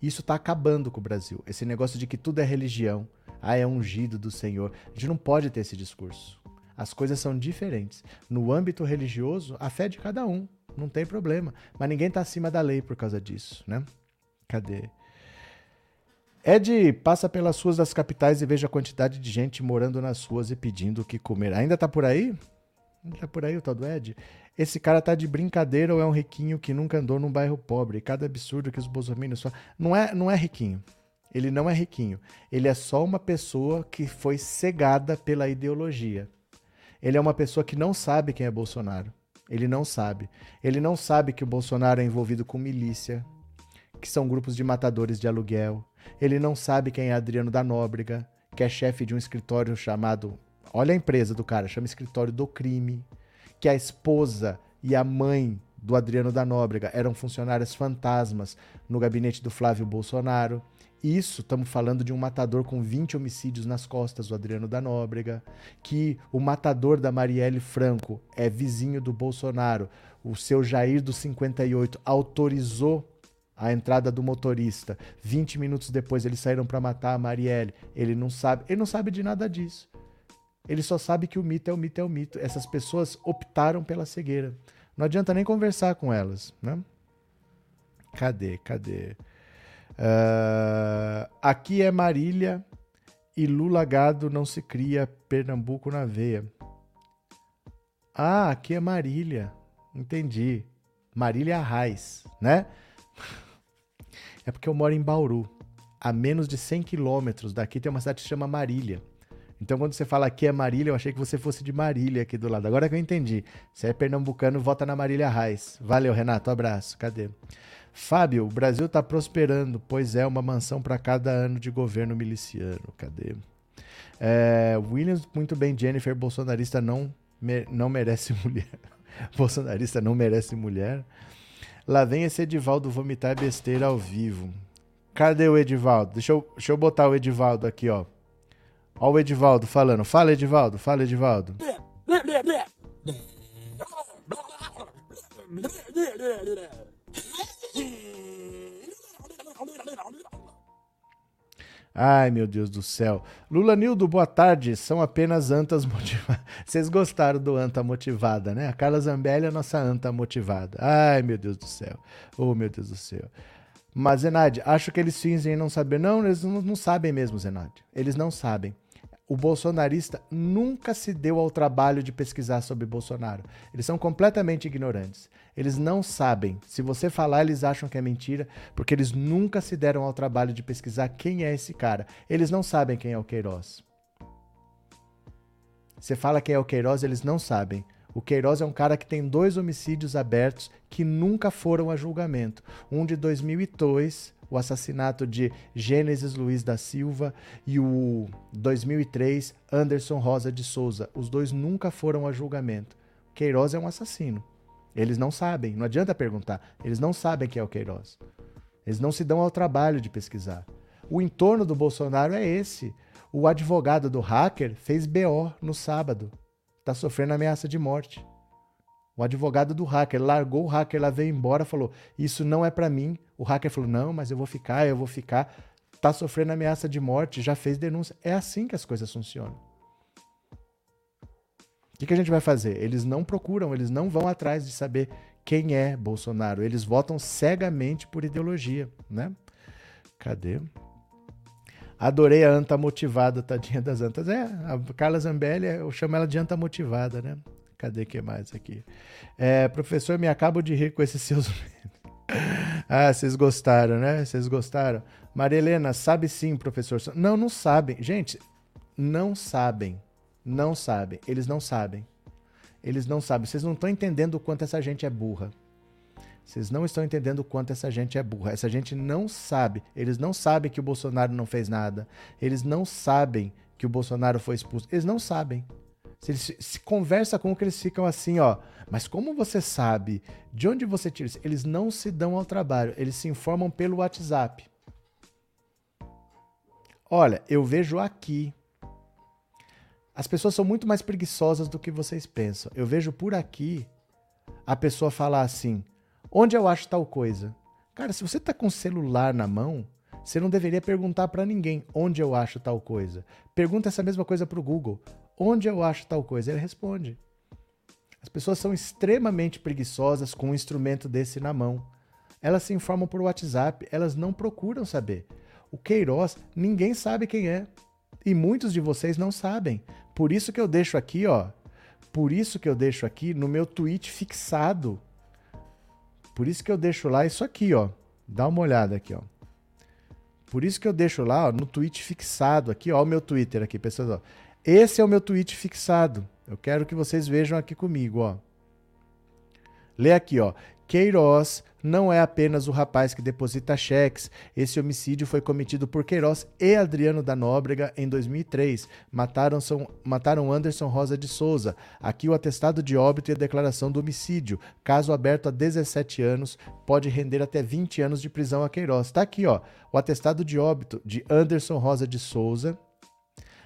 Isso está acabando com o Brasil. Esse negócio de que tudo é religião, ah, é ungido do Senhor. A gente não pode ter esse discurso. As coisas são diferentes. No âmbito religioso, a fé é de cada um, não tem problema. Mas ninguém está acima da lei por causa disso, né? Cadê? Ed passa pelas ruas das capitais e veja a quantidade de gente morando nas ruas e pedindo o que comer. Ainda tá por aí? Ainda tá por aí o tal do Ed? Esse cara tá de brincadeira ou é um riquinho que nunca andou num bairro pobre? Cada absurdo que os bolsominions falam. Não é, não é riquinho. Ele não é riquinho. Ele é só uma pessoa que foi cegada pela ideologia. Ele é uma pessoa que não sabe quem é Bolsonaro. Ele não sabe. Ele não sabe que o Bolsonaro é envolvido com milícia, que são grupos de matadores de aluguel. Ele não sabe quem é Adriano da Nóbrega, que é chefe de um escritório chamado. Olha a empresa do cara, chama Escritório do Crime. Que a esposa e a mãe do Adriano da Nóbrega eram funcionárias fantasmas no gabinete do Flávio Bolsonaro. Isso, estamos falando de um matador com 20 homicídios nas costas, o Adriano da Nóbrega, que o matador da Marielle Franco é vizinho do Bolsonaro. O seu Jair dos 58 autorizou a entrada do motorista. 20 minutos depois eles saíram para matar a Marielle. Ele não sabe, ele não sabe de nada disso. Ele só sabe que o mito é o mito é o mito. Essas pessoas optaram pela cegueira. Não adianta nem conversar com elas, né? Cadê? Cadê? Uh, aqui é Marília e Lula Gado não se cria Pernambuco na veia. Ah, aqui é Marília. Entendi. Marília Arraes, né? É porque eu moro em Bauru. A menos de 100 quilômetros daqui tem uma cidade que se chama Marília. Então, quando você fala aqui é Marília, eu achei que você fosse de Marília aqui do lado. Agora que eu entendi. Você é pernambucano, vota na Marília Arraes. Valeu, Renato. Abraço. Cadê? Fábio, o Brasil está prosperando, pois é uma mansão para cada ano de governo miliciano. Cadê? É, Williams, muito bem, Jennifer, bolsonarista não, me, não merece mulher. bolsonarista não merece mulher. Lá vem esse Edivaldo vomitar besteira ao vivo. Cadê o Edivaldo? Deixa eu, deixa eu botar o Edivaldo aqui, ó. Ó o Edivaldo falando. Fala, Edivaldo. Fala, Edivaldo. Ai, meu Deus do céu. Lula Nildo, boa tarde. São apenas antas motivadas. Vocês gostaram do anta motivada, né? A Carla Zambelli é a nossa anta motivada. Ai, meu Deus do céu. Oh, meu Deus do céu. Mas, Zenade, acho que eles fingem não saber. Não, eles não, não sabem mesmo, Zenade. Eles não sabem o bolsonarista nunca se deu ao trabalho de pesquisar sobre Bolsonaro. Eles são completamente ignorantes. Eles não sabem. Se você falar, eles acham que é mentira, porque eles nunca se deram ao trabalho de pesquisar quem é esse cara. Eles não sabem quem é o Queiroz. Você fala quem é o Queiroz, eles não sabem. O Queiroz é um cara que tem dois homicídios abertos que nunca foram a julgamento. Um de 2002, o assassinato de Gênesis Luiz da Silva e o 2003 Anderson Rosa de Souza. Os dois nunca foram a julgamento. Queiroz é um assassino. Eles não sabem, não adianta perguntar. Eles não sabem quem é o Queiroz. Eles não se dão ao trabalho de pesquisar. O entorno do Bolsonaro é esse. O advogado do hacker fez BO no sábado. Está sofrendo ameaça de morte. O advogado do hacker largou o hacker, lá veio embora, falou: Isso não é para mim. O hacker falou: Não, mas eu vou ficar, eu vou ficar. Tá sofrendo ameaça de morte, já fez denúncia. É assim que as coisas funcionam. Que, que a gente vai fazer? Eles não procuram, eles não vão atrás de saber quem é Bolsonaro. Eles votam cegamente por ideologia, né? Cadê? Adorei a anta motivada, tadinha das antas. É, a Carla Zambelli, eu chamo ela de anta motivada, né? Cadê que mais aqui? É, professor, me acabo de rir com esses seus. ah, vocês gostaram, né? Vocês gostaram? Maria Helena, sabe sim, professor. Não, não sabem. Gente, não sabem. Não sabem. Eles não sabem. Eles não sabem. Vocês não estão entendendo o quanto essa gente é burra. Vocês não estão entendendo o quanto essa gente é burra. Essa gente não sabe. Eles não sabem que o Bolsonaro não fez nada. Eles não sabem que o Bolsonaro foi expulso. Eles não sabem. Se eles se conversa com que eles ficam assim, ó. Mas como você sabe? De onde você tira isso? Eles não se dão ao trabalho. Eles se informam pelo WhatsApp. Olha, eu vejo aqui. As pessoas são muito mais preguiçosas do que vocês pensam. Eu vejo por aqui a pessoa falar assim: Onde eu acho tal coisa? Cara, se você está com o celular na mão, você não deveria perguntar para ninguém onde eu acho tal coisa. Pergunta essa mesma coisa para o Google. Onde eu acho tal coisa? Ele responde. As pessoas são extremamente preguiçosas com um instrumento desse na mão. Elas se informam por WhatsApp, elas não procuram saber. O Queiroz, ninguém sabe quem é. E muitos de vocês não sabem. Por isso que eu deixo aqui, ó. Por isso que eu deixo aqui no meu tweet fixado por isso que eu deixo lá isso aqui, ó. Dá uma olhada aqui, ó. Por isso que eu deixo lá, ó, no tweet fixado aqui, ó, o meu Twitter aqui, pessoas, ó. Esse é o meu tweet fixado. Eu quero que vocês vejam aqui comigo, ó. Lê aqui, ó. Queiroz não é apenas o rapaz que deposita cheques. Esse homicídio foi cometido por Queiroz e Adriano da Nóbrega em 2003. Mataram, são, mataram Anderson Rosa de Souza. Aqui o atestado de óbito e a declaração do homicídio. Caso aberto há 17 anos, pode render até 20 anos de prisão a Queiroz. Está aqui, ó, o atestado de óbito de Anderson Rosa de Souza.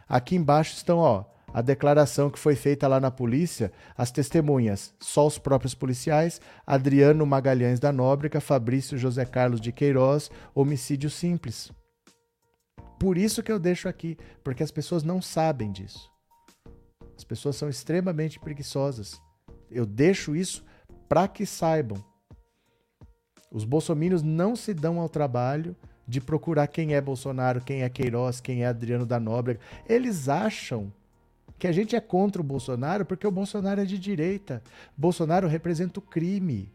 Aqui embaixo estão, ó, a declaração que foi feita lá na polícia, as testemunhas, só os próprios policiais, Adriano Magalhães da Nóbrega, Fabrício José Carlos de Queiroz, homicídio simples. Por isso que eu deixo aqui, porque as pessoas não sabem disso. As pessoas são extremamente preguiçosas. Eu deixo isso para que saibam. Os bolsomínios não se dão ao trabalho de procurar quem é Bolsonaro, quem é Queiroz, quem é Adriano da Nóbrega. Eles acham que a gente é contra o Bolsonaro porque o Bolsonaro é de direita. Bolsonaro representa o crime.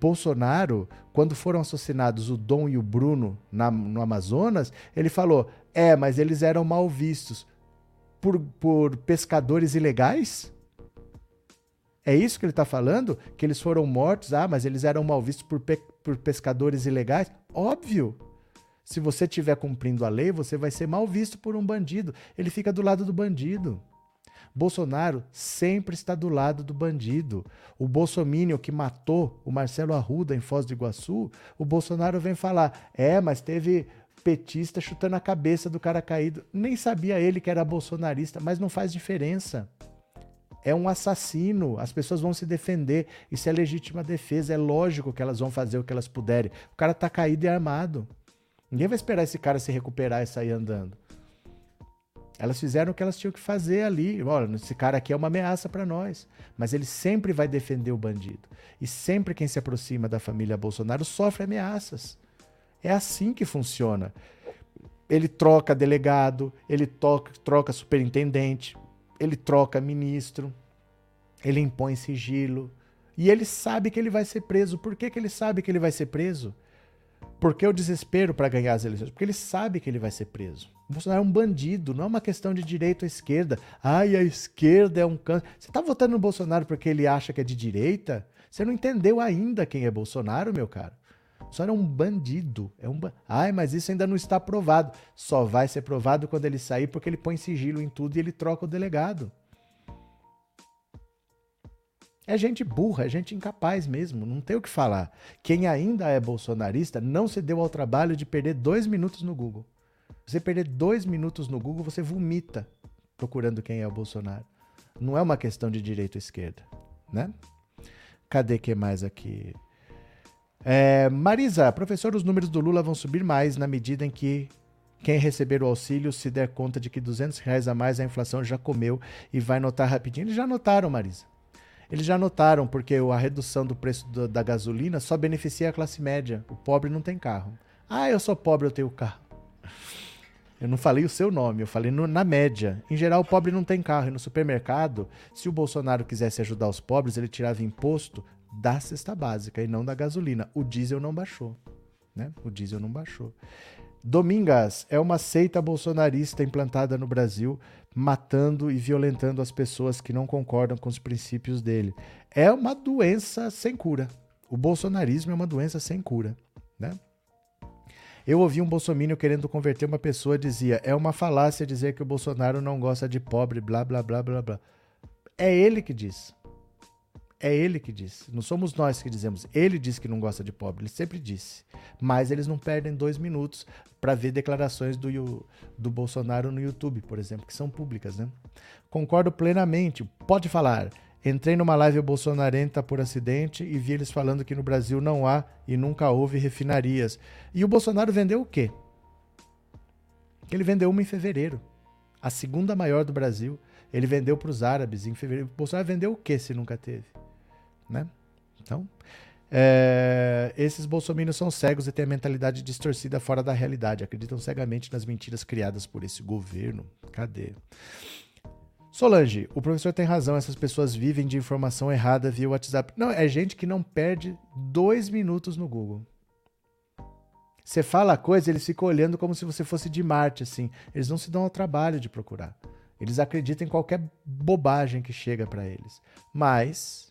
Bolsonaro, quando foram assassinados o Dom e o Bruno na, no Amazonas, ele falou: é, mas eles eram mal vistos por, por pescadores ilegais? É isso que ele está falando? Que eles foram mortos? Ah, mas eles eram mal vistos por, pe por pescadores ilegais? Óbvio! Se você estiver cumprindo a lei, você vai ser mal visto por um bandido. Ele fica do lado do bandido. Bolsonaro sempre está do lado do bandido. O bolsomínio que matou o Marcelo Arruda em Foz do Iguaçu, o Bolsonaro vem falar: é, mas teve petista chutando a cabeça do cara caído. Nem sabia ele que era bolsonarista, mas não faz diferença. É um assassino, as pessoas vão se defender. Isso é legítima defesa, é lógico que elas vão fazer o que elas puderem. O cara tá caído e armado. Ninguém vai esperar esse cara se recuperar e sair andando. Elas fizeram o que elas tinham que fazer ali. Olha, esse cara aqui é uma ameaça para nós. Mas ele sempre vai defender o bandido. E sempre quem se aproxima da família Bolsonaro sofre ameaças. É assim que funciona. Ele troca delegado, ele troca superintendente, ele troca ministro, ele impõe sigilo. E ele sabe que ele vai ser preso. Por que, que ele sabe que ele vai ser preso? Por que o desespero para ganhar as eleições? Porque ele sabe que ele vai ser preso. O Bolsonaro é um bandido, não é uma questão de direita ou esquerda. Ai, a esquerda é um câncer. Você está votando no Bolsonaro porque ele acha que é de direita? Você não entendeu ainda quem é Bolsonaro, meu caro. Bolsonaro é um bandido. É um ba... Ai, mas isso ainda não está provado. Só vai ser provado quando ele sair, porque ele põe sigilo em tudo e ele troca o delegado. É gente burra, é gente incapaz mesmo, não tem o que falar. Quem ainda é bolsonarista não se deu ao trabalho de perder dois minutos no Google. Você perder dois minutos no Google, você vomita procurando quem é o Bolsonaro. Não é uma questão de direita ou esquerda, né? Cadê que mais aqui? É, Marisa, professor, os números do Lula vão subir mais na medida em que quem receber o auxílio se der conta de que 200 reais a mais a inflação já comeu e vai notar rapidinho. Eles já notaram, Marisa. Eles já notaram, porque a redução do preço do, da gasolina só beneficia a classe média. O pobre não tem carro. Ah, eu sou pobre, eu tenho carro. Eu não falei o seu nome, eu falei no, na média. Em geral, o pobre não tem carro. E no supermercado, se o Bolsonaro quisesse ajudar os pobres, ele tirava imposto da cesta básica e não da gasolina. O diesel não baixou. Né? O diesel não baixou. Domingas é uma seita bolsonarista implantada no Brasil, matando e violentando as pessoas que não concordam com os princípios dele. É uma doença sem cura. O bolsonarismo é uma doença sem cura. Né? Eu ouvi um bolsomínio querendo converter uma pessoa, dizia: é uma falácia dizer que o Bolsonaro não gosta de pobre, blá, blá, blá, blá, blá. É ele que diz. É ele que diz. Não somos nós que dizemos. Ele diz que não gosta de pobre, ele sempre disse. Mas eles não perdem dois minutos para ver declarações do, do Bolsonaro no YouTube, por exemplo, que são públicas, né? Concordo plenamente. Pode falar. Entrei numa live bolsonarenta por acidente e vi eles falando que no Brasil não há e nunca houve refinarias. E o Bolsonaro vendeu o quê? Ele vendeu uma em fevereiro, a segunda maior do Brasil. Ele vendeu para os árabes em fevereiro. O Bolsonaro vendeu o quê se nunca teve? Né? Então, é, esses bolsominions são cegos e têm a mentalidade distorcida fora da realidade. Acreditam cegamente nas mentiras criadas por esse governo. Cadê? Solange, o professor tem razão, essas pessoas vivem de informação errada via WhatsApp. Não, é gente que não perde dois minutos no Google. Você fala a coisa, eles ficam olhando como se você fosse de Marte, assim. Eles não se dão ao trabalho de procurar. Eles acreditam em qualquer bobagem que chega para eles. Mas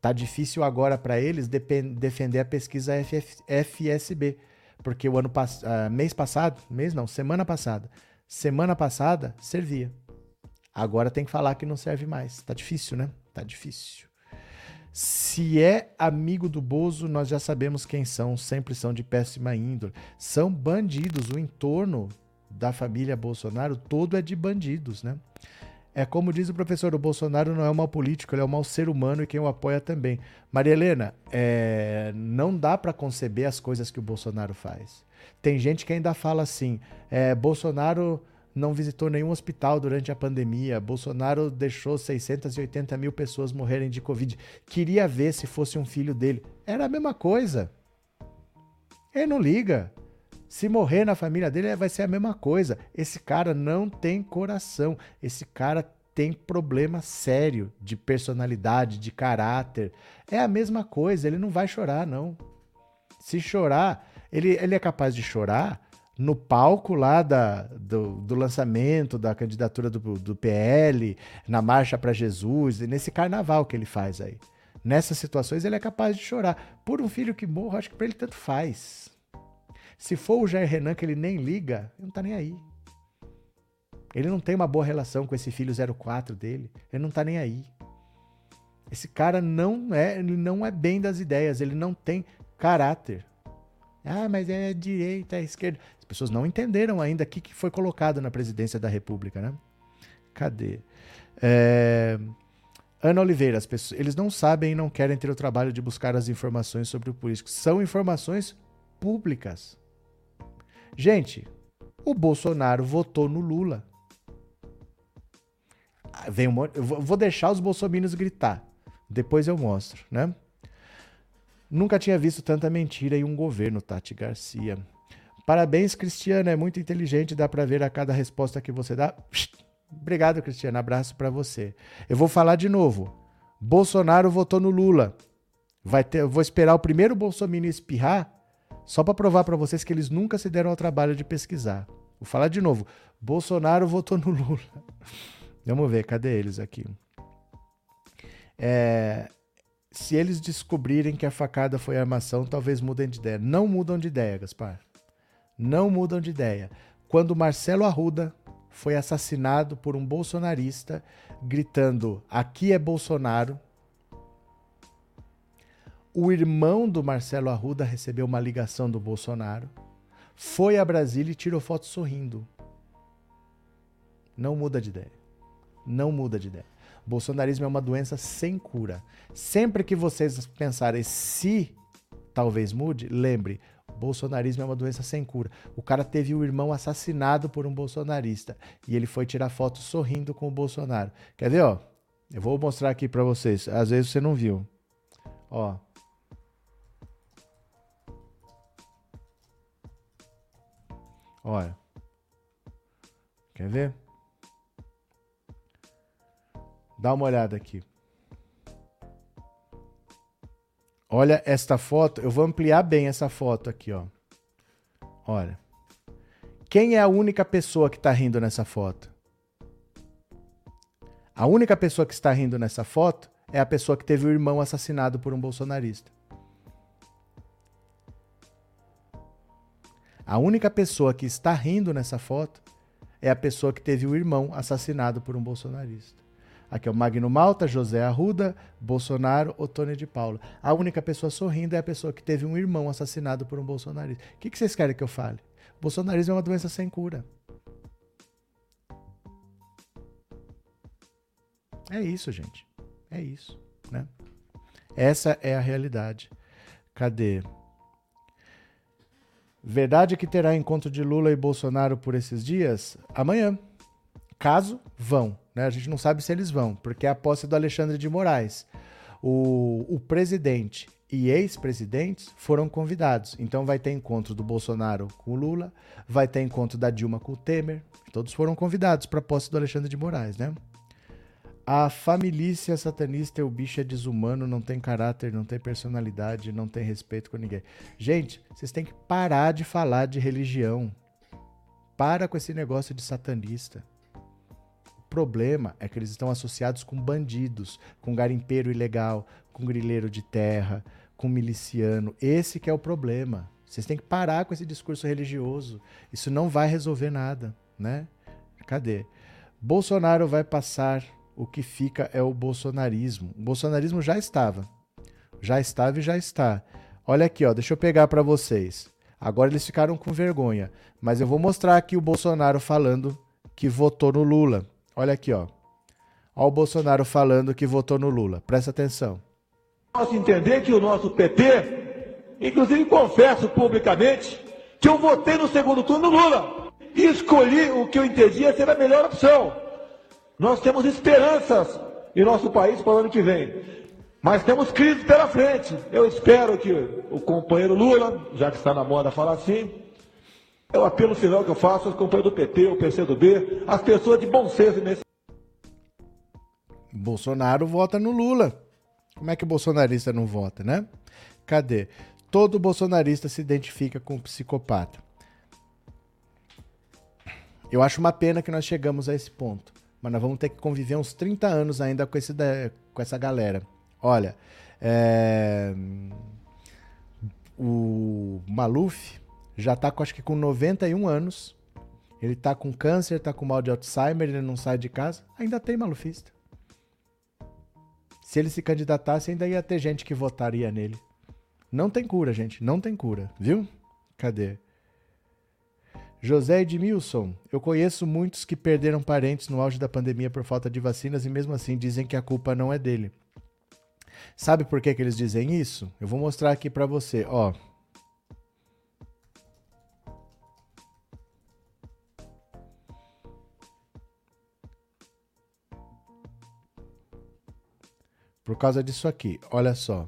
tá difícil agora para eles defender a pesquisa FF FSB, porque o ano pass uh, mês passado, mês não, semana passada, semana passada servia. Agora tem que falar que não serve mais. Tá difícil, né? Tá difícil. Se é amigo do Bozo, nós já sabemos quem são, sempre são de péssima índole. São bandidos, o entorno da família Bolsonaro todo é de bandidos, né? É como diz o professor, o Bolsonaro não é um mau político, ele é um mau ser humano e quem o apoia também. Maria Helena, é, não dá para conceber as coisas que o Bolsonaro faz. Tem gente que ainda fala assim, é, Bolsonaro não visitou nenhum hospital durante a pandemia. Bolsonaro deixou 680 mil pessoas morrerem de Covid. Queria ver se fosse um filho dele. Era a mesma coisa. Ele não liga. Se morrer na família dele, vai ser a mesma coisa. Esse cara não tem coração. Esse cara tem problema sério de personalidade, de caráter. É a mesma coisa. Ele não vai chorar, não. Se chorar, ele, ele é capaz de chorar no palco lá da, do, do lançamento da candidatura do, do PL, na Marcha para Jesus, e nesse carnaval que ele faz aí. Nessas situações ele é capaz de chorar. Por um filho que morra, acho que para ele tanto faz. Se for o Jair Renan que ele nem liga, ele não tá nem aí. Ele não tem uma boa relação com esse filho 04 dele, ele não tá nem aí. Esse cara não é, ele não é bem das ideias, ele não tem caráter. Ah, mas é direita, é esquerda pessoas não entenderam ainda o que, foi colocado na presidência da República, né? Cadê? É... Ana Oliveira, as pessoas, eles não sabem e não querem ter o trabalho de buscar as informações sobre o político. São informações públicas. Gente, o Bolsonaro votou no Lula. Ah, vem um monte, eu vou deixar os bolsominions gritar. Depois eu mostro, né? Nunca tinha visto tanta mentira em um governo, Tati Garcia. Parabéns, Cristiano. É muito inteligente, dá para ver a cada resposta que você dá. Obrigado, Cristiano. Abraço para você. Eu vou falar de novo. Bolsonaro votou no Lula. Vai ter, vou esperar o primeiro Bolsonaro espirrar só para provar para vocês que eles nunca se deram ao trabalho de pesquisar. Vou falar de novo. Bolsonaro votou no Lula. Vamos ver, cadê eles aqui? É, se eles descobrirem que a facada foi armação, talvez mudem de ideia. Não mudam de ideia, Gaspar não mudam de ideia. Quando Marcelo Arruda foi assassinado por um bolsonarista gritando: Aqui é Bolsonaro. O irmão do Marcelo Arruda recebeu uma ligação do Bolsonaro, foi a Brasília e tirou foto sorrindo. Não muda de ideia. Não muda de ideia. Bolsonarismo é uma doença sem cura. Sempre que vocês pensarem se talvez mude, lembre, Bolsonarismo é uma doença sem cura. O cara teve o irmão assassinado por um bolsonarista e ele foi tirar foto sorrindo com o Bolsonaro. Quer ver, ó? Eu vou mostrar aqui para vocês. Às vezes você não viu. Ó. Olha. Quer ver? Dá uma olhada aqui. Olha esta foto. Eu vou ampliar bem essa foto aqui, ó. Olha. Quem é a única pessoa que está rindo nessa foto? A única pessoa que está rindo nessa foto é a pessoa que teve o irmão assassinado por um bolsonarista. A única pessoa que está rindo nessa foto é a pessoa que teve o irmão assassinado por um bolsonarista. Aqui é o Magno Malta, José Arruda, Bolsonaro, Otônio de Paula. A única pessoa sorrindo é a pessoa que teve um irmão assassinado por um bolsonarista. O que, vocês querem que eu fale? Bolsonarismo é uma doença sem cura. É isso, gente. É isso, né? Essa é a realidade. Cadê? Verdade que terá encontro de Lula e Bolsonaro por esses dias? Amanhã. Caso vão. Né? A gente não sabe se eles vão, porque é a posse do Alexandre de Moraes. O, o presidente e ex-presidentes foram convidados. Então vai ter encontro do Bolsonaro com o Lula, vai ter encontro da Dilma com o Temer. Todos foram convidados para a posse do Alexandre de Moraes, né? A família satanista é o bicho é desumano, não tem caráter, não tem personalidade, não tem respeito com ninguém. Gente, vocês têm que parar de falar de religião. Para com esse negócio de satanista. O problema é que eles estão associados com bandidos, com garimpeiro ilegal, com grileiro de terra, com miliciano. Esse que é o problema. Vocês têm que parar com esse discurso religioso. Isso não vai resolver nada, né? Cadê? Bolsonaro vai passar o que fica é o bolsonarismo. O bolsonarismo já estava. Já estava e já está. Olha aqui, ó, deixa eu pegar para vocês. Agora eles ficaram com vergonha, mas eu vou mostrar aqui o Bolsonaro falando que votou no Lula. Olha aqui, ó. Olha o Bolsonaro falando que votou no Lula. Presta atenção. Posso entender que o nosso PT, inclusive confesso publicamente, que eu votei no segundo turno no Lula e escolhi o que eu entendia ser a melhor opção. Nós temos esperanças em nosso país para o ano que vem. Mas temos crise pela frente. Eu espero que o companheiro Lula, já que está na moda falar assim, é o apelo final que eu faço aos companheiros do PT, o PCdoB, as pessoas de bom senso nesse. Bolsonaro vota no Lula. Como é que o bolsonarista não vota, né? Cadê? Todo bolsonarista se identifica com um psicopata. Eu acho uma pena que nós chegamos a esse ponto. Mas nós vamos ter que conviver uns 30 anos ainda com, esse, com essa galera. Olha, é... o Maluf já tá com, acho que com 91 anos. Ele tá com câncer, tá com mal de Alzheimer, ele não sai de casa. Ainda tem malufista. Se ele se candidatasse, ainda ia ter gente que votaria nele. Não tem cura, gente. Não tem cura, viu? Cadê? José Edmilson, eu conheço muitos que perderam parentes no auge da pandemia por falta de vacinas e mesmo assim dizem que a culpa não é dele. Sabe por que, que eles dizem isso? Eu vou mostrar aqui para você, ó. Por causa disso aqui, olha só.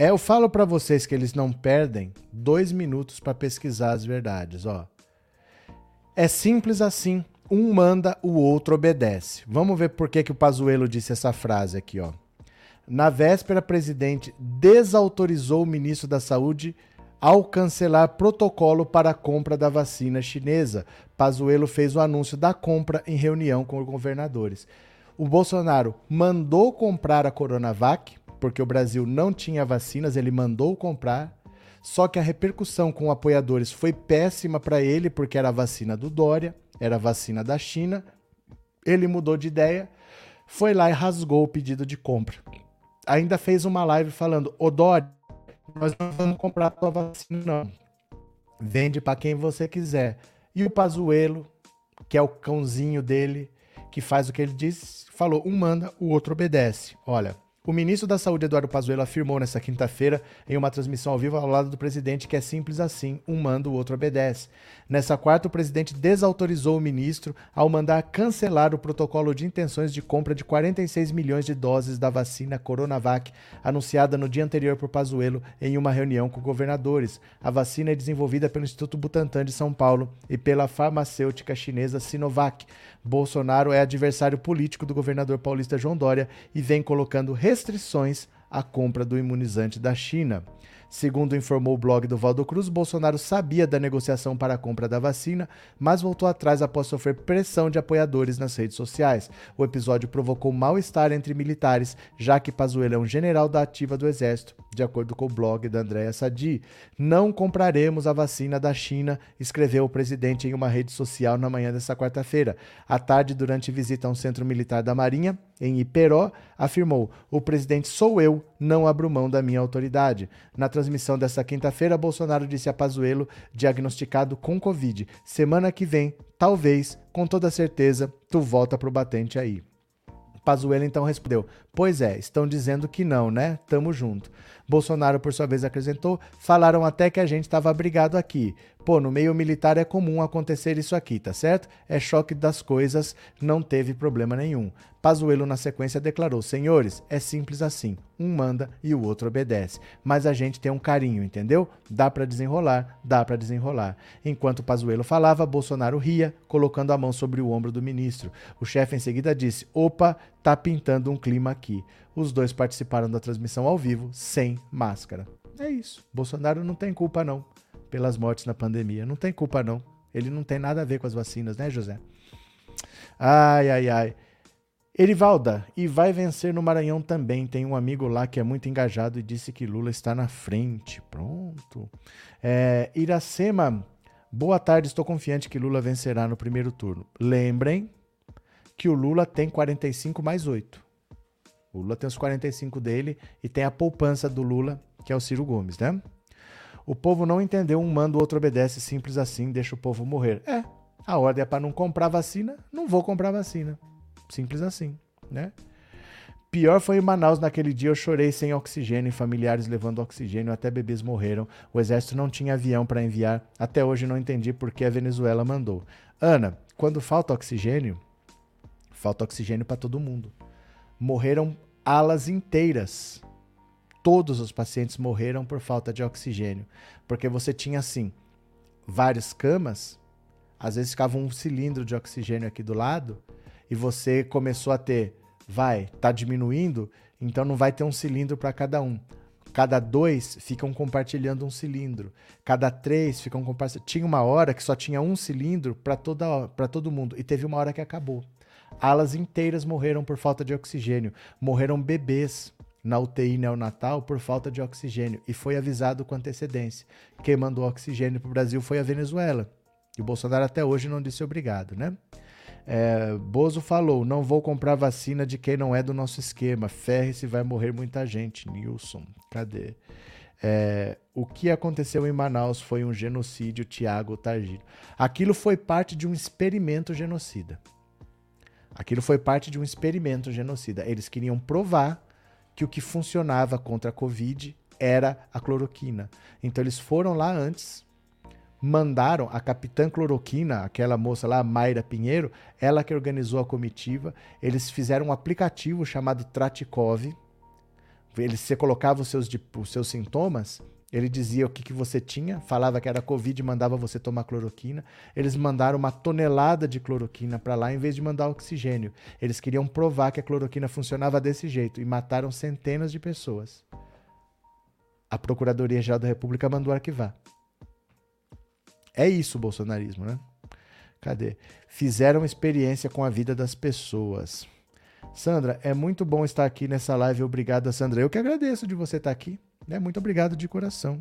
É, eu falo para vocês que eles não perdem dois minutos para pesquisar as verdades, ó. É simples assim. Um manda, o outro obedece. Vamos ver por que, que o Pazuello disse essa frase aqui, ó. Na véspera, presidente desautorizou o ministro da Saúde ao cancelar protocolo para a compra da vacina chinesa. Pazuello fez o anúncio da compra em reunião com governadores. O Bolsonaro mandou comprar a Coronavac, porque o Brasil não tinha vacinas, ele mandou comprar. Só que a repercussão com apoiadores foi péssima para ele, porque era a vacina do Dória, era a vacina da China. Ele mudou de ideia, foi lá e rasgou o pedido de compra. Ainda fez uma live falando: Ô Dória, nós não vamos comprar a tua vacina, não. Vende para quem você quiser. E o Pazuelo, que é o cãozinho dele, que faz o que ele diz, falou: um manda, o outro obedece. Olha, O ministro da Saúde, Eduardo Pazuello, afirmou nesta quinta-feira, em uma transmissão ao vivo ao lado do presidente, que é simples assim: um manda, o outro obedece. Nessa quarta, o presidente desautorizou o ministro ao mandar cancelar o protocolo de intenções de compra de 46 milhões de doses da vacina Coronavac, anunciada no dia anterior por Pazuello em uma reunião com governadores. A vacina é desenvolvida pelo Instituto Butantan de São Paulo e pela farmacêutica chinesa Sinovac. Bolsonaro é adversário político do governador paulista João Dória e vem colocando restrições à compra do imunizante da China. Segundo informou o blog do Valdo Cruz, Bolsonaro sabia da negociação para a compra da vacina, mas voltou atrás após sofrer pressão de apoiadores nas redes sociais. O episódio provocou mal-estar entre militares, já que Pazuello é um general da ativa do Exército, de acordo com o blog da Andréa Sadi. Não compraremos a vacina da China, escreveu o presidente em uma rede social na manhã desta quarta-feira. À tarde, durante visita a um centro militar da Marinha, em Iperó, afirmou: O presidente sou eu, não abro mão da minha autoridade. Na transmissão desta quinta-feira, Bolsonaro disse a Pazuello, diagnosticado com Covid: Semana que vem, talvez, com toda certeza, tu volta pro batente aí. Pazuello então respondeu: Pois é, estão dizendo que não, né? Tamo junto. Bolsonaro, por sua vez, acrescentou: falaram até que a gente estava abrigado aqui. Pô, no meio militar é comum acontecer isso aqui, tá certo? É choque das coisas, não teve problema nenhum. Pazuello, na sequência, declarou: Senhores, é simples assim. Um manda e o outro obedece. Mas a gente tem um carinho, entendeu? Dá para desenrolar, dá para desenrolar. Enquanto Pazuello falava, Bolsonaro ria, colocando a mão sobre o ombro do ministro. O chefe em seguida disse: Opa, tá pintando um clima aqui. Os dois participaram da transmissão ao vivo, sem máscara. É isso. Bolsonaro não tem culpa, não, pelas mortes na pandemia. Não tem culpa, não. Ele não tem nada a ver com as vacinas, né, José? Ai, ai, ai. Erivalda, e vai vencer no Maranhão também. Tem um amigo lá que é muito engajado e disse que Lula está na frente. Pronto. É, Iracema, boa tarde. Estou confiante que Lula vencerá no primeiro turno. Lembrem que o Lula tem 45 mais 8. O Lula tem os 45 dele e tem a poupança do Lula, que é o Ciro Gomes, né? O povo não entendeu, um manda, o outro obedece, simples assim, deixa o povo morrer. É, a ordem é para não comprar vacina, não vou comprar vacina. Simples assim, né? Pior foi em Manaus naquele dia, eu chorei sem oxigênio, familiares levando oxigênio, até bebês morreram. O exército não tinha avião para enviar. Até hoje não entendi por que a Venezuela mandou. Ana, quando falta oxigênio, falta oxigênio para todo mundo. Morreram alas inteiras. Todos os pacientes morreram por falta de oxigênio, porque você tinha assim várias camas, às vezes ficava um cilindro de oxigênio aqui do lado e você começou a ter, vai, tá diminuindo, então não vai ter um cilindro para cada um. Cada dois ficam compartilhando um cilindro. Cada três ficam compartilhando. Tinha uma hora que só tinha um cilindro para todo mundo e teve uma hora que acabou. Alas inteiras morreram por falta de oxigênio. Morreram bebês na UTI neonatal por falta de oxigênio e foi avisado com antecedência. Quem mandou oxigênio para o Brasil foi a Venezuela. E o Bolsonaro até hoje não disse obrigado, né? É, Bozo falou: não vou comprar vacina de quem não é do nosso esquema. Ferre-se, vai morrer muita gente. Nilson, cadê? É, o que aconteceu em Manaus foi um genocídio, Tiago Targino. Aquilo foi parte de um experimento genocida. Aquilo foi parte de um experimento genocida. Eles queriam provar que o que funcionava contra a Covid era a cloroquina. Então eles foram lá antes, mandaram a capitã cloroquina, aquela moça lá, Mayra Pinheiro, ela que organizou a comitiva, eles fizeram um aplicativo chamado Tratikov. Eles, você colocava os seus, os seus sintomas, ele dizia o que, que você tinha, falava que era Covid, mandava você tomar cloroquina. Eles mandaram uma tonelada de cloroquina para lá em vez de mandar oxigênio. Eles queriam provar que a cloroquina funcionava desse jeito e mataram centenas de pessoas. A Procuradoria-Geral da República mandou arquivar. É isso o bolsonarismo, né? Cadê? Fizeram experiência com a vida das pessoas. Sandra, é muito bom estar aqui nessa live. Obrigado, Sandra. Eu que agradeço de você estar aqui. Né? Muito obrigado de coração.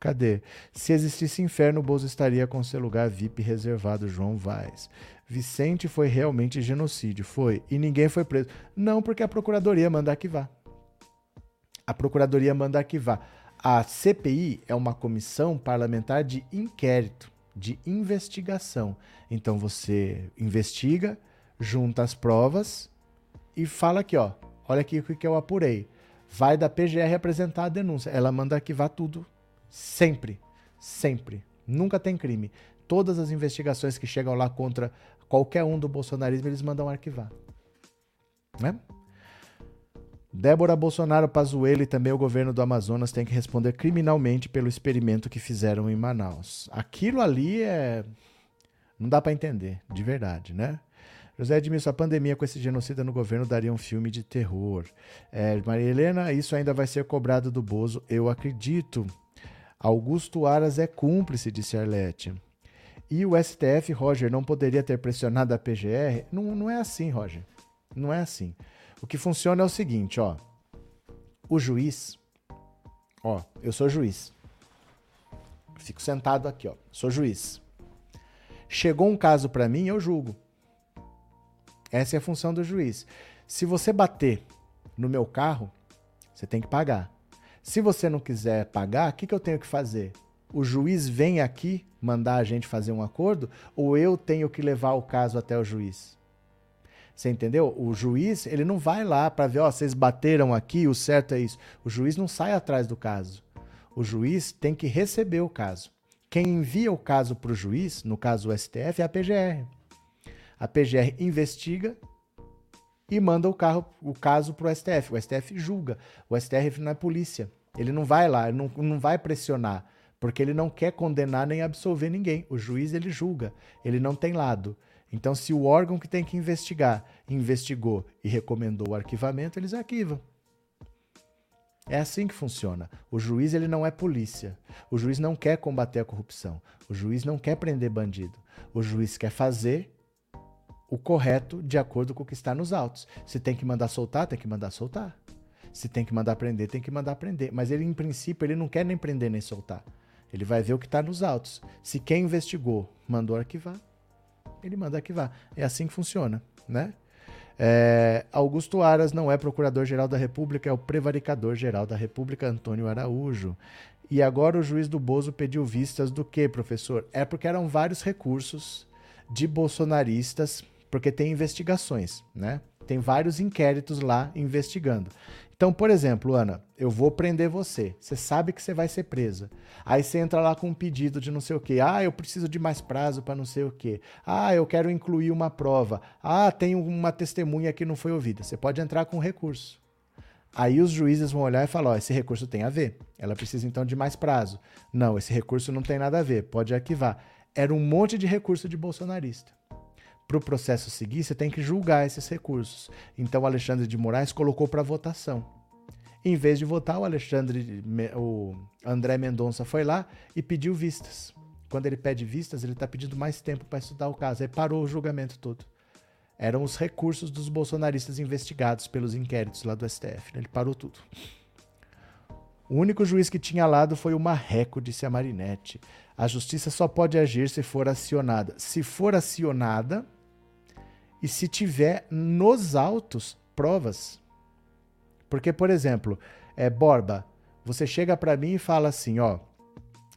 Cadê? Se existisse inferno, o Bozo estaria com seu lugar VIP reservado, João Vaz. Vicente foi realmente genocídio, foi. E ninguém foi preso. Não, porque a Procuradoria manda arquivar. A Procuradoria manda arquivar. A CPI é uma comissão parlamentar de inquérito, de investigação. Então você investiga, junta as provas e fala aqui, ó, olha aqui o que eu apurei. Vai da PGR apresentar a denúncia. Ela manda arquivar tudo. Sempre. Sempre. Nunca tem crime. Todas as investigações que chegam lá contra qualquer um do bolsonarismo, eles mandam arquivar. Né? Débora Bolsonaro, Pazuello e também o governo do Amazonas têm que responder criminalmente pelo experimento que fizeram em Manaus. Aquilo ali é. Não dá para entender, de verdade, né? José Edmilson, a pandemia com esse genocida no governo daria um filme de terror. É, Maria Helena, isso ainda vai ser cobrado do Bozo, eu acredito. Augusto Aras é cúmplice, disse Arlete. E o STF, Roger, não poderia ter pressionado a PGR? Não, não é assim, Roger. Não é assim. O que funciona é o seguinte, ó. O juiz, ó, eu sou juiz. Fico sentado aqui, ó. Sou juiz. Chegou um caso para mim, eu julgo. Essa é a função do juiz. Se você bater no meu carro, você tem que pagar. Se você não quiser pagar, o que, que eu tenho que fazer? O juiz vem aqui mandar a gente fazer um acordo ou eu tenho que levar o caso até o juiz? Você entendeu? O juiz, ele não vai lá para ver, ó, vocês bateram aqui, o certo é isso. O juiz não sai atrás do caso. O juiz tem que receber o caso. Quem envia o caso para o juiz, no caso o STF, é a PGR. A PGR investiga e manda o, carro, o caso para o STF. O STF julga. O STF não é polícia. Ele não vai lá, não, não vai pressionar, porque ele não quer condenar nem absolver ninguém. O juiz ele julga, ele não tem lado. Então, se o órgão que tem que investigar investigou e recomendou o arquivamento, eles arquivam. É assim que funciona. O juiz ele não é polícia. O juiz não quer combater a corrupção. O juiz não quer prender bandido. O juiz quer fazer o correto de acordo com o que está nos autos. Se tem que mandar soltar, tem que mandar soltar. Se tem que mandar prender, tem que mandar prender. Mas ele, em princípio, ele não quer nem prender nem soltar. Ele vai ver o que está nos autos. Se quem investigou mandou arquivar, ele manda arquivar. É assim que funciona, né? É, Augusto Aras não é procurador-geral da República, é o prevaricador-geral da República, Antônio Araújo. E agora o juiz do Bozo pediu vistas do que, professor? É porque eram vários recursos de bolsonaristas, porque tem investigações, né? Tem vários inquéritos lá investigando. Então, por exemplo, Ana, eu vou prender você. Você sabe que você vai ser presa. Aí você entra lá com um pedido de não sei o quê. Ah, eu preciso de mais prazo para não sei o quê. Ah, eu quero incluir uma prova. Ah, tem uma testemunha que não foi ouvida. Você pode entrar com recurso. Aí os juízes vão olhar e falar: ó, esse recurso tem a ver. Ela precisa então de mais prazo. Não, esse recurso não tem nada a ver. Pode arquivar. Era um monte de recurso de bolsonarista para o processo seguir, você tem que julgar esses recursos. Então, Alexandre de Moraes colocou para votação. Em vez de votar, o Alexandre, o André Mendonça foi lá e pediu vistas. Quando ele pede vistas, ele está pedindo mais tempo para estudar o caso. Aí parou o julgamento todo. Eram os recursos dos bolsonaristas investigados pelos inquéritos lá do STF. Né? Ele parou tudo. O único juiz que tinha lado foi o Marreco, disse a Marinette. A justiça só pode agir se for acionada. Se for acionada, e se tiver nos autos provas. Porque, por exemplo, é, Borba, você chega para mim e fala assim, ó,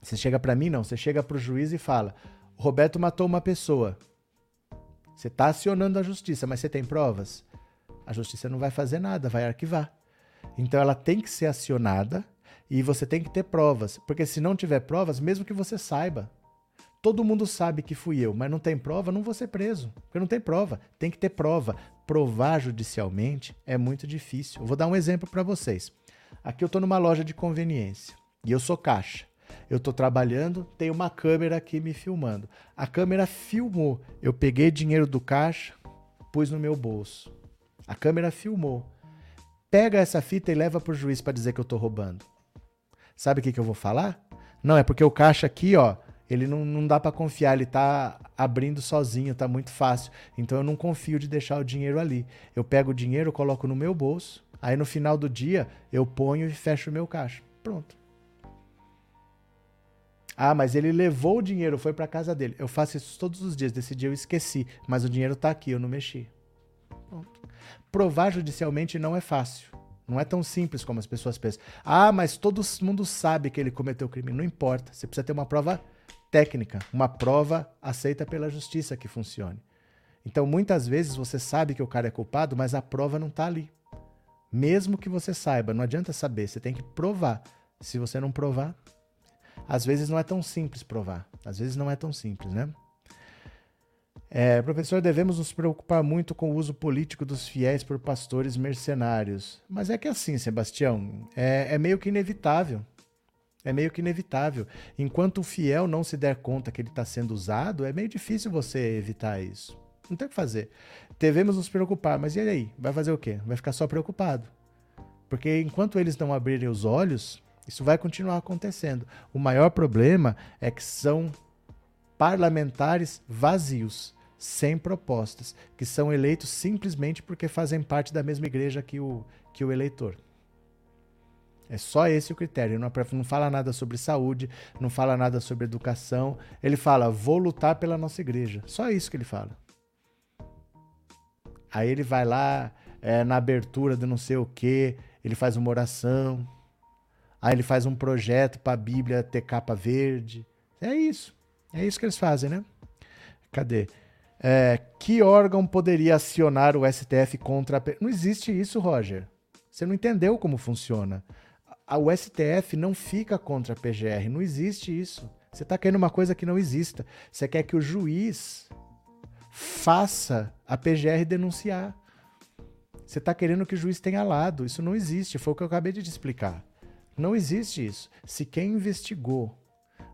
você chega para mim não, você chega para o juiz e fala, Roberto matou uma pessoa. Você está acionando a justiça, mas você tem provas? A justiça não vai fazer nada, vai arquivar. Então ela tem que ser acionada e você tem que ter provas, porque se não tiver provas, mesmo que você saiba, Todo mundo sabe que fui eu, mas não tem prova, não vou ser preso. Porque não tem prova. Tem que ter prova. Provar judicialmente é muito difícil. Eu vou dar um exemplo para vocês. Aqui eu estou numa loja de conveniência e eu sou caixa. Eu estou trabalhando, tem uma câmera aqui me filmando. A câmera filmou. Eu peguei dinheiro do caixa, pus no meu bolso. A câmera filmou. Pega essa fita e leva para o juiz para dizer que eu estou roubando. Sabe o que, que eu vou falar? Não, é porque o caixa aqui, ó, ele não, não dá para confiar, ele tá abrindo sozinho, tá muito fácil. Então eu não confio de deixar o dinheiro ali. Eu pego o dinheiro, coloco no meu bolso, aí no final do dia eu ponho e fecho o meu caixa. Pronto. Ah, mas ele levou o dinheiro, foi para casa dele. Eu faço isso todos os dias. Desse dia eu esqueci, mas o dinheiro tá aqui, eu não mexi. Pronto. Provar judicialmente não é fácil. Não é tão simples como as pessoas pensam. Ah, mas todo mundo sabe que ele cometeu crime. Não importa. Você precisa ter uma prova técnica, uma prova aceita pela justiça que funcione. Então, muitas vezes você sabe que o cara é culpado, mas a prova não está ali. Mesmo que você saiba, não adianta saber, você tem que provar. Se você não provar, às vezes não é tão simples provar. Às vezes não é tão simples, né? É, professor, devemos nos preocupar muito com o uso político dos fiéis por pastores mercenários. Mas é que assim, Sebastião, é, é meio que inevitável. É meio que inevitável. Enquanto o fiel não se der conta que ele está sendo usado, é meio difícil você evitar isso. Não tem o que fazer. Devemos nos preocupar, mas e aí? Vai fazer o quê? Vai ficar só preocupado. Porque enquanto eles não abrirem os olhos, isso vai continuar acontecendo. O maior problema é que são parlamentares vazios, sem propostas, que são eleitos simplesmente porque fazem parte da mesma igreja que o, que o eleitor. É só esse o critério. Não, não fala nada sobre saúde, não fala nada sobre educação. Ele fala, vou lutar pela nossa igreja. Só isso que ele fala. Aí ele vai lá é, na abertura de não sei o que, ele faz uma oração. Aí ele faz um projeto para a Bíblia ter capa verde. É isso. É isso que eles fazem, né? Cadê? É, que órgão poderia acionar o STF contra a. Não existe isso, Roger. Você não entendeu como funciona o STF não fica contra a PGR, não existe isso. Você está querendo uma coisa que não exista. Você quer que o juiz faça a PGR denunciar. Você está querendo que o juiz tenha lado. Isso não existe. Foi o que eu acabei de te explicar. Não existe isso. Se quem investigou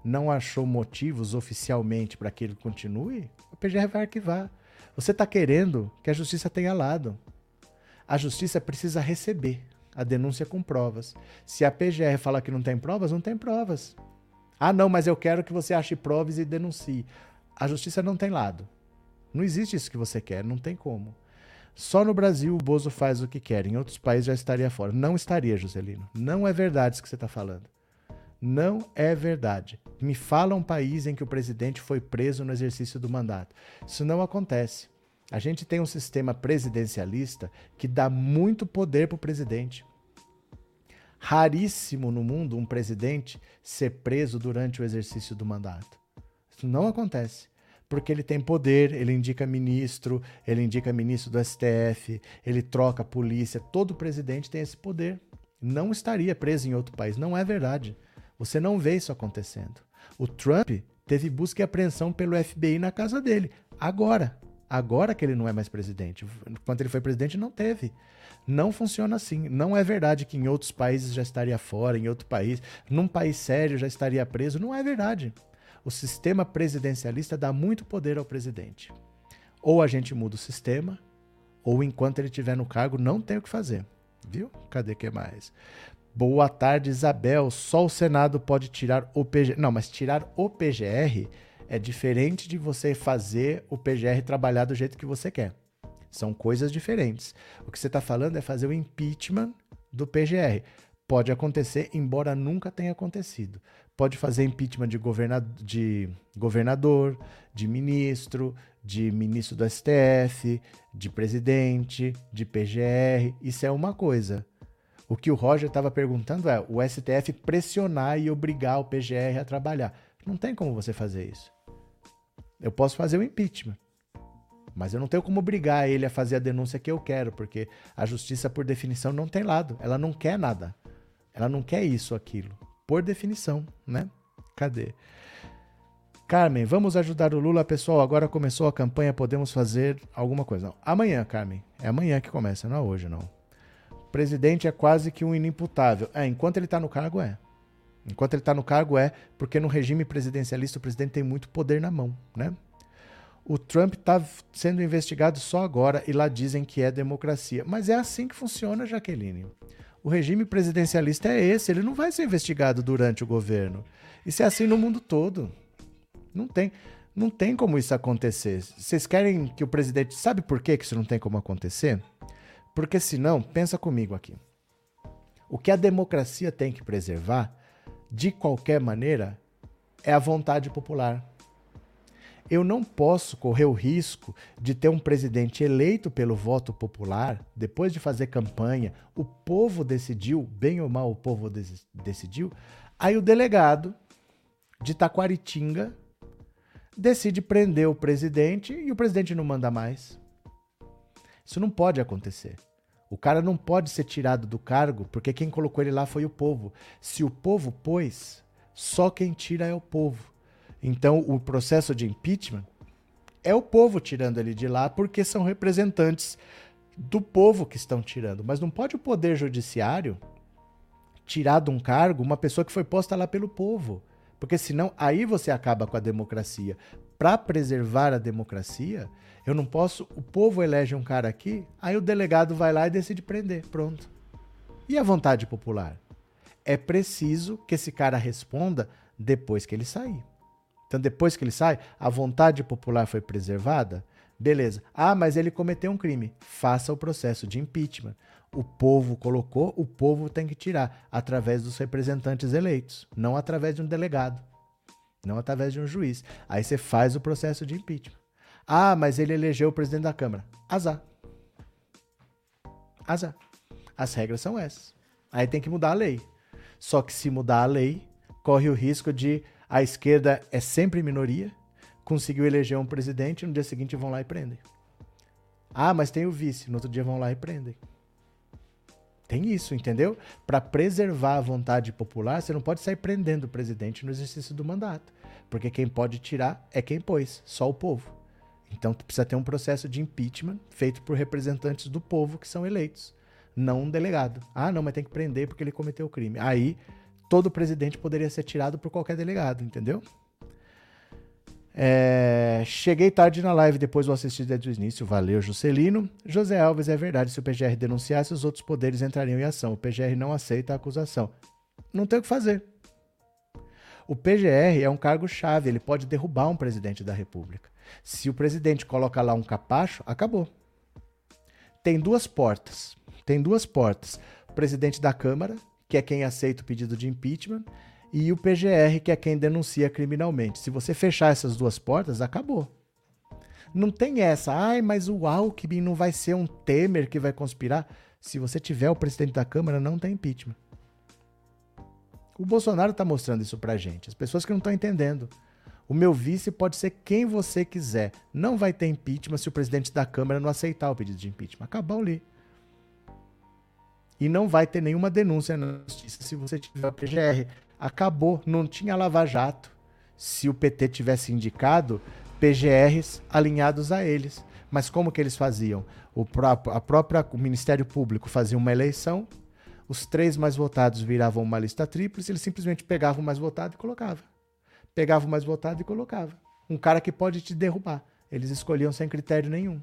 não achou motivos oficialmente para que ele continue, a PGR vai arquivar. Você está querendo que a justiça tenha lado. A justiça precisa receber a denúncia com provas. Se a PGR fala que não tem provas, não tem provas. Ah, não, mas eu quero que você ache provas e denuncie. A justiça não tem lado. Não existe isso que você quer, não tem como. Só no Brasil o Bozo faz o que quer, em outros países já estaria fora. Não estaria, Joselino. Não é verdade isso que você está falando. Não é verdade. Me fala um país em que o presidente foi preso no exercício do mandato. Isso não acontece. A gente tem um sistema presidencialista que dá muito poder para o presidente. Raríssimo no mundo um presidente ser preso durante o exercício do mandato. Isso não acontece. Porque ele tem poder, ele indica ministro, ele indica ministro do STF, ele troca polícia. Todo presidente tem esse poder. Não estaria preso em outro país. Não é verdade. Você não vê isso acontecendo. O Trump teve busca e apreensão pelo FBI na casa dele. Agora. Agora que ele não é mais presidente. Quando ele foi presidente, não teve. Não funciona assim. Não é verdade que em outros países já estaria fora, em outro país, num país sério já estaria preso. Não é verdade. O sistema presidencialista dá muito poder ao presidente. Ou a gente muda o sistema, ou enquanto ele estiver no cargo, não tem o que fazer. Viu? Cadê que mais? Boa tarde, Isabel. Só o Senado pode tirar o PGR. Não, mas tirar o PGR é diferente de você fazer o PGR trabalhar do jeito que você quer. São coisas diferentes. O que você está falando é fazer o impeachment do PGR. Pode acontecer, embora nunca tenha acontecido. Pode fazer impeachment de, governador, de governador, de ministro, de ministro do STF, de presidente, de PGR. Isso é uma coisa. O que o Roger estava perguntando é o STF pressionar e obrigar o PGR a trabalhar. Não tem como você fazer isso. Eu posso fazer o impeachment. Mas eu não tenho como obrigar ele a fazer a denúncia que eu quero, porque a justiça, por definição, não tem lado. Ela não quer nada. Ela não quer isso, aquilo. Por definição, né? Cadê? Carmen, vamos ajudar o Lula, pessoal. Agora começou a campanha, podemos fazer alguma coisa. Não. Amanhã, Carmen. É amanhã que começa, não é hoje, não. Presidente é quase que um inimputável. É, enquanto ele está no cargo, é. Enquanto ele está no cargo, é porque no regime presidencialista o presidente tem muito poder na mão, né? O Trump está sendo investigado só agora e lá dizem que é democracia. Mas é assim que funciona, Jaqueline. O regime presidencialista é esse, ele não vai ser investigado durante o governo. Isso é assim no mundo todo. Não tem, não tem como isso acontecer. Vocês querem que o presidente. Sabe por que isso não tem como acontecer? Porque senão, pensa comigo aqui. O que a democracia tem que preservar de qualquer maneira, é a vontade popular. Eu não posso correr o risco de ter um presidente eleito pelo voto popular, depois de fazer campanha, o povo decidiu, bem ou mal o povo decidiu, aí o delegado de Taquaritinga decide prender o presidente e o presidente não manda mais. Isso não pode acontecer. O cara não pode ser tirado do cargo porque quem colocou ele lá foi o povo. Se o povo pôs, só quem tira é o povo. Então, o processo de impeachment é o povo tirando ele de lá porque são representantes do povo que estão tirando. Mas não pode o poder judiciário tirar de um cargo uma pessoa que foi posta lá pelo povo. Porque senão aí você acaba com a democracia. Para preservar a democracia, eu não posso. O povo elege um cara aqui, aí o delegado vai lá e decide prender. Pronto. E a vontade popular? É preciso que esse cara responda depois que ele sair. Então, depois que ele sai, a vontade popular foi preservada? Beleza. Ah, mas ele cometeu um crime. Faça o processo de impeachment. O povo colocou, o povo tem que tirar através dos representantes eleitos, não através de um delegado, não através de um juiz. Aí você faz o processo de impeachment. Ah, mas ele elegeu o presidente da Câmara. Azar. Azar. As regras são essas. Aí tem que mudar a lei. Só que se mudar a lei, corre o risco de a esquerda é sempre minoria, conseguiu eleger um presidente, no dia seguinte vão lá e prendem. Ah, mas tem o vice, no outro dia vão lá e prendem. Tem isso, entendeu? Para preservar a vontade popular, você não pode sair prendendo o presidente no exercício do mandato, porque quem pode tirar é quem pôs, só o povo. Então precisa ter um processo de impeachment feito por representantes do povo que são eleitos, não um delegado. Ah, não, mas tem que prender porque ele cometeu o crime. Aí todo presidente poderia ser tirado por qualquer delegado, entendeu? É, cheguei tarde na live, depois vou assistir desde o início. Valeu, Juscelino. José Alves, é verdade. Se o PGR denunciasse, os outros poderes entrariam em ação. O PGR não aceita a acusação. Não tem o que fazer. O PGR é um cargo-chave, ele pode derrubar um presidente da República. Se o presidente coloca lá um capacho, acabou. Tem duas portas. Tem duas portas. O presidente da Câmara que é quem aceita o pedido de impeachment, e o PGR, que é quem denuncia criminalmente. Se você fechar essas duas portas, acabou. Não tem essa, ai, mas o Alckmin não vai ser um Temer que vai conspirar. Se você tiver o presidente da Câmara, não tem impeachment. O Bolsonaro está mostrando isso pra gente. As pessoas que não estão entendendo. O meu vice pode ser quem você quiser. Não vai ter impeachment se o presidente da Câmara não aceitar o pedido de impeachment. Acabou ali e não vai ter nenhuma denúncia na justiça se você tiver o PGR. Acabou, não tinha lava-jato se o PT tivesse indicado PGRs alinhados a eles. Mas como que eles faziam? O próprio, a própria o Ministério Público fazia uma eleição, os três mais votados viravam uma lista tríplice, eles simplesmente pegavam o mais votado e colocava. Pegava o mais votado e colocava. Um cara que pode te derrubar. Eles escolhiam sem critério nenhum.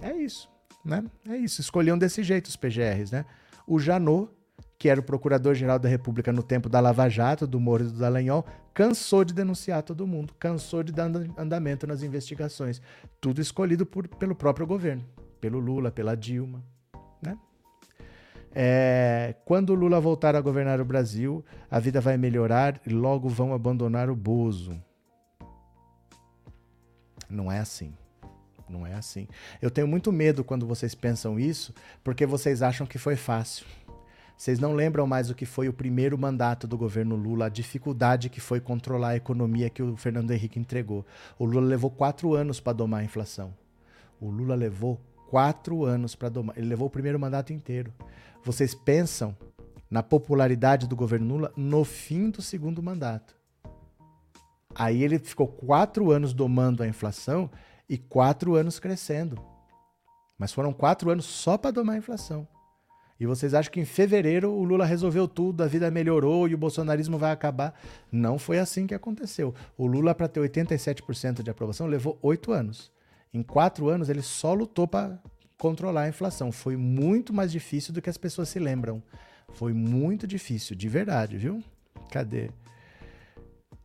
É isso né? É isso, escolhiam desse jeito os PGRs, né? O Janot, que era o procurador-geral da República no tempo da Lava Jato, do Moro e do Dallagnol, cansou de denunciar todo mundo, cansou de dar andamento nas investigações. Tudo escolhido por, pelo próprio governo, pelo Lula, pela Dilma, né? É, quando Lula voltar a governar o Brasil, a vida vai melhorar e logo vão abandonar o Bozo. Não é assim. Não é assim. Eu tenho muito medo quando vocês pensam isso, porque vocês acham que foi fácil. Vocês não lembram mais o que foi o primeiro mandato do governo Lula, a dificuldade que foi controlar a economia que o Fernando Henrique entregou. O Lula levou quatro anos para domar a inflação. O Lula levou quatro anos para domar. Ele levou o primeiro mandato inteiro. Vocês pensam na popularidade do governo Lula no fim do segundo mandato. Aí ele ficou quatro anos domando a inflação e quatro anos crescendo. Mas foram quatro anos só para domar a inflação. E vocês acham que em fevereiro o Lula resolveu tudo, a vida melhorou e o bolsonarismo vai acabar? Não foi assim que aconteceu. O Lula, para ter 87% de aprovação, levou oito anos. Em quatro anos, ele só lutou para controlar a inflação. Foi muito mais difícil do que as pessoas se lembram. Foi muito difícil, de verdade, viu? Cadê?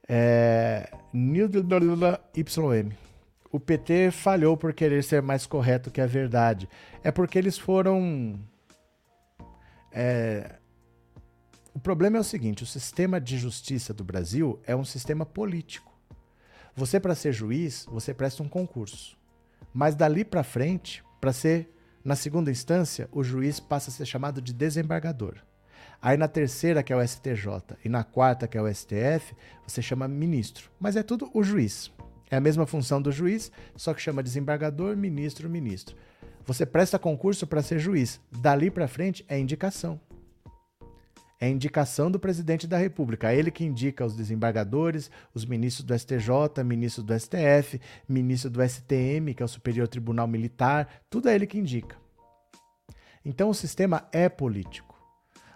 É... YM o PT falhou por querer ser mais correto que a verdade. É porque eles foram. É... O problema é o seguinte: o sistema de justiça do Brasil é um sistema político. Você, para ser juiz, você presta um concurso. Mas dali para frente, para ser na segunda instância, o juiz passa a ser chamado de desembargador. Aí na terceira, que é o STJ, e na quarta, que é o STF, você chama ministro. Mas é tudo o juiz. É a mesma função do juiz, só que chama desembargador, ministro, ministro. Você presta concurso para ser juiz. Dali para frente é indicação. É indicação do presidente da República. É ele que indica os desembargadores, os ministros do STJ, ministros do STF, ministro do STM, que é o Superior Tribunal Militar. Tudo é ele que indica. Então o sistema é político.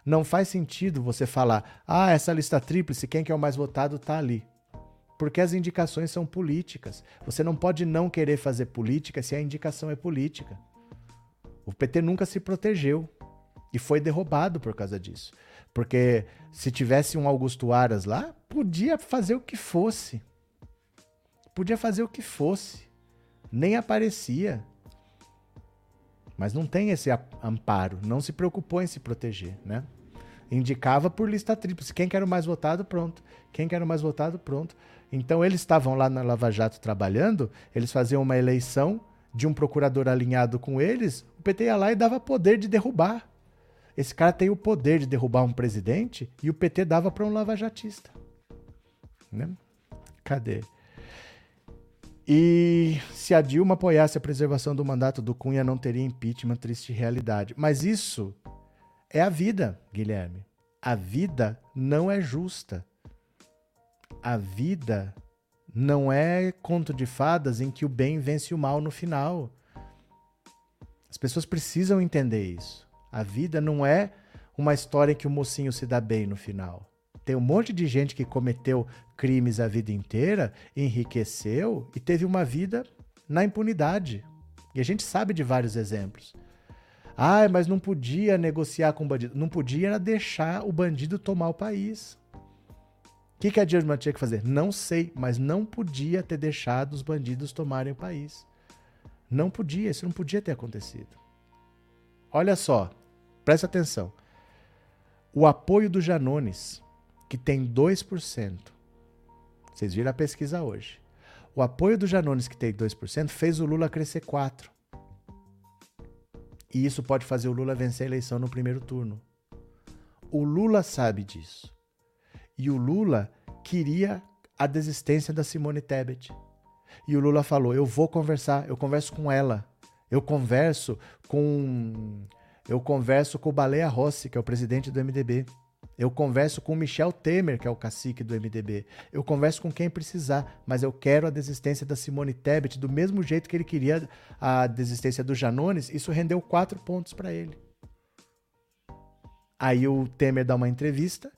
Não faz sentido você falar, ah, essa lista tríplice, quem que é o mais votado está ali. Porque as indicações são políticas. Você não pode não querer fazer política se a indicação é política. O PT nunca se protegeu e foi derrubado por causa disso. Porque se tivesse um Augusto Aras lá, podia fazer o que fosse. Podia fazer o que fosse. Nem aparecia. Mas não tem esse amparo, não se preocupou em se proteger, né? Indicava por lista tríplice. Quem quer o mais votado, pronto. Quem quer o mais votado, pronto. Então eles estavam lá na Lava Jato trabalhando, eles faziam uma eleição de um procurador alinhado com eles, o PT ia lá e dava poder de derrubar. Esse cara tem o poder de derrubar um presidente e o PT dava para um lavajatista. Né? Cadê? E se a Dilma apoiasse a preservação do mandato do Cunha, não teria impeachment, triste realidade. Mas isso é a vida, Guilherme. A vida não é justa. A vida não é conto de fadas em que o bem vence o mal no final. As pessoas precisam entender isso. A vida não é uma história que o mocinho se dá bem no final. Tem um monte de gente que cometeu crimes a vida inteira, enriqueceu e teve uma vida na impunidade. E a gente sabe de vários exemplos. Ah, mas não podia negociar com o bandido. Não podia deixar o bandido tomar o país. O que, que a Dilma tinha que fazer? Não sei, mas não podia ter deixado os bandidos tomarem o país. Não podia, isso não podia ter acontecido. Olha só, presta atenção. O apoio do Janones que tem 2%. Vocês viram a pesquisa hoje. O apoio do Janones, que tem 2%, fez o Lula crescer 4%. E isso pode fazer o Lula vencer a eleição no primeiro turno. O Lula sabe disso. E o Lula queria a desistência da Simone Tebet. E o Lula falou: "Eu vou conversar, eu converso com ela. Eu converso com eu converso com o Baleia Rossi, que é o presidente do MDB. Eu converso com o Michel Temer, que é o cacique do MDB. Eu converso com quem precisar, mas eu quero a desistência da Simone Tebet do mesmo jeito que ele queria a desistência do Janones. Isso rendeu quatro pontos para ele. Aí o Temer dá uma entrevista,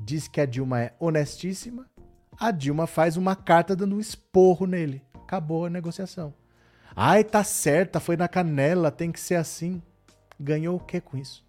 diz que a Dilma é honestíssima. A Dilma faz uma carta dando um esporro nele. Acabou a negociação. Ai, tá certa, foi na canela, tem que ser assim. Ganhou o que com isso?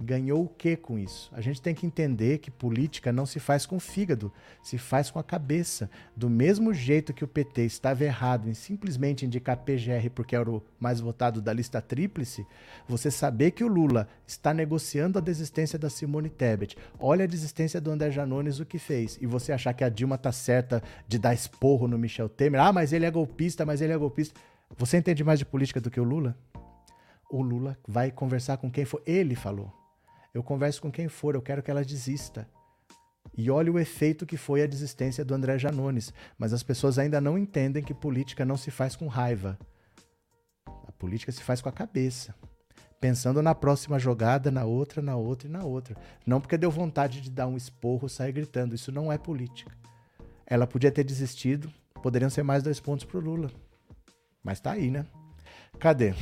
Ganhou o que com isso? A gente tem que entender que política não se faz com o fígado, se faz com a cabeça. Do mesmo jeito que o PT estava errado em simplesmente indicar PGR porque era o mais votado da lista tríplice, você saber que o Lula está negociando a desistência da Simone Tebet, olha a desistência do André Janones o que fez, e você achar que a Dilma tá certa de dar esporro no Michel Temer, ah, mas ele é golpista, mas ele é golpista. Você entende mais de política do que o Lula? O Lula vai conversar com quem for. Ele falou. Eu converso com quem for, eu quero que ela desista. E olha o efeito que foi a desistência do André Janones. Mas as pessoas ainda não entendem que política não se faz com raiva. A política se faz com a cabeça. Pensando na próxima jogada, na outra, na outra e na outra. Não porque deu vontade de dar um esporro, sair gritando. Isso não é política. Ela podia ter desistido, poderiam ser mais dois pontos pro Lula. Mas tá aí, né? Cadê?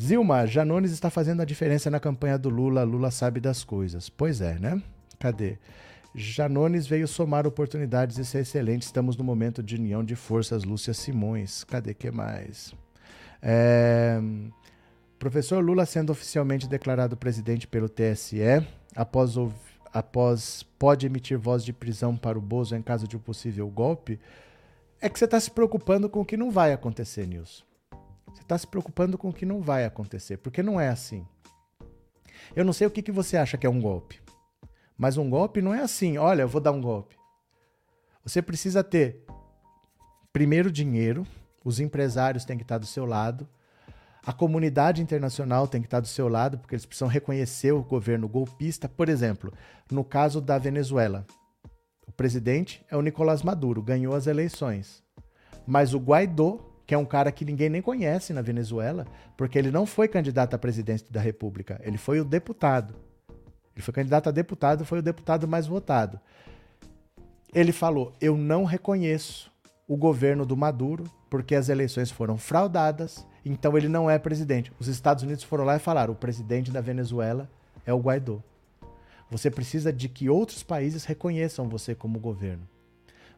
Zilma, Janones está fazendo a diferença na campanha do Lula. Lula sabe das coisas. Pois é, né? Cadê? Janones veio somar oportunidades e ser excelente. Estamos no momento de união de forças. Lúcia Simões. Cadê que mais? É... Professor Lula sendo oficialmente declarado presidente pelo TSE, após, após pode emitir voz de prisão para o Bozo em caso de um possível golpe, é que você está se preocupando com o que não vai acontecer, Nilson. Você está se preocupando com o que não vai acontecer, porque não é assim. Eu não sei o que, que você acha que é um golpe, mas um golpe não é assim, olha, eu vou dar um golpe. Você precisa ter, primeiro, dinheiro, os empresários têm que estar do seu lado, a comunidade internacional tem que estar do seu lado, porque eles precisam reconhecer o governo golpista. Por exemplo, no caso da Venezuela, o presidente é o Nicolás Maduro, ganhou as eleições. Mas o Guaidó que é um cara que ninguém nem conhece na Venezuela, porque ele não foi candidato a presidente da República, ele foi o deputado. Ele foi candidato a deputado, foi o deputado mais votado. Ele falou: Eu não reconheço o governo do Maduro, porque as eleições foram fraudadas, então ele não é presidente. Os Estados Unidos foram lá e falaram: o presidente da Venezuela é o Guaidó. Você precisa de que outros países reconheçam você como governo.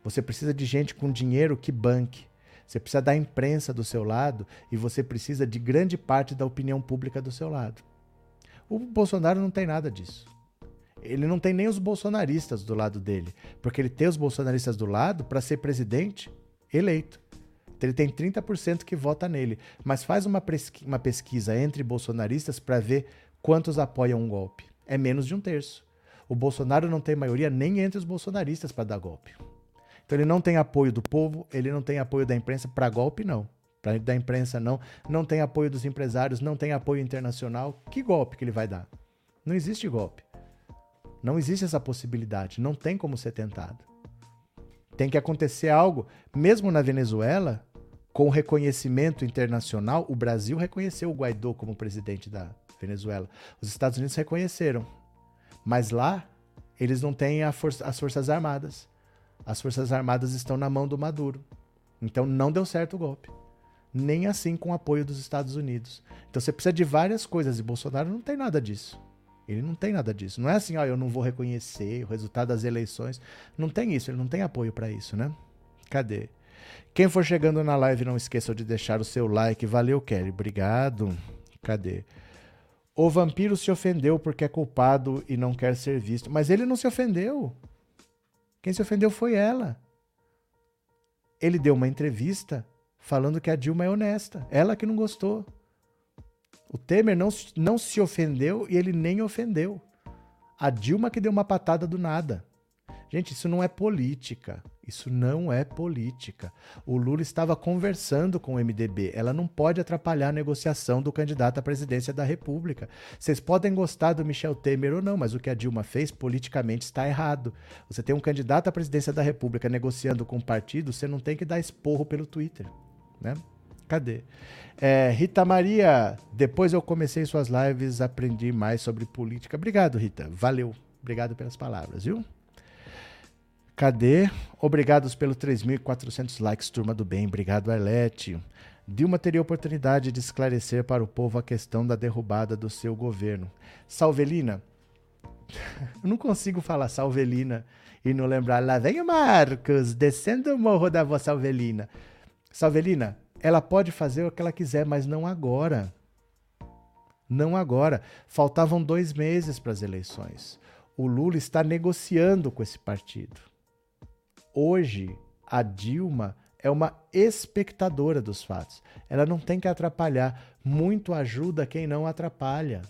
Você precisa de gente com dinheiro que banque. Você precisa da imprensa do seu lado e você precisa de grande parte da opinião pública do seu lado. O Bolsonaro não tem nada disso. Ele não tem nem os bolsonaristas do lado dele, porque ele tem os bolsonaristas do lado para ser presidente eleito. Então, ele tem 30% que vota nele. Mas faz uma, uma pesquisa entre bolsonaristas para ver quantos apoiam um golpe. É menos de um terço. O Bolsonaro não tem maioria nem entre os bolsonaristas para dar golpe. Então ele não tem apoio do povo, ele não tem apoio da imprensa para golpe, não. Para da imprensa, não. Não tem apoio dos empresários, não tem apoio internacional. Que golpe que ele vai dar? Não existe golpe. Não existe essa possibilidade. Não tem como ser tentado. Tem que acontecer algo, mesmo na Venezuela, com reconhecimento internacional. O Brasil reconheceu o Guaidó como presidente da Venezuela. Os Estados Unidos reconheceram. Mas lá, eles não têm for as Forças Armadas. As Forças Armadas estão na mão do Maduro. Então não deu certo o golpe. Nem assim com o apoio dos Estados Unidos. Então você precisa de várias coisas e Bolsonaro não tem nada disso. Ele não tem nada disso. Não é assim, ó, eu não vou reconhecer o resultado das eleições. Não tem isso, ele não tem apoio para isso, né? Cadê? Quem for chegando na live, não esqueça de deixar o seu like. Valeu, Kelly. Obrigado. Cadê? O vampiro se ofendeu porque é culpado e não quer ser visto. Mas ele não se ofendeu. Quem se ofendeu foi ela. Ele deu uma entrevista falando que a Dilma é honesta. Ela que não gostou. O Temer não, não se ofendeu e ele nem ofendeu. A Dilma que deu uma patada do nada. Gente, isso não é política. Isso não é política. O Lula estava conversando com o MDB. Ela não pode atrapalhar a negociação do candidato à presidência da República. Vocês podem gostar do Michel Temer ou não, mas o que a Dilma fez politicamente está errado. Você tem um candidato à presidência da República negociando com o um partido, você não tem que dar esporro pelo Twitter, né? Cadê? É, Rita Maria, depois eu comecei suas lives, aprendi mais sobre política. Obrigado, Rita. Valeu. Obrigado pelas palavras, viu? Cadê? Obrigados pelos 3.400 likes, turma do bem. Obrigado, Arlete. Dilma teria oportunidade de esclarecer para o povo a questão da derrubada do seu governo. Salvelina, eu não consigo falar Salvelina e não lembrar. Lá vem o Marcos, descendo o morro da vossa Salvelina. Salvelina, ela pode fazer o que ela quiser, mas não agora. Não agora. Faltavam dois meses para as eleições. O Lula está negociando com esse partido. Hoje, a Dilma é uma espectadora dos fatos. Ela não tem que atrapalhar. Muito ajuda quem não atrapalha.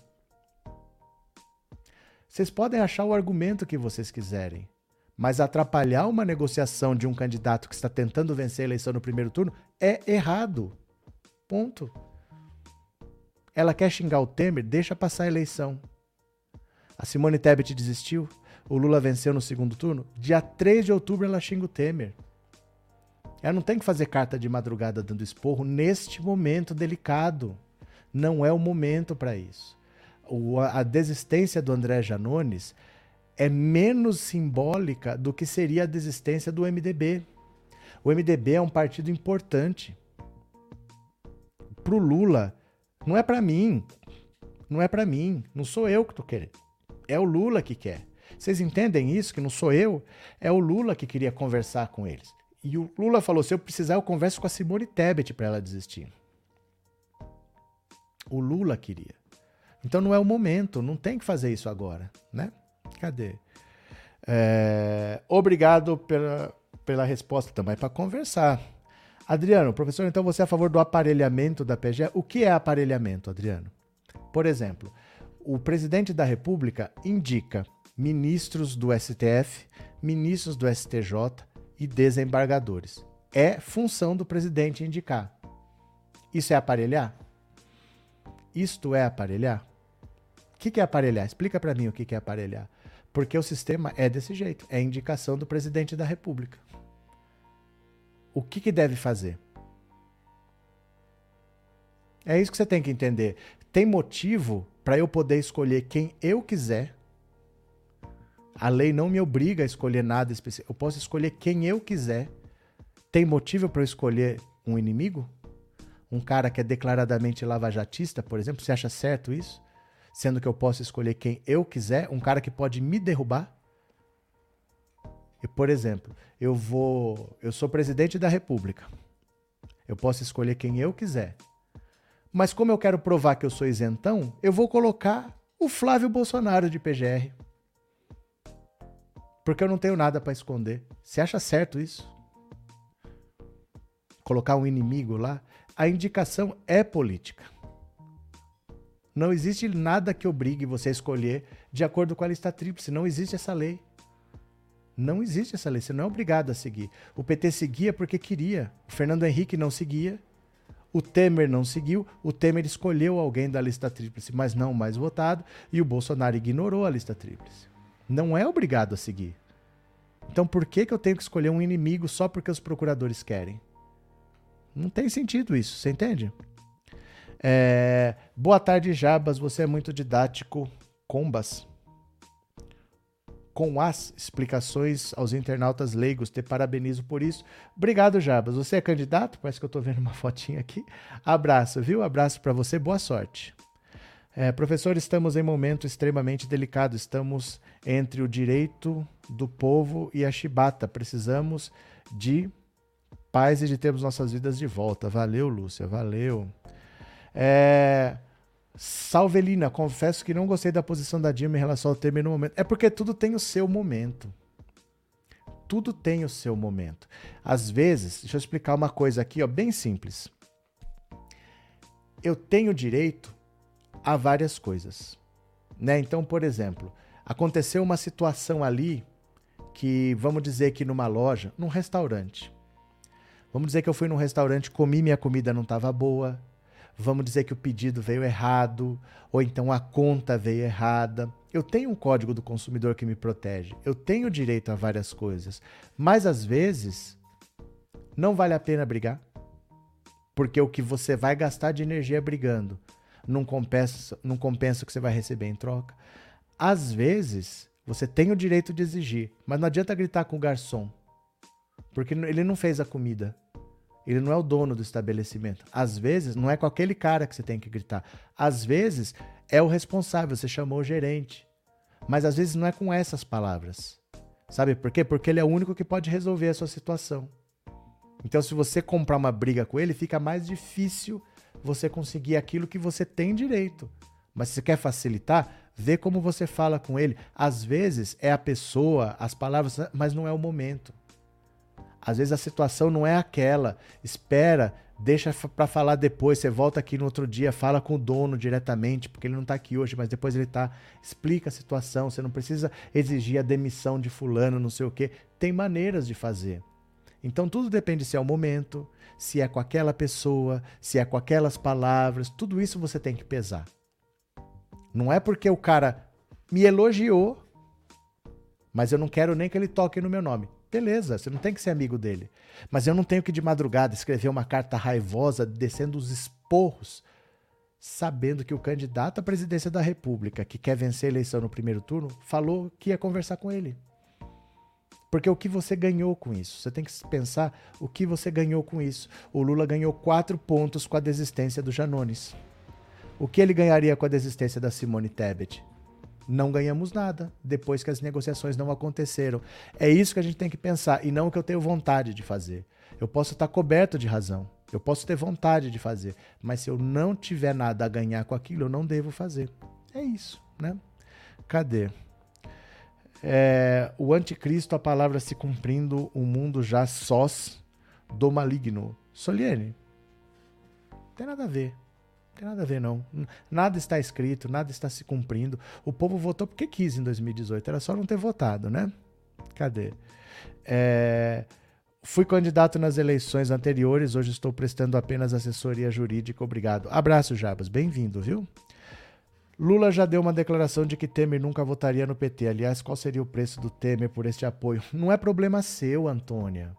Vocês podem achar o argumento que vocês quiserem, mas atrapalhar uma negociação de um candidato que está tentando vencer a eleição no primeiro turno é errado. Ponto. Ela quer xingar o Temer, deixa passar a eleição. A Simone Tebet desistiu, o Lula venceu no segundo turno, dia 3 de outubro ela xinga o Temer. Ela não tem que fazer carta de madrugada dando esporro neste momento delicado. Não é o momento para isso. O, a desistência do André Janones é menos simbólica do que seria a desistência do MDB. O MDB é um partido importante. Para o Lula, não é para mim. Não é para mim. Não sou eu que estou querendo. É o Lula que quer. Vocês entendem isso? Que não sou eu? É o Lula que queria conversar com eles. E o Lula falou: se eu precisar, eu converso com a Simone Tebet para ela desistir. O Lula queria. Então não é o momento, não tem que fazer isso agora, né? Cadê? É, obrigado pela, pela resposta também para conversar. Adriano, professor, então você é a favor do aparelhamento da PGE? O que é aparelhamento, Adriano? Por exemplo, o presidente da República indica ministros do STF, ministros do STJ e desembargadores. É função do presidente indicar. Isso é aparelhar? Isto é aparelhar? O que é aparelhar? Explica para mim o que é aparelhar. Porque o sistema é desse jeito, é indicação do presidente da República. O que, que deve fazer? É isso que você tem que entender. Tem motivo para eu poder escolher quem eu quiser. A lei não me obriga a escolher nada específico. Eu posso escolher quem eu quiser. Tem motivo para eu escolher um inimigo? Um cara que é declaradamente lavajatista, por exemplo? Você acha certo isso? Sendo que eu posso escolher quem eu quiser? Um cara que pode me derrubar? E, por exemplo, eu vou. Eu sou presidente da República. Eu posso escolher quem eu quiser. Mas como eu quero provar que eu sou isentão, eu vou colocar o Flávio Bolsonaro de PGR. Porque eu não tenho nada para esconder. Você acha certo isso? Colocar um inimigo lá? A indicação é política. Não existe nada que obrigue você a escolher de acordo com a lista tríplice. Não existe essa lei. Não existe essa lei. Você não é obrigado a seguir. O PT seguia porque queria. O Fernando Henrique não seguia o Temer não seguiu, o Temer escolheu alguém da lista tríplice, mas não o mais votado, e o Bolsonaro ignorou a lista tríplice. Não é obrigado a seguir. Então por que, que eu tenho que escolher um inimigo só porque os procuradores querem? Não tem sentido isso, você entende? É... Boa tarde, Jabas. Você é muito didático. Combas com as explicações aos internautas leigos. Te parabenizo por isso. Obrigado, Jabas. Você é candidato? Parece que eu estou vendo uma fotinha aqui. Abraço, viu? Abraço para você. Boa sorte. É, professor, estamos em momento extremamente delicado. Estamos entre o direito do povo e a chibata. Precisamos de paz e de termos nossas vidas de volta. Valeu, Lúcia. Valeu. É, Salvelina, confesso que não gostei da posição da Dilma em relação ao Temer no momento. É porque tudo tem o seu momento. Tudo tem o seu momento. Às vezes, deixa eu explicar uma coisa aqui, ó, bem simples. Eu tenho direito a várias coisas. Né? Então, por exemplo, aconteceu uma situação ali que, vamos dizer que numa loja, num restaurante. Vamos dizer que eu fui num restaurante, comi minha comida não estava boa, vamos dizer que o pedido veio errado, ou então a conta veio errada. Eu tenho um código do consumidor que me protege. Eu tenho direito a várias coisas. Mas às vezes não vale a pena brigar. Porque o que você vai gastar de energia brigando não compensa, não compensa o que você vai receber em troca. Às vezes, você tem o direito de exigir, mas não adianta gritar com o garçom. Porque ele não fez a comida. Ele não é o dono do estabelecimento. Às vezes, não é com aquele cara que você tem que gritar. Às vezes, é o responsável, você chamou o gerente. Mas às vezes não é com essas palavras. Sabe por quê? Porque ele é o único que pode resolver a sua situação. Então, se você comprar uma briga com ele, fica mais difícil você conseguir aquilo que você tem direito. Mas se você quer facilitar, vê como você fala com ele. Às vezes é a pessoa, as palavras, mas não é o momento. Às vezes a situação não é aquela. Espera, deixa para falar depois. Você volta aqui no outro dia, fala com o dono diretamente, porque ele não está aqui hoje, mas depois ele tá. Explica a situação. Você não precisa exigir a demissão de fulano, não sei o quê. Tem maneiras de fazer. Então tudo depende se é o momento, se é com aquela pessoa, se é com aquelas palavras. Tudo isso você tem que pesar. Não é porque o cara me elogiou, mas eu não quero nem que ele toque no meu nome. Beleza, você não tem que ser amigo dele. Mas eu não tenho que de madrugada escrever uma carta raivosa descendo os esporros, sabendo que o candidato à presidência da República, que quer vencer a eleição no primeiro turno, falou que ia conversar com ele. Porque o que você ganhou com isso? Você tem que pensar o que você ganhou com isso. O Lula ganhou quatro pontos com a desistência do Janones. O que ele ganharia com a desistência da Simone Tebet? não ganhamos nada depois que as negociações não aconteceram. É isso que a gente tem que pensar e não o que eu tenho vontade de fazer. Eu posso estar coberto de razão, eu posso ter vontade de fazer, mas se eu não tiver nada a ganhar com aquilo, eu não devo fazer. É isso, né? Cadê? É, o anticristo, a palavra se cumprindo, o mundo já sós do maligno. Soliene, não tem nada a ver. Não tem nada a ver, não. Nada está escrito, nada está se cumprindo. O povo votou porque quis em 2018. Era só não ter votado, né? Cadê? É... Fui candidato nas eleições anteriores, hoje estou prestando apenas assessoria jurídica. Obrigado. Abraço, Jabas. Bem-vindo, viu? Lula já deu uma declaração de que Temer nunca votaria no PT. Aliás, qual seria o preço do Temer por este apoio? Não é problema seu, Antônia.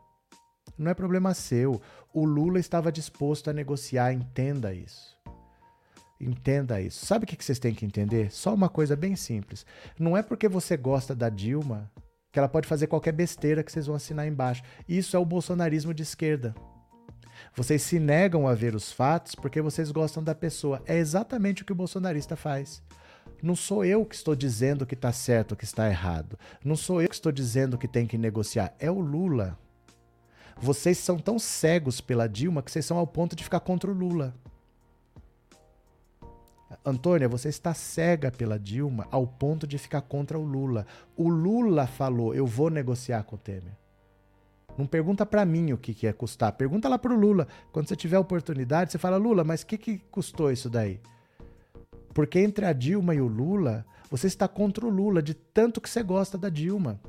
Não é problema seu. O Lula estava disposto a negociar, entenda isso. Entenda isso. Sabe o que vocês têm que entender? Só uma coisa bem simples. Não é porque você gosta da Dilma que ela pode fazer qualquer besteira que vocês vão assinar embaixo. Isso é o bolsonarismo de esquerda. Vocês se negam a ver os fatos porque vocês gostam da pessoa. É exatamente o que o bolsonarista faz. Não sou eu que estou dizendo que está certo que está errado. Não sou eu que estou dizendo que tem que negociar. É o Lula. Vocês são tão cegos pela Dilma que vocês são ao ponto de ficar contra o Lula. Antônia, você está cega pela Dilma ao ponto de ficar contra o Lula. O Lula falou: eu vou negociar com o Temer. Não pergunta para mim o que, que ia custar. Pergunta lá para o Lula. Quando você tiver oportunidade, você fala: Lula, mas o que, que custou isso daí? Porque entre a Dilma e o Lula, você está contra o Lula de tanto que você gosta da Dilma.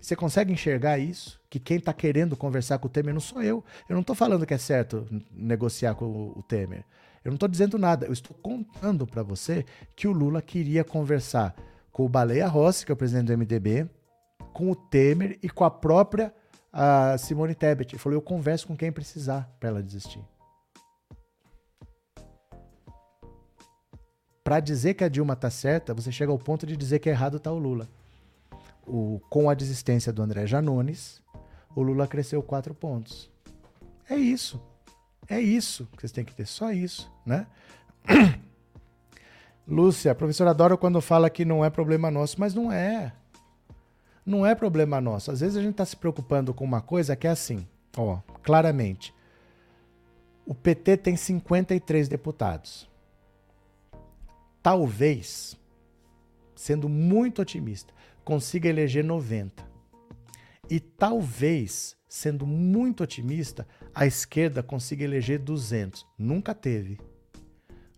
Você consegue enxergar isso? Que quem está querendo conversar com o Temer não sou eu. Eu não estou falando que é certo negociar com o Temer. Eu não estou dizendo nada, eu estou contando para você que o Lula queria conversar com o Baleia Rossi, que é o presidente do MDB, com o Temer e com a própria a Simone Tebet. Ele falou: eu converso com quem precisar para ela desistir. Para dizer que a Dilma está certa, você chega ao ponto de dizer que errado está o Lula. O, com a desistência do André Janones, o Lula cresceu quatro pontos. É isso. É isso que vocês têm que ter, só isso, né? Lúcia, a professora adora quando fala que não é problema nosso, mas não é. Não é problema nosso. Às vezes a gente está se preocupando com uma coisa que é assim, ó, claramente. O PT tem 53 deputados. Talvez, sendo muito otimista, consiga eleger 90. E talvez, sendo muito otimista, a esquerda consiga eleger 200. Nunca teve.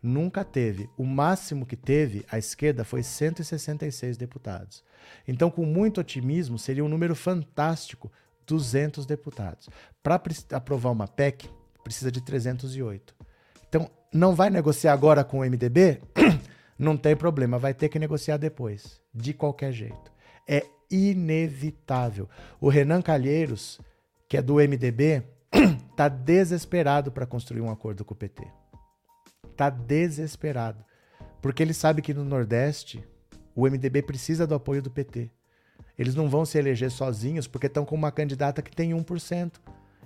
Nunca teve. O máximo que teve a esquerda foi 166 deputados. Então, com muito otimismo, seria um número fantástico 200 deputados. Para aprovar uma PEC, precisa de 308. Então, não vai negociar agora com o MDB? não tem problema, vai ter que negociar depois, de qualquer jeito. É inevitável. O Renan Calheiros, que é do MDB, tá desesperado para construir um acordo com o PT. Tá desesperado. Porque ele sabe que no Nordeste o MDB precisa do apoio do PT. Eles não vão se eleger sozinhos porque estão com uma candidata que tem 1%.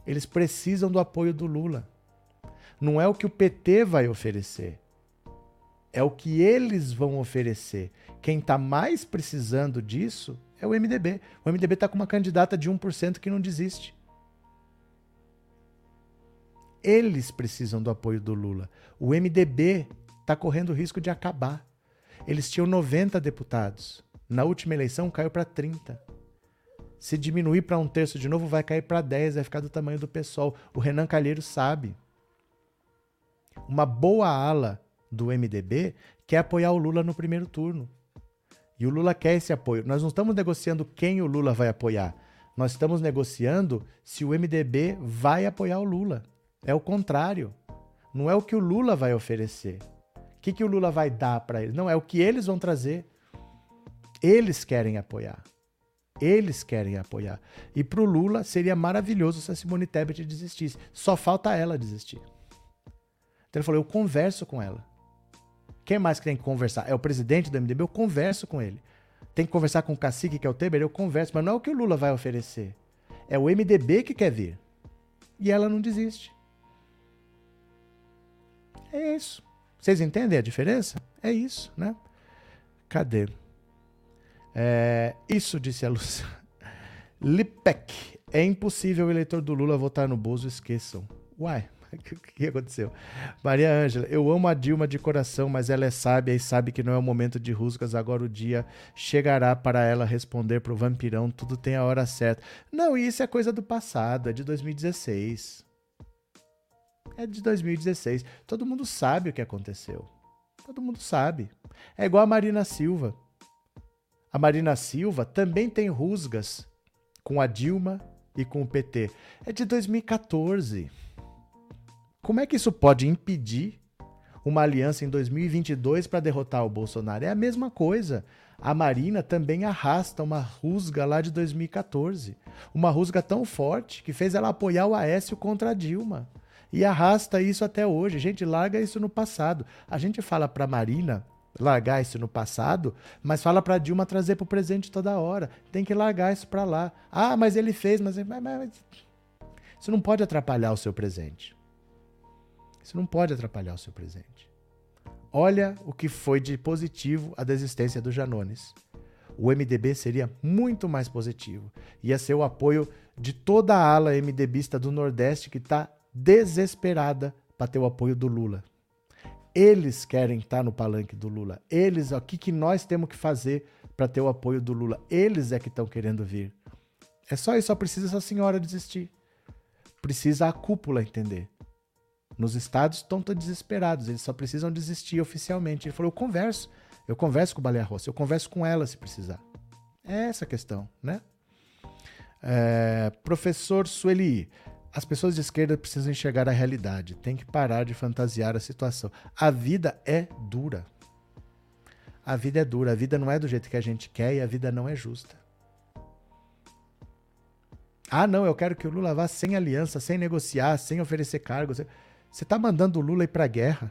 Eles precisam do apoio do Lula. Não é o que o PT vai oferecer. É o que eles vão oferecer. Quem está mais precisando disso é o MDB. O MDB está com uma candidata de 1% que não desiste. Eles precisam do apoio do Lula. O MDB está correndo risco de acabar. Eles tinham 90 deputados. Na última eleição caiu para 30. Se diminuir para um terço de novo, vai cair para 10, vai ficar do tamanho do PSOL. O Renan Calheiro sabe. Uma boa ala do MDB quer apoiar o Lula no primeiro turno. E o Lula quer esse apoio. Nós não estamos negociando quem o Lula vai apoiar. Nós estamos negociando se o MDB vai apoiar o Lula. É o contrário. Não é o que o Lula vai oferecer. O que, que o Lula vai dar para eles? Não, é o que eles vão trazer. Eles querem apoiar. Eles querem apoiar. E para o Lula seria maravilhoso se a Simone Tebet desistisse. Só falta ela desistir. Então ele falou: eu converso com ela. Quem mais que tem que conversar? É o presidente do MDB? Eu converso com ele. Tem que conversar com o cacique, que é o Temer? Eu converso. Mas não é o que o Lula vai oferecer. É o MDB que quer vir. E ela não desiste. É isso. Vocês entendem a diferença? É isso, né? Cadê? É, isso, disse a Lúcia. Lipec. É impossível o eleitor do Lula votar no Bozo, esqueçam. Uai, o que aconteceu? Maria Ângela, eu amo a Dilma de coração, mas ela é sábia e sabe que não é o momento de rusgas. Agora o dia chegará para ela responder pro vampirão. Tudo tem a hora certa. Não, isso é coisa do passado, é de 2016 é de 2016. Todo mundo sabe o que aconteceu. Todo mundo sabe. É igual a Marina Silva. A Marina Silva também tem rusgas com a Dilma e com o PT. É de 2014. Como é que isso pode impedir uma aliança em 2022 para derrotar o Bolsonaro? É a mesma coisa. A Marina também arrasta uma rusga lá de 2014. Uma rusga tão forte que fez ela apoiar o Aécio contra a Dilma. E arrasta isso até hoje. Gente, larga isso no passado. A gente fala para Marina largar isso no passado, mas fala para Dilma trazer para o presente toda hora. Tem que largar isso para lá. Ah, mas ele fez, mas, mas, mas isso não pode atrapalhar o seu presente. Isso não pode atrapalhar o seu presente. Olha o que foi de positivo a desistência do Janones. O MDB seria muito mais positivo. Ia ser o apoio de toda a ala MDBista do Nordeste que está desesperada para ter o apoio do Lula. Eles querem estar no palanque do Lula. Eles, o que, que nós temos que fazer para ter o apoio do Lula? Eles é que estão querendo vir. É só isso, só precisa essa senhora desistir. Precisa a cúpula entender. Nos estados estão desesperados, eles só precisam desistir oficialmente. Ele falou: eu converso, eu converso com o Baleia Rossi, eu converso com ela se precisar. É essa a questão, né? É, professor Sueli, as pessoas de esquerda precisam enxergar a realidade, tem que parar de fantasiar a situação. A vida é dura. A vida é dura, a vida não é do jeito que a gente quer e a vida não é justa. Ah, não, eu quero que o Lula vá sem aliança, sem negociar, sem oferecer cargos. Você está mandando o Lula ir para a guerra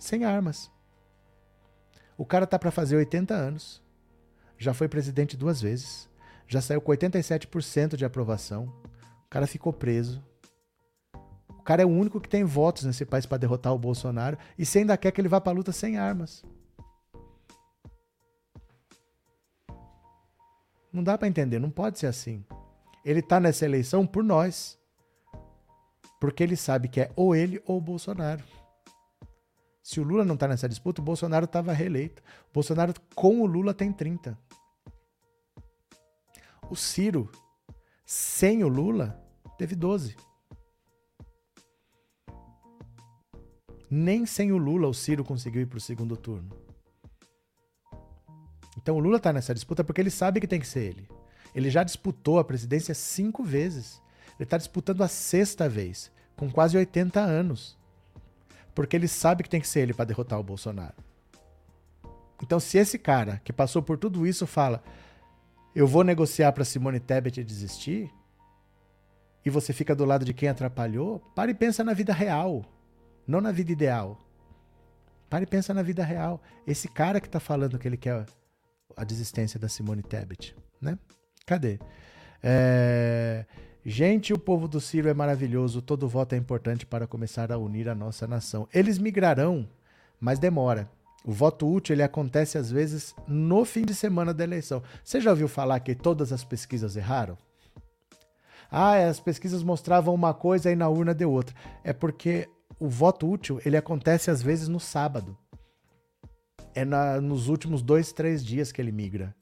sem armas. O cara tá para fazer 80 anos. Já foi presidente duas vezes. Já saiu com 87% de aprovação cara ficou preso. O cara é o único que tem votos nesse país para derrotar o Bolsonaro e você ainda quer que ele vá para a luta sem armas. Não dá para entender, não pode ser assim. Ele está nessa eleição por nós. Porque ele sabe que é ou ele ou o Bolsonaro. Se o Lula não está nessa disputa, o Bolsonaro estava reeleito. O Bolsonaro com o Lula tem 30. O Ciro, sem o Lula, teve 12. Nem sem o Lula o Ciro conseguiu ir para o segundo turno. Então o Lula está nessa disputa porque ele sabe que tem que ser ele. Ele já disputou a presidência cinco vezes. Ele está disputando a sexta vez, com quase 80 anos. Porque ele sabe que tem que ser ele para derrotar o Bolsonaro. Então, se esse cara que passou por tudo isso fala, eu vou negociar para Simone Tebet desistir, e você fica do lado de quem atrapalhou, pare e pensa na vida real, não na vida ideal. Pare e pensa na vida real. Esse cara que está falando que ele quer a desistência da Simone Tebet, né? Cadê? É... Gente, o povo do Ciro é maravilhoso, todo voto é importante para começar a unir a nossa nação. Eles migrarão, mas demora. O voto útil ele acontece às vezes no fim de semana da eleição. Você já ouviu falar que todas as pesquisas erraram? Ah, as pesquisas mostravam uma coisa e na urna deu outra. É porque o voto útil ele acontece às vezes no sábado. É na, nos últimos dois, três dias que ele migra.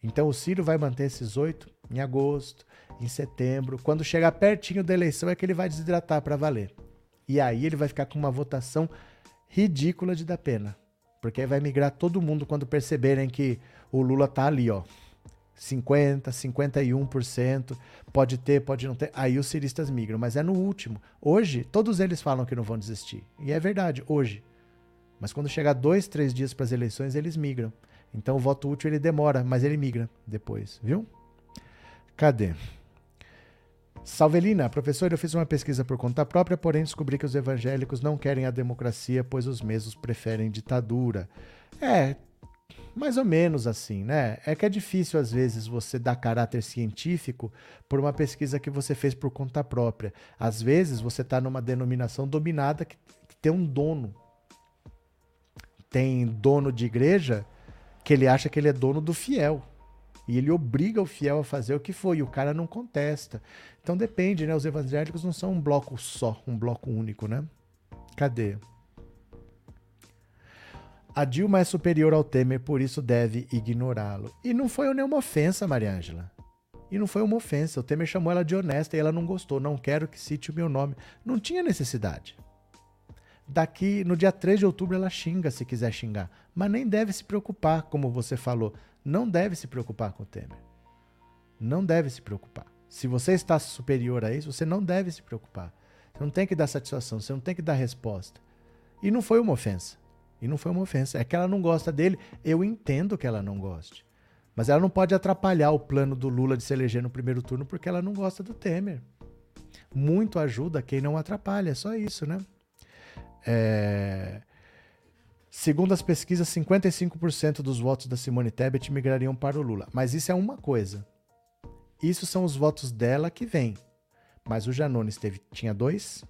Então o Ciro vai manter esses oito em agosto, em setembro. Quando chegar pertinho da eleição é que ele vai desidratar para valer. E aí ele vai ficar com uma votação ridícula de dar pena. Porque aí vai migrar todo mundo quando perceberem que o Lula tá ali, ó, 50%, 51%, pode ter, pode não ter. Aí os ciristas migram, mas é no último. Hoje, todos eles falam que não vão desistir. E é verdade, hoje. Mas quando chegar dois, três dias para as eleições, eles migram. Então o voto útil ele demora, mas ele migra depois, viu? Cadê? Salvelina, professor, eu fiz uma pesquisa por conta própria, porém descobri que os evangélicos não querem a democracia, pois os mesmos preferem ditadura. É, mais ou menos assim, né? É que é difícil às vezes você dar caráter científico por uma pesquisa que você fez por conta própria. Às vezes você está numa denominação dominada que, que tem um dono. Tem dono de igreja que ele acha que ele é dono do fiel. E ele obriga o fiel a fazer o que foi, e o cara não contesta. Então depende, né? Os evangélicos não são um bloco só, um bloco único, né? Cadê? A Dilma é superior ao Temer, por isso deve ignorá-lo. E não foi nenhuma ofensa, Mariângela. E não foi uma ofensa. O Temer chamou ela de honesta e ela não gostou. Não quero que cite o meu nome. Não tinha necessidade. Daqui, no dia 3 de outubro, ela xinga se quiser xingar. Mas nem deve se preocupar, como você falou. Não deve se preocupar com o Temer. Não deve se preocupar. Se você está superior a isso, você não deve se preocupar. Você não tem que dar satisfação, você não tem que dar resposta. E não foi uma ofensa. E não foi uma ofensa. É que ela não gosta dele. Eu entendo que ela não goste. Mas ela não pode atrapalhar o plano do Lula de se eleger no primeiro turno porque ela não gosta do Temer. Muito ajuda quem não atrapalha, é só isso, né? É... Segundo as pesquisas, 55% dos votos da Simone Tebet migrariam para o Lula. Mas isso é uma coisa. Isso são os votos dela que vêm. Mas o Janones teve, tinha dois,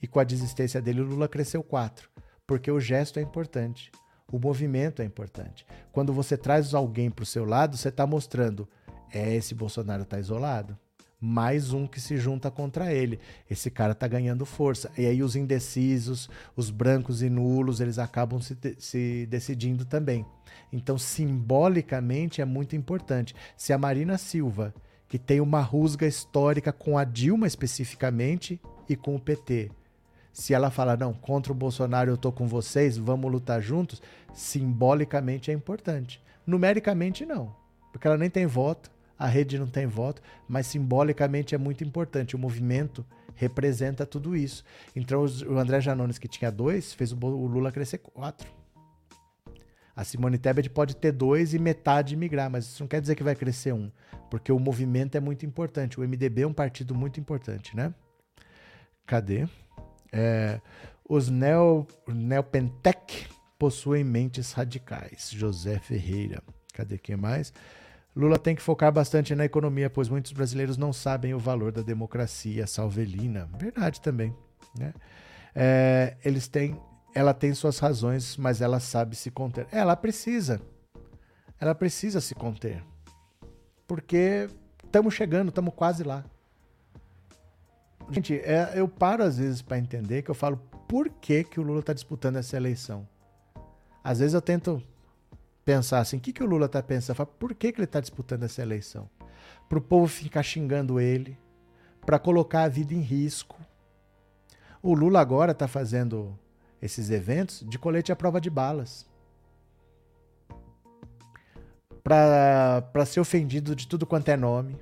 e com a desistência dele, o Lula cresceu quatro. Porque o gesto é importante. O movimento é importante. Quando você traz alguém para o seu lado, você está mostrando: é, esse Bolsonaro está isolado mais um que se junta contra ele. Esse cara tá ganhando força. E aí os indecisos, os brancos e nulos, eles acabam se, se decidindo também. Então, simbolicamente é muito importante. Se a Marina Silva, que tem uma rusga histórica com a Dilma especificamente e com o PT, se ela fala, não, contra o Bolsonaro eu tô com vocês, vamos lutar juntos, simbolicamente é importante. Numericamente, não, porque ela nem tem voto, a rede não tem voto, mas simbolicamente é muito importante. O movimento representa tudo isso. Então, o André Janones, que tinha dois, fez o Lula crescer quatro. A Simone Tebet pode ter dois e metade migrar, mas isso não quer dizer que vai crescer um, porque o movimento é muito importante. O MDB é um partido muito importante, né? Cadê? É, os neo, Neopentec possuem mentes radicais. José Ferreira. Cadê quem mais? Lula tem que focar bastante na economia, pois muitos brasileiros não sabem o valor da democracia salvelina. Verdade também. Né? É, eles têm, ela tem suas razões, mas ela sabe se conter. Ela precisa. Ela precisa se conter. Porque estamos chegando, estamos quase lá. Gente, é, eu paro às vezes para entender que eu falo por que, que o Lula está disputando essa eleição. Às vezes eu tento pensar assim, o que, que o Lula está pensando? Fala, por que, que ele está disputando essa eleição? Para o povo ficar xingando ele, para colocar a vida em risco. O Lula agora está fazendo esses eventos de colete à prova de balas. Para ser ofendido de tudo quanto é nome.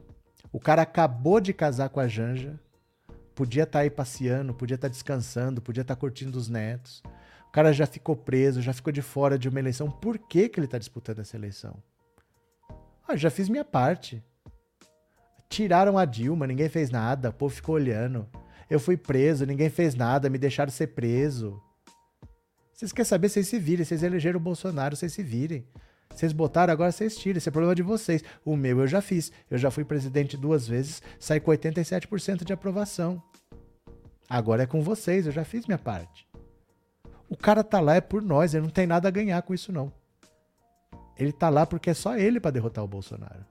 O cara acabou de casar com a Janja. Podia estar tá aí passeando, podia estar tá descansando, podia estar tá curtindo os netos. O cara já ficou preso, já ficou de fora de uma eleição. Por que, que ele está disputando essa eleição? Ah, já fiz minha parte. Tiraram a Dilma, ninguém fez nada, o povo ficou olhando. Eu fui preso, ninguém fez nada, me deixaram ser preso. Vocês querem saber? Vocês se virem. Vocês elegeram o Bolsonaro, vocês se virem. Vocês botaram, agora vocês tiram. Esse é problema de vocês. O meu eu já fiz. Eu já fui presidente duas vezes, saí com 87% de aprovação. Agora é com vocês, eu já fiz minha parte. O cara tá lá é por nós, ele não tem nada a ganhar com isso não. Ele tá lá porque é só ele para derrotar o Bolsonaro.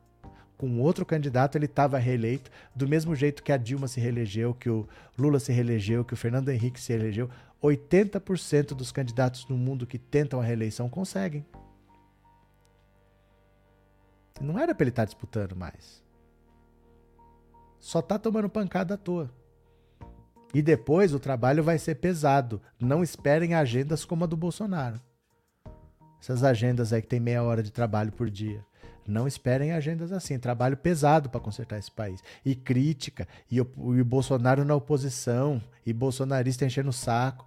Com outro candidato ele estava reeleito, do mesmo jeito que a Dilma se reelegeu, que o Lula se reelegeu, que o Fernando Henrique se reelegeu. 80% dos candidatos no mundo que tentam a reeleição conseguem. Não era para ele estar tá disputando mais. Só tá tomando pancada à toa. E depois o trabalho vai ser pesado. Não esperem agendas como a do Bolsonaro. Essas agendas aí que tem meia hora de trabalho por dia. Não esperem agendas assim. Trabalho pesado para consertar esse país. E crítica. E o, e o Bolsonaro na oposição. E bolsonarista enchendo o saco.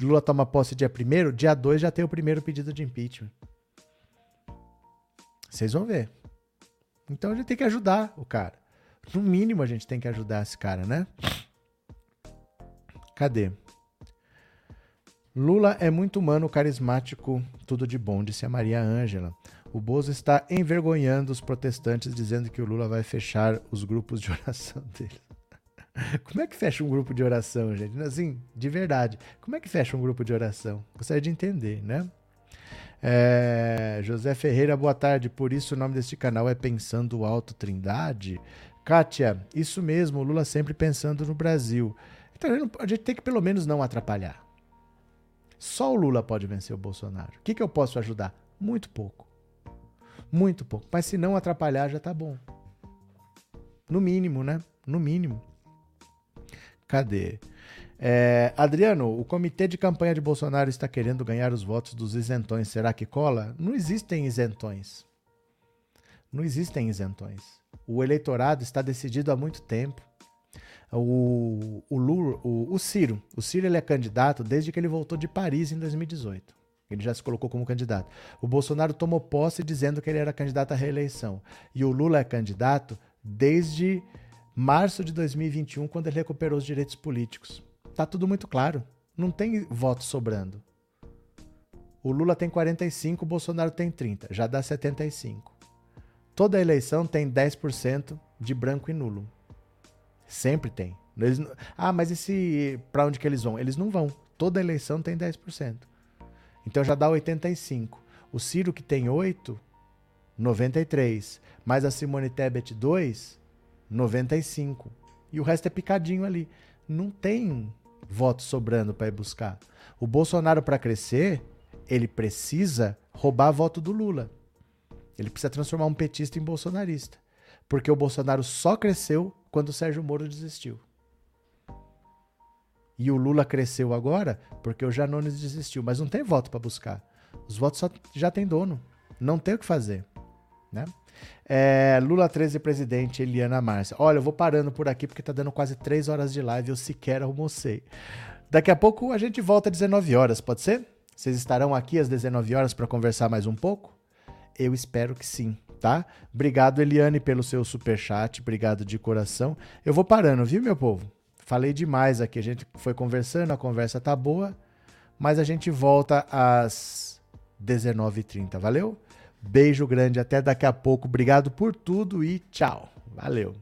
Lula toma posse dia 1 dia 2 já tem o primeiro pedido de impeachment. Vocês vão ver. Então a gente tem que ajudar o cara. No mínimo a gente tem que ajudar esse cara, né? Cadê? Lula é muito humano, carismático, tudo de bom, disse a Maria Ângela. O Bozo está envergonhando os protestantes, dizendo que o Lula vai fechar os grupos de oração dele. Como é que fecha um grupo de oração, gente? Assim, de verdade. Como é que fecha um grupo de oração? Gostaria de entender, né? É, José Ferreira, boa tarde. Por isso o nome deste canal é Pensando Alto Trindade. Kátia, isso mesmo, Lula sempre pensando no Brasil. Então a gente tem que pelo menos não atrapalhar. Só o Lula pode vencer o Bolsonaro. O que, que eu posso ajudar? Muito pouco. Muito pouco. Mas se não atrapalhar, já tá bom. No mínimo, né? No mínimo. Cadê? É, Adriano, o comitê de campanha de Bolsonaro está querendo ganhar os votos dos isentões. Será que cola? Não existem isentões. Não existem isentões. O eleitorado está decidido há muito tempo o, o, Lula, o, o Ciro. O Ciro ele é candidato desde que ele voltou de Paris em 2018. Ele já se colocou como candidato. O Bolsonaro tomou posse dizendo que ele era candidato à reeleição. E o Lula é candidato desde março de 2021, quando ele recuperou os direitos políticos. Tá tudo muito claro. Não tem voto sobrando. O Lula tem 45, o Bolsonaro tem 30, já dá 75. Toda eleição tem 10% de branco e nulo. Sempre tem. Eles, ah, mas e se para onde que eles vão? Eles não vão. Toda eleição tem 10%. Então já dá 85. O Ciro que tem 8, 93. Mais a Simone Tebet 2, 95. E o resto é picadinho ali. Não tem voto sobrando para ir buscar. O Bolsonaro para crescer, ele precisa roubar voto do Lula. Ele precisa transformar um petista em bolsonarista. Porque o Bolsonaro só cresceu quando o Sérgio Moro desistiu. E o Lula cresceu agora porque o Janones desistiu. Mas não tem voto para buscar. Os votos só, já tem dono. Não tem o que fazer. Né? É, Lula 13 presidente, Eliana Márcia. Olha, eu vou parando por aqui porque tá dando quase 3 horas de live eu sequer almocei. Daqui a pouco a gente volta às 19 horas, pode ser? Vocês estarão aqui às 19 horas para conversar mais um pouco? Eu espero que sim, tá? Obrigado, Eliane, pelo seu super chat, obrigado de coração. Eu vou parando, viu, meu povo? Falei demais aqui, a gente foi conversando, a conversa tá boa, mas a gente volta às 19h30, valeu? Beijo grande, até daqui a pouco. Obrigado por tudo e tchau. Valeu.